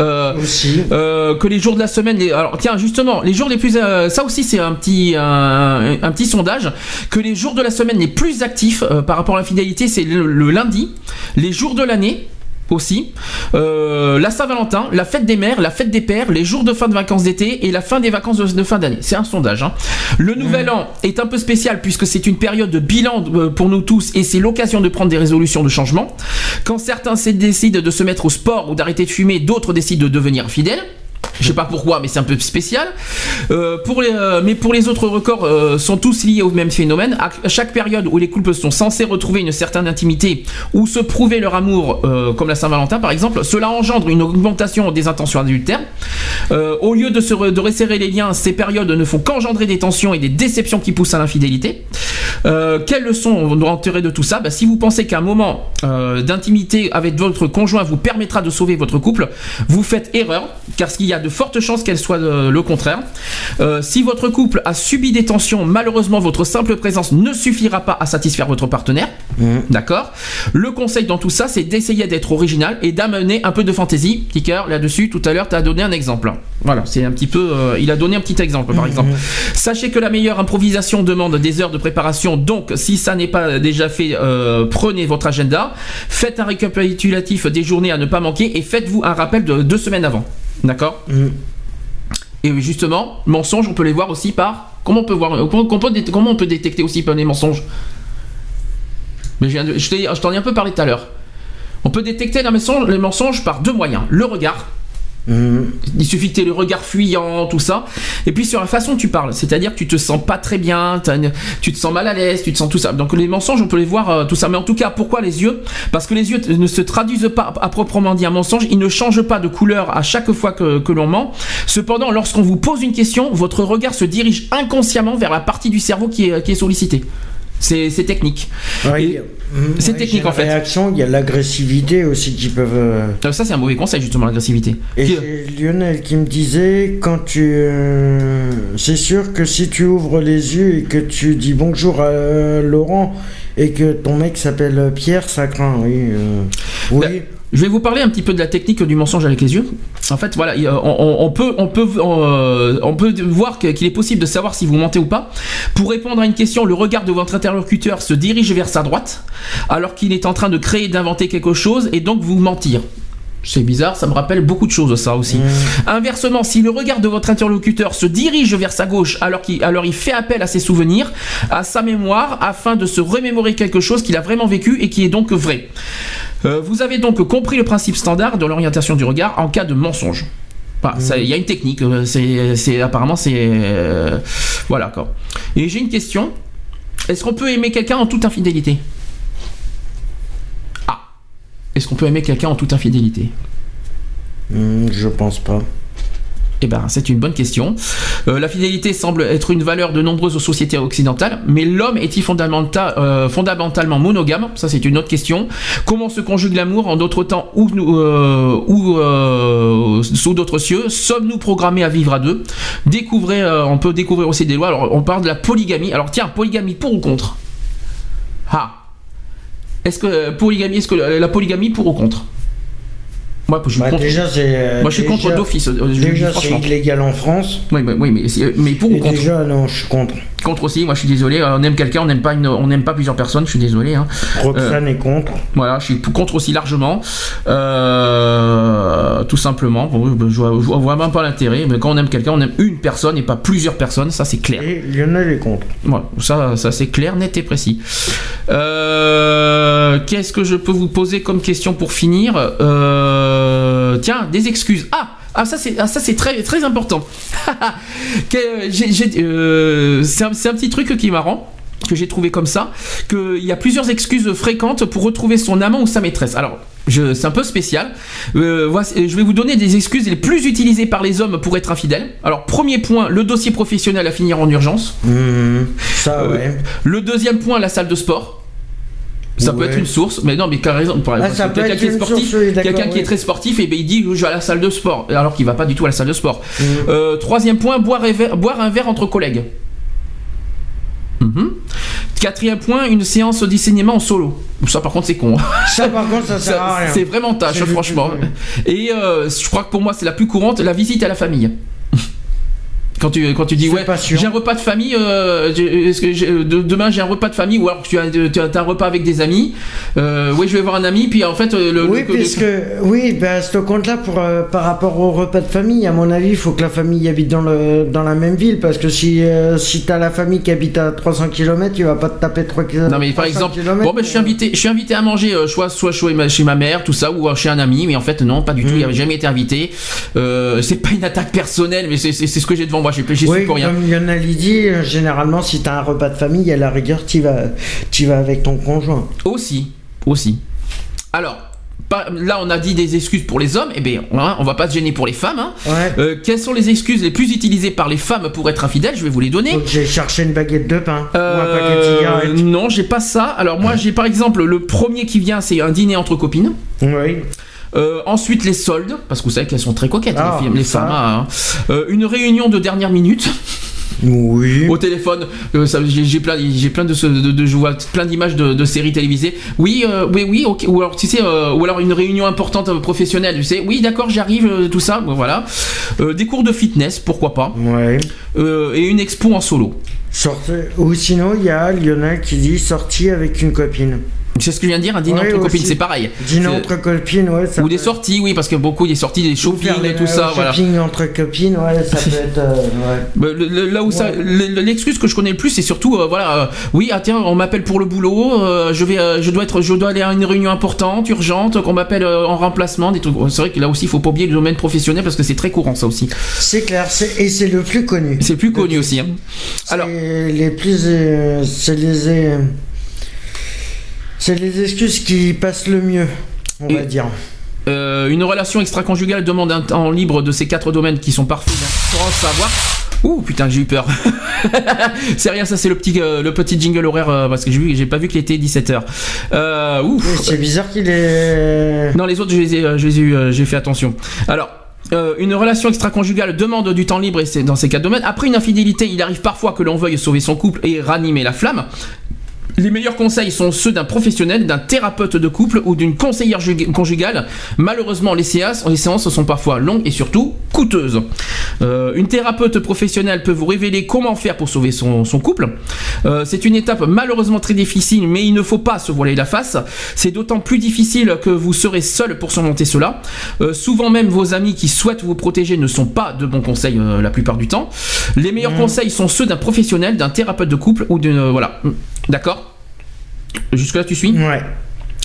Euh, Aussi. euh, que les jours de la semaine. Les, alors tiens, justement, les jours les plus, euh, ça aussi c'est un petit un, un petit sondage que les jours de la semaine les plus actifs par rapport à l'infidélité, c'est le, le lundi, les jours de l'année aussi, euh, la Saint-Valentin, la fête des mères, la fête des pères, les jours de fin de vacances d'été et la fin des vacances de, de fin d'année. C'est un sondage. hein. Le nouvel an est un peu spécial puisque c'est une période de bilan euh, pour nous tous et c'est l'occasion de prendre des résolutions de changement. Quand certains décident de se mettre au sport ou d'arrêter de fumer, d'autres décident de devenir fidèles. Je sais pas pourquoi, mais c'est un peu spécial. Euh, pour les, euh, mais pour les autres records euh, sont tous liés au même phénomène. À chaque période où les couples sont censés retrouver une certaine intimité ou se prouver leur amour, comme la Saint-Valentin par exemple, cela engendre une augmentation des intentions adultères. Au lieu de, se resserrer les liens, ces périodes ne font qu'engendrer des tensions et des déceptions qui poussent à l'infidélité. Quelles leçons on doit en tirer de tout ça? Bah, Si vous pensez qu'un moment d'intimité avec votre conjoint vous permettra de sauver votre couple, vous faites erreur, car il y a de fortes chances qu'elle soit euh, le contraire. Euh, si votre couple a subi des tensions, malheureusement votre simple présence ne suffira pas à satisfaire votre partenaire. D'accord? Le conseil dans tout ça, c'est d'essayer d'être original et d'amener un peu de fantaisie. Cœur, là-dessus, tout à l'heure, tu as donné un exemple. Voilà, c'est un petit peu. euh, il a donné un petit exemple, par exemple. Sachez que la meilleure improvisation demande des heures de préparation, donc si ça n'est pas déjà fait, euh, prenez votre agenda, faites un récapitulatif des journées à ne pas manquer et faites-vous un rappel de deux semaines avant. D'accord Et justement, mensonges, on peut les voir aussi par. Comment on peut voir comment, on peut dé- comment on peut détecter aussi par les mensonges? Mais je, t'en ai un peu parlé tout à l'heure. On peut détecter les mensonges par deux moyens. Le regard. Il suffit que tu aies le regard fuyant, tout ça. Et puis sur la façon dont tu parles, c'est-à-dire que tu te sens pas très bien, tu te sens mal à l'aise, tu te sens tout ça. Donc les mensonges, on peut les voir, euh, tout ça. Mais en tout cas, pourquoi les yeux? Parce que les yeux ne se traduisent pas à proprement dit un mensonge, ils ne changent pas de couleur à chaque fois que, l'on ment. Cependant, lorsqu'on vous pose une question, votre regard se dirige inconsciemment vers la partie du cerveau qui est sollicitée. C'est c'est technique. Et- c'est technique en fait. réaction, il y a l'agressivité aussi qui peuvent. euh, Euh, Ça, c'est un mauvais conseil, justement, l'agressivité. Et Qui- c'est Lionel qui me disait quand tu. euh, c'est sûr que si tu ouvres les yeux et que tu dis bonjour à euh, Laurent et que ton mec s'appelle Pierre, ça craint, oui. euh, oui. Bah, Je vais vous parler un petit peu de la technique du mensonge avec les yeux. En fait, voilà, on, on- peut, euh, voir qu'il est possible de savoir si vous mentez ou pas. Pour répondre à une question, le regard de votre interlocuteur se dirige vers sa droite, alors qu'il est en train de créer, d'inventer quelque chose, et donc vous mentir. C'est bizarre, ça me rappelle beaucoup de choses ça aussi. Inversement, si le regard de votre interlocuteur se dirige vers sa gauche alors qu'il alors il fait appel à ses souvenirs, à sa mémoire, afin de se remémorer quelque chose qu'il a vraiment vécu et qui est donc vrai. Euh, vous avez donc compris le principe standard de l'orientation du regard en cas de mensonge. Ça, il y a une technique, euh, c'est, apparemment c'est... euh, voilà quoi. Et j'ai une question. Est-ce qu'on peut aimer quelqu'un en toute infidélité? Est-ce qu'on peut aimer quelqu'un en toute infidélité? Hmm, je pense pas. Eh ben, c'est une bonne question. Euh, la fidélité semble être une valeur de nombreuses sociétés occidentales, mais l'homme est-il euh, fondamentalement monogame? Ça, c'est une autre question. Comment se conjugue l'amour en d'autres temps ou, euh, ou sous d'autres cieux? Sommes-nous programmés à vivre à deux? Découvrez, on peut découvrir aussi des lois. Alors, on parle de la polygamie. Alors, tiens, polygamie pour ou contre? Ah Est-ce que euh, polygamie, est-ce que la la polygamie pour ou contre? Moi, je suis Bah, contre. déjà, c'est. euh, Moi, je suis déjà- contre d'office. euh, Déjà, c'est illégal en France. Oui, mais, oui, mais, mais pour ou contre? déjà, non, je suis contre. Contre aussi. Moi, je suis désolé. On aime quelqu'un, on n'aime pas une, on n'aime pas plusieurs personnes. Je suis désolé. Hein. Roxane est contre. Voilà, je suis contre aussi largement. Euh, tout simplement. Bon, je, je vois, je vois vraiment pas l'intérêt. Mais quand on aime quelqu'un, on aime une personne et pas plusieurs personnes. Ça, c'est clair. Et Lionel est contre. Voilà, ça, ça c'est clair, net et précis. Euh, Qu'est-ce que je peux vous poser comme question pour finir? Euh, Tiens, des excuses. Ah ah ça c'est ah, ça c'est très très important. Euh, c'est un, un petit truc qui est marrant que j'ai trouvé comme ça qu'il y a plusieurs excuses fréquentes pour retrouver son amant ou sa maîtresse. Alors je- c'est un peu spécial. Euh, voici- je vais vous donner des excuses les plus utilisées par les hommes pour être infidèles. Alors premier point, le dossier professionnel à finir en urgence. Mhm. Ça, Euh, ouais. Le deuxième point, la salle de sport. Ça peut être une source, mais non, mais par exemple, par Ah, quelqu'un qui est sportif, oui, quelqu'un qui est très sportif, et ben il dit je vais à la salle de sport, alors qu'il va pas du tout à la salle de sport. Mhm. Euh, troisième point, boire, un verre- boire un verre entre collègues. Mhm. Quatrième point, une séance de cinéma en solo. Ça par contre c'est con. Ça, par contre, ça sert à rien. C'est vraiment tâche, franchement. Et euh, je crois que pour moi c'est la plus courante, la visite à la famille. Quand tu, quand tu dis ouais, j'ai un repas de famille, euh, est-ce que de- demain j'ai un repas de famille ou alors tu as, tu as un repas avec des amis, euh, oui je vais voir un ami puis en fait euh, le, Oui, le- puisque oui, ben, ce compte-là, pour euh, par rapport au repas de famille, à mon avis, il faut que la famille habite dans le dans la même ville, parce que si si t'as la famille qui habite à 300 km, tu vas pas te taper 3 km. Non mais par exemple, bon ben je suis invité, je suis invité à manger soit soit chez ma, mère, tout ça, ou chez un ami, mais en fait non, pas du tout, il Mm. avait jamais été invité. C'est pas une attaque personnelle, mais c'est ce que j'ai devant moi, j'ai j'y suis Oui, pour rien. comme Lionel dit, euh, généralement, si t'as un repas de famille, à la rigueur, tu vas, tu vas avec ton conjoint. Aussi, aussi. Alors, là on a dit des excuses pour les hommes, et bien on va pas se gêner pour les femmes. hein. Ouais. Euh, quelles sont les excuses les plus utilisées par les femmes pour être infidèles? Je vais vous les donner. J'aille chercher une baguette de pain ou un paquet de Euh, cigarettes. non, j'ai pas ça. Alors moi, j'ai par exemple le premier qui vient, c'est un dîner entre copines. Oui. Euh, ensuite les soldes, parce que vous savez qu'elles sont très coquettes Ah, les, filles- les ça. femmes. hein. Euh, une réunion de dernière minute Oui. au téléphone. Euh, j'ai, plein, j'ai plein de, ce- de, de- je vois plein d'images de, de séries télévisées. Oui, euh, oui, oui. ok. Ou alors tu sais, euh, ou alors une réunion importante professionnelle. Tu sais, oui, d'accord, j'arrive, tout ça. Voilà. Des cours de fitness, pourquoi pas. Ouais. Et une expo en solo. Ou sinon, il y a Lionel qui dit sortie avec une copine. C'est ce que je viens de dire, un dîner Ouais, entre copines, c'est pareil. Dîner entre copines, ouais, ça Ou des sorties, oui, parce que beaucoup des sorties, des shopping et tout ça, le voilà. shopping entre copines, ouais, ça peut être. euh, ouais. Bah, le- le- là où ça, le- l'excuse que je connais le plus, c'est surtout, euh, voilà, euh, oui, ah tiens, on m'appelle pour le boulot, je vais, je dois être, je dois aller à une réunion importante, urgente, qu'on m'appelle en remplacement, des trucs. C'est vrai que là aussi, il faut pas oublier le domaine professionnel parce que c'est très courant ça aussi. C'est clair, et c'est le plus connu. C'est plus connu aussi. hein. Alors, les plus. c'est les. C'est les excuses qui passent le mieux, on va dire. euh, une relation extra-conjugale demande un temps libre de ces quatre domaines qui sont parfaits sans savoir. Ouh putain j'ai eu peur. c'est rien ça c'est le petit euh, le petit jingle horaire euh, parce que j'ai vu j'ai pas vu qu'il était 17h. Euh, c'est bizarre qu'il est. Non, les autres, je les ai, je les ai eu, j'ai fait attention. Alors. euh, une relation extra-conjugale demande du temps libre et c'est dans ces quatre domaines. Après une infidélité, il arrive parfois que l'on veuille sauver son couple et ranimer la flamme. Les meilleurs conseils sont ceux d'un professionnel, d'un thérapeute de couple ou d'une conseillère ju- conjugale. Malheureusement, les séances, les séances sont parfois longues et surtout coûteuses. Euh, une thérapeute professionnelle peut vous révéler comment faire pour sauver son, son couple. Euh, c'est une étape malheureusement très difficile, mais il ne faut pas se voiler la face. C'est d'autant plus difficile que vous serez seul pour surmonter cela. Euh, souvent même vos amis qui souhaitent vous protéger ne sont pas de bons conseils euh, la plupart du temps. Les meilleurs conseils sont ceux d'un professionnel, d'un thérapeute de couple ou d'une... voilà. D'accord Jusque là tu suis Ouais.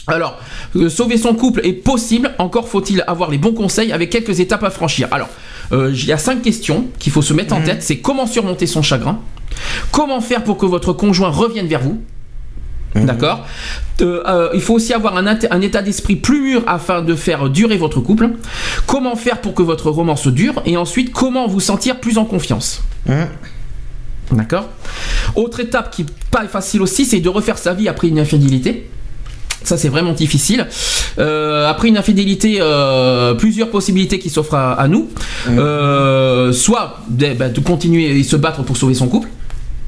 alors, euh, sauver son couple est possible, encore faut-il avoir les bons conseils avec quelques étapes à franchir. Alors, euh, il y a cinq questions qu'il faut se mettre en tête. C'est comment surmonter son chagrin, comment faire pour que votre conjoint revienne vers vous. D'accord Euh, euh, Il faut aussi avoir un, état d'esprit plus mûr afin de faire durer votre couple. Comment faire pour que votre romance dure Et ensuite, comment vous sentir plus en confiance. Hein. D'accord Autre étape qui n'est pas facile aussi, c'est de refaire sa vie après une infidélité. Ça, c'est vraiment difficile. Euh, après une infidélité, euh, plusieurs possibilités qui s'offrent à, à nous. Euh, soit de, bah, de continuer et se battre pour sauver son couple.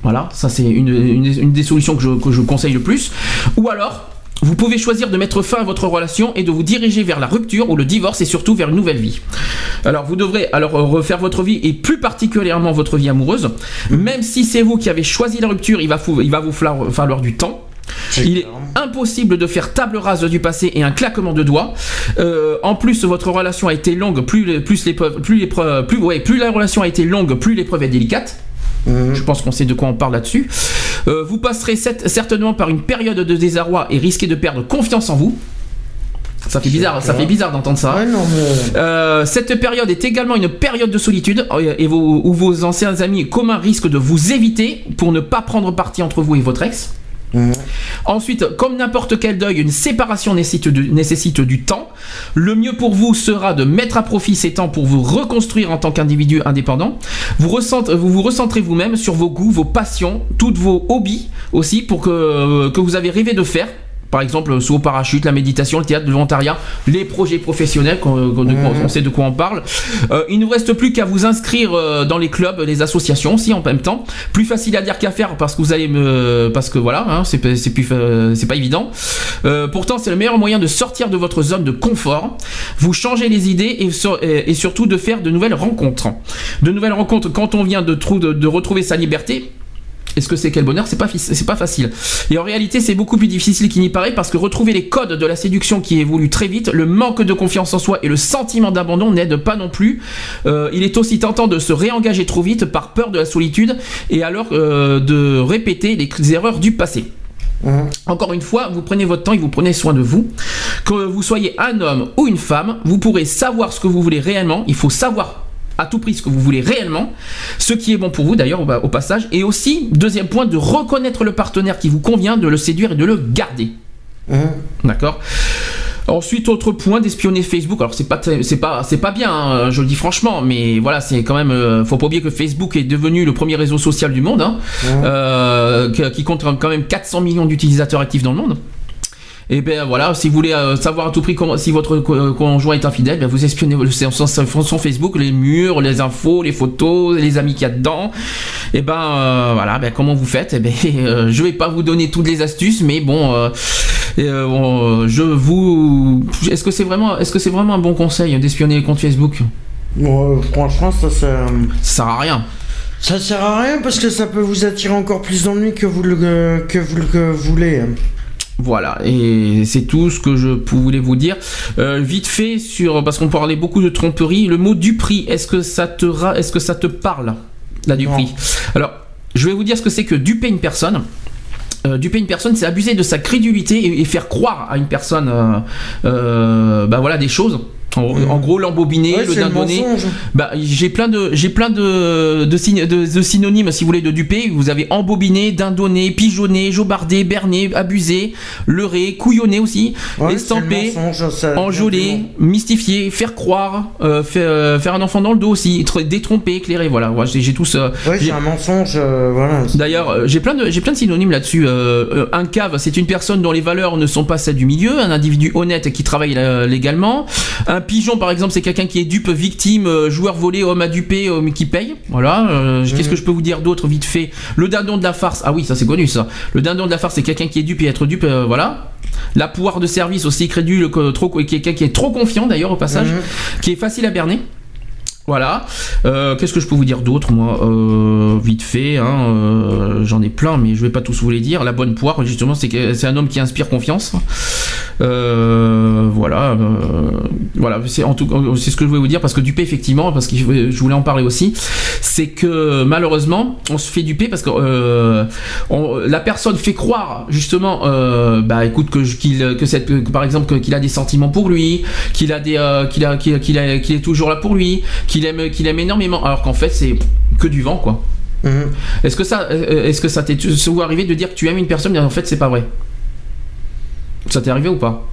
Voilà, ça c'est une, une- une des solutions que je, que je conseille le plus. Ou alors, Vous pouvez choisir de mettre fin à votre relation et de vous diriger vers la rupture ou le divorce et surtout vers une nouvelle vie. Alors vous devrez alors euh, refaire votre vie et plus particulièrement votre vie amoureuse. Même si c'est vous qui avez choisi la rupture, il va, fou- il va vous falloir, falloir du temps. Il est impossible de faire table rase du passé et un claquement de doigts. Euh, en plus, votre relation a été longue, plus, les- plus l'épreuve, plus l'épreuve, plus, ouais, plus la relation a été longue, plus l'épreuve est délicate. Je pense qu'on sait de quoi on parle là-dessus. Euh, vous passerez certainement par une période de désarroi et risquez de perdre confiance en vous. Ça fait bizarre, ça fait bizarre d'entendre ça. Ouais, non, mais- Euh, cette période est également une période de solitude euh, et vos, où vos anciens amis communs risquent de vous éviter pour ne pas prendre parti entre vous et votre ex. Ensuite, comme n'importe quel deuil, une séparation nécessite du, temps. Le mieux pour vous sera de mettre à profit ces temps pour vous reconstruire en tant qu'individu indépendant. Vous, vous vous recentrez vous-même sur vos goûts, vos passions, toutes vos hobbies aussi pour que, que vous avez rêvé de faire. Par exemple, saut au parachute, la méditation, le théâtre, le volontariat, les projets professionnels, qu'on- quoi- on sait de quoi on parle. Euh, il ne vous reste plus qu'à vous inscrire euh, dans les clubs, les associations aussi en même temps. Plus facile à dire qu'à faire parce que vous allez me, parce que voilà, hein, c'est pas- c'est plus, fa- c'est pas évident. Euh, pourtant, c'est le meilleur moyen de sortir de votre zone de confort. Vous changez les idées et, sur- et- et surtout de faire de nouvelles rencontres. De nouvelles rencontres quand on vient de, trou- de, de retrouver sa liberté. Est-ce que c'est quel bonheur? C'est pas c'est pas facile. Et en réalité, c'est beaucoup plus difficile qu'il n'y paraît parce que retrouver les codes de la séduction qui évoluent très vite, le manque de confiance en soi et le sentiment d'abandon n'aident pas non plus. Euh, il est aussi tentant de se réengager trop vite par peur de la solitude et alors euh, de répéter les erreurs du passé. Encore une fois, vous prenez votre temps et vous prenez soin de vous. Que vous soyez un homme ou une femme, vous pourrez savoir ce que vous voulez réellement. Il faut savoir à tout prix ce que vous voulez réellement, ce qui est bon pour vous d'ailleurs au, passage, et aussi, deuxième point, de reconnaître le partenaire qui vous convient, de le séduire et de le garder. D'accord? Ensuite, autre point, d'espionner Facebook. Alors c'est pas c'est pas c'est pas bien, hein, je le dis franchement, mais voilà, c'est quand même. euh, faut pas oublier que Facebook est devenu le premier réseau social du monde, hein, euh, qui, qui compte quand même 400 millions d'utilisateurs actifs dans le monde. Et ben voilà, si vous voulez euh, savoir à tout prix comment, si votre co- euh, conjoint est infidèle, ben vous espionnez son, son- son Facebook, les murs, les infos, les photos, les amis qu'il y a dedans. Et ben euh, voilà, ben comment vous faites? Eh ben euh, je vais pas vous donner toutes les astuces, mais bon, et, bon, je vous, est-ce que c'est vraiment, est-ce que c'est vraiment un bon conseil d'espionner les comptes Facebook? Bon, franchement, ça, ça, Ça sert à rien. ça sert à rien parce que ça peut vous attirer encore plus d'ennuis que vous le que vous le que vous voulez. Voilà, et c'est tout ce que je voulais vous dire. Euh, vite fait sur parce qu'on parlait beaucoup de tromperie, le mot du prix, est-ce que ça te ra- est-ce que ça te parle là du Non. prix Alors, je vais vous dire ce que c'est que duper une personne. Euh, duper une personne, c'est abuser de sa crédulité et, et faire croire à une personne, euh, euh, bah voilà, des choses. En, en gros, l'embobiner, Ouais, le c'est le. Bah, j'ai plein de, j'ai plein de, de, de- de synonymes, si vous voulez, de duper. Vous avez embobiné, dindonné, pigeonné, jobardé, berné, abusé, leurré, couillonné aussi, Ouais, estampé, vient enjolé, mystifié, faire croire, euh, faire, euh, faire un enfant dans le dos aussi, être détrompé, éclairé. Voilà, j'ai j'ai tout ça. Ouais, J'ai- c'est un mensonge, euh, voilà. D'ailleurs, j'ai plein de j'ai plein de synonymes là-dessus. Un cave, c'est une personne dont les valeurs ne sont pas celles du milieu, un individu honnête qui travaille légalement. Un pigeon, par exemple, c'est quelqu'un qui est dupe, victime, euh, joueur volé, homme à duper, homme qui paye. Voilà. euh, Qu'est-ce que je peux vous dire d'autre vite fait? Le dindon de la farce. Ah oui, ça c'est connu ça. Le dindon de la farce, c'est quelqu'un qui est dupe et être dupe. euh, voilà. La poire de service aussi crédule, trop quelqu'un qui est trop confiant d'ailleurs au passage, qui est facile à berner. Voilà. Euh, Qu'est-ce que je peux vous dire d'autre, moi? Euh, Vite fait, hein, euh, j'en ai plein, mais je vais pas tous vous les dire. La bonne poire, justement, c'est un homme qui inspire confiance. Voilà, voilà. C'est en tout c'est ce que je voulais vous dire parce que duper, effectivement, parce que je voulais en parler aussi, c'est que malheureusement, on se fait duper parce que la personne fait croire justement, bah écoute que que par exemple qu'il a des sentiments pour lui, qu'il a des, qu'il a- qu'il est toujours là pour lui, qu'il aime, qu'il aime énormément, alors qu'en fait c'est que du vent quoi. Mhm. Est-ce que ça, euh, est-ce que ça t'est souvent arrivé de dire que tu aimes une personne mais en fait c'est pas vrai? Ça t'est arrivé ou pas?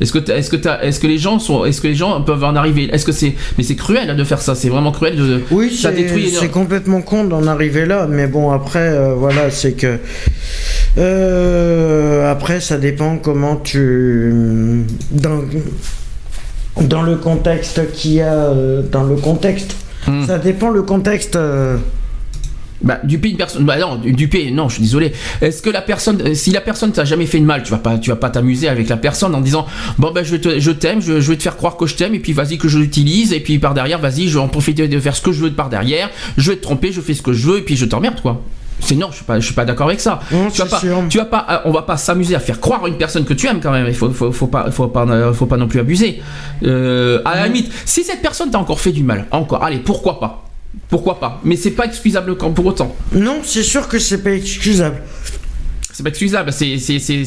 Est-ce que, est-ce que, est-ce que les gens sont, est-ce que les gens peuvent en arriver? Est-ce que c'est, mais c'est cruel hein, de faire ça. C'est vraiment cruel de. Oui, ça détruit c'est complètement con d'en arriver là, mais bon, après, euh, voilà, c'est que. Euh, après, ça dépend comment tu. Dans, dans le contexte qu'il y a. euh, Dans le contexte. Hmm. Ça dépend le contexte. euh, Bah, duper une personne, bah non, duper, non, je suis désolé. Est-ce que la personne, euh, si la personne t'a jamais fait de mal, tu vas pas, tu vas pas t'amuser avec la personne en disant, bon ben je, te- je t'aime, je, je vais te faire croire que je t'aime, et puis vas-y que je l'utilise, et puis par derrière, vas-y, je vais en profiter de faire ce que je veux de par derrière, je vais te tromper, je fais ce que je veux, et puis je t'emmerde quoi. C'est non, je suis pas, je suis pas d'accord avec ça. Non, tu vas pas, sûr. tu vas pas, euh, on va pas s'amuser à faire croire à une personne que tu aimes quand même. Il faut, faut, faut pas, faut pas, euh, faut pas non plus abuser. Euh, à la limite, si cette personne t'a encore fait du mal, encore, allez, pourquoi pas, pourquoi pas? Mais c'est pas excusable pour autant. Non, c'est sûr que c'est pas excusable. C'est pas excusable, c'est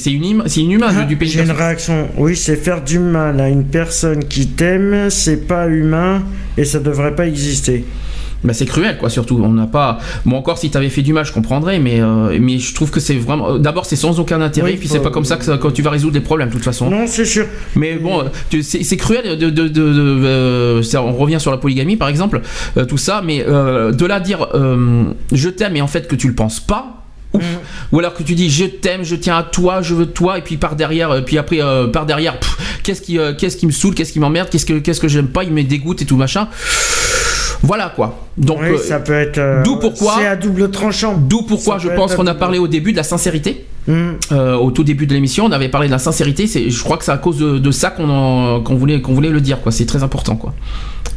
inhumain, c'est inhumain de duper une J'ai une réaction. Oui, c'est faire du mal à une personne qui t'aime, c'est pas humain et ça devrait pas exister. Bah c'est cruel quoi surtout. On n'a pas. Bon encore si t'avais fait du mal je comprendrais, mais euh, mais je trouve que c'est vraiment. euh, D'abord c'est sans aucun intérêt, Oui, puis c'est pas comme ça que ça- quand tu vas résoudre les problèmes de toute façon. Non, c'est sûr. Mais bon, euh, c'est cruel de, de, de, de- euh, on revient sur la polygamie par exemple, euh, tout ça, mais euh, de là à dire euh, je t'aime et en fait que tu le penses pas. ouf. Ou alors que tu dis je t'aime, je tiens à toi, je veux toi, et puis par derrière, euh, puis après euh, par derrière, qu'est-ce qui, euh, qu'est-ce qui me saoule, qu'est-ce qui m'emmerde, qu'est-ce que, qu'est-ce que j'aime pas, il me dégoûte et tout machin. Voilà quoi. Donc Oui, euh, ça peut être. euh, d'où pourquoi- C'est à double tranchant. D'où pourquoi Ça je pense qu'on a parlé au début de la sincérité. Hum. Euh, au tout début de l'émission, on avait parlé de la sincérité. C'est, je crois que c'est à cause de, de ça qu'on, voulait, qu'on voulait le dire. Quoi. C'est très important. Quoi.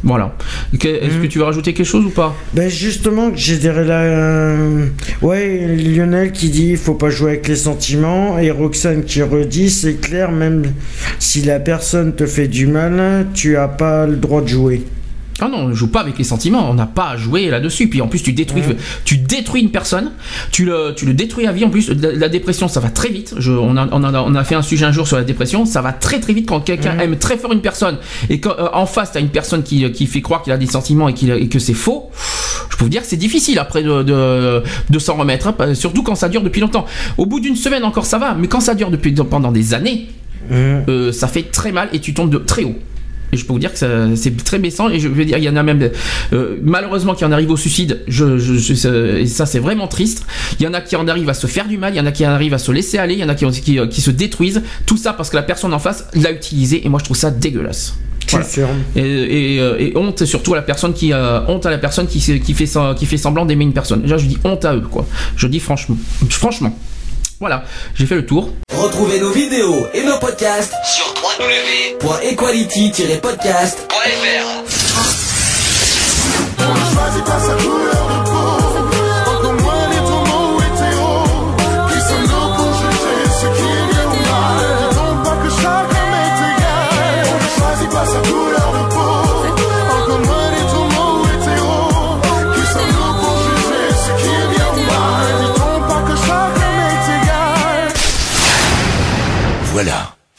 Voilà. Que- Est-ce Mhm. que tu veux rajouter quelque chose ou pas? Ben justement, j'ai dirais là. euh, Ouais, Lionel qui dit il faut pas jouer avec les sentiments et Roxane qui redit c'est clair, même si la personne te fait du mal, tu as pas le droit de jouer. Ah non, on ne joue pas avec les sentiments. On n'a pas à jouer là-dessus. Puis en plus, tu détruis, Ouais. tu détruis une personne. Tu le, tu le détruis à vie. En plus, la, la dépression, ça va très vite. Je, on, a, on, a, on a fait un sujet un jour sur la dépression. Ça va très très vite quand quelqu'un aime très fort une personne et qu'en en face, tu as une personne qui, qui fait croire qu'il a des sentiments et, qu'il- et que c'est faux. Je peux vous dire que c'est difficile après de, de, de s'en remettre. hein, surtout quand ça dure depuis longtemps. Au bout d'une semaine encore, ça va. Mais quand ça dure depuis, pendant des années, euh, ça fait très mal et tu tombes de très haut. Et je peux vous dire que c'est très baissant et je veux dire il y en a même euh, malheureusement qui en arrivent au suicide. Je, je- je- ça- et ça c'est vraiment triste. Il y en a qui en arrivent à se faire du mal, il y en a qui en arrivent à se laisser aller, il y en a qui, qui, qui se détruisent. Tout ça parce que la personne en face l'a utilisé et moi je trouve ça dégueulasse. C'est Voilà. sûr. Et, et, euh, et honte surtout à la personne qui euh, honte à la personne qui, fait qui fait semblant d'aimer une personne. Déjà je dis honte à eux quoi. Je dis franchement franchement. Voilà, j'ai fait le tour. Retrouvez nos vidéos et nos podcasts sur www.equality-podcast.fr.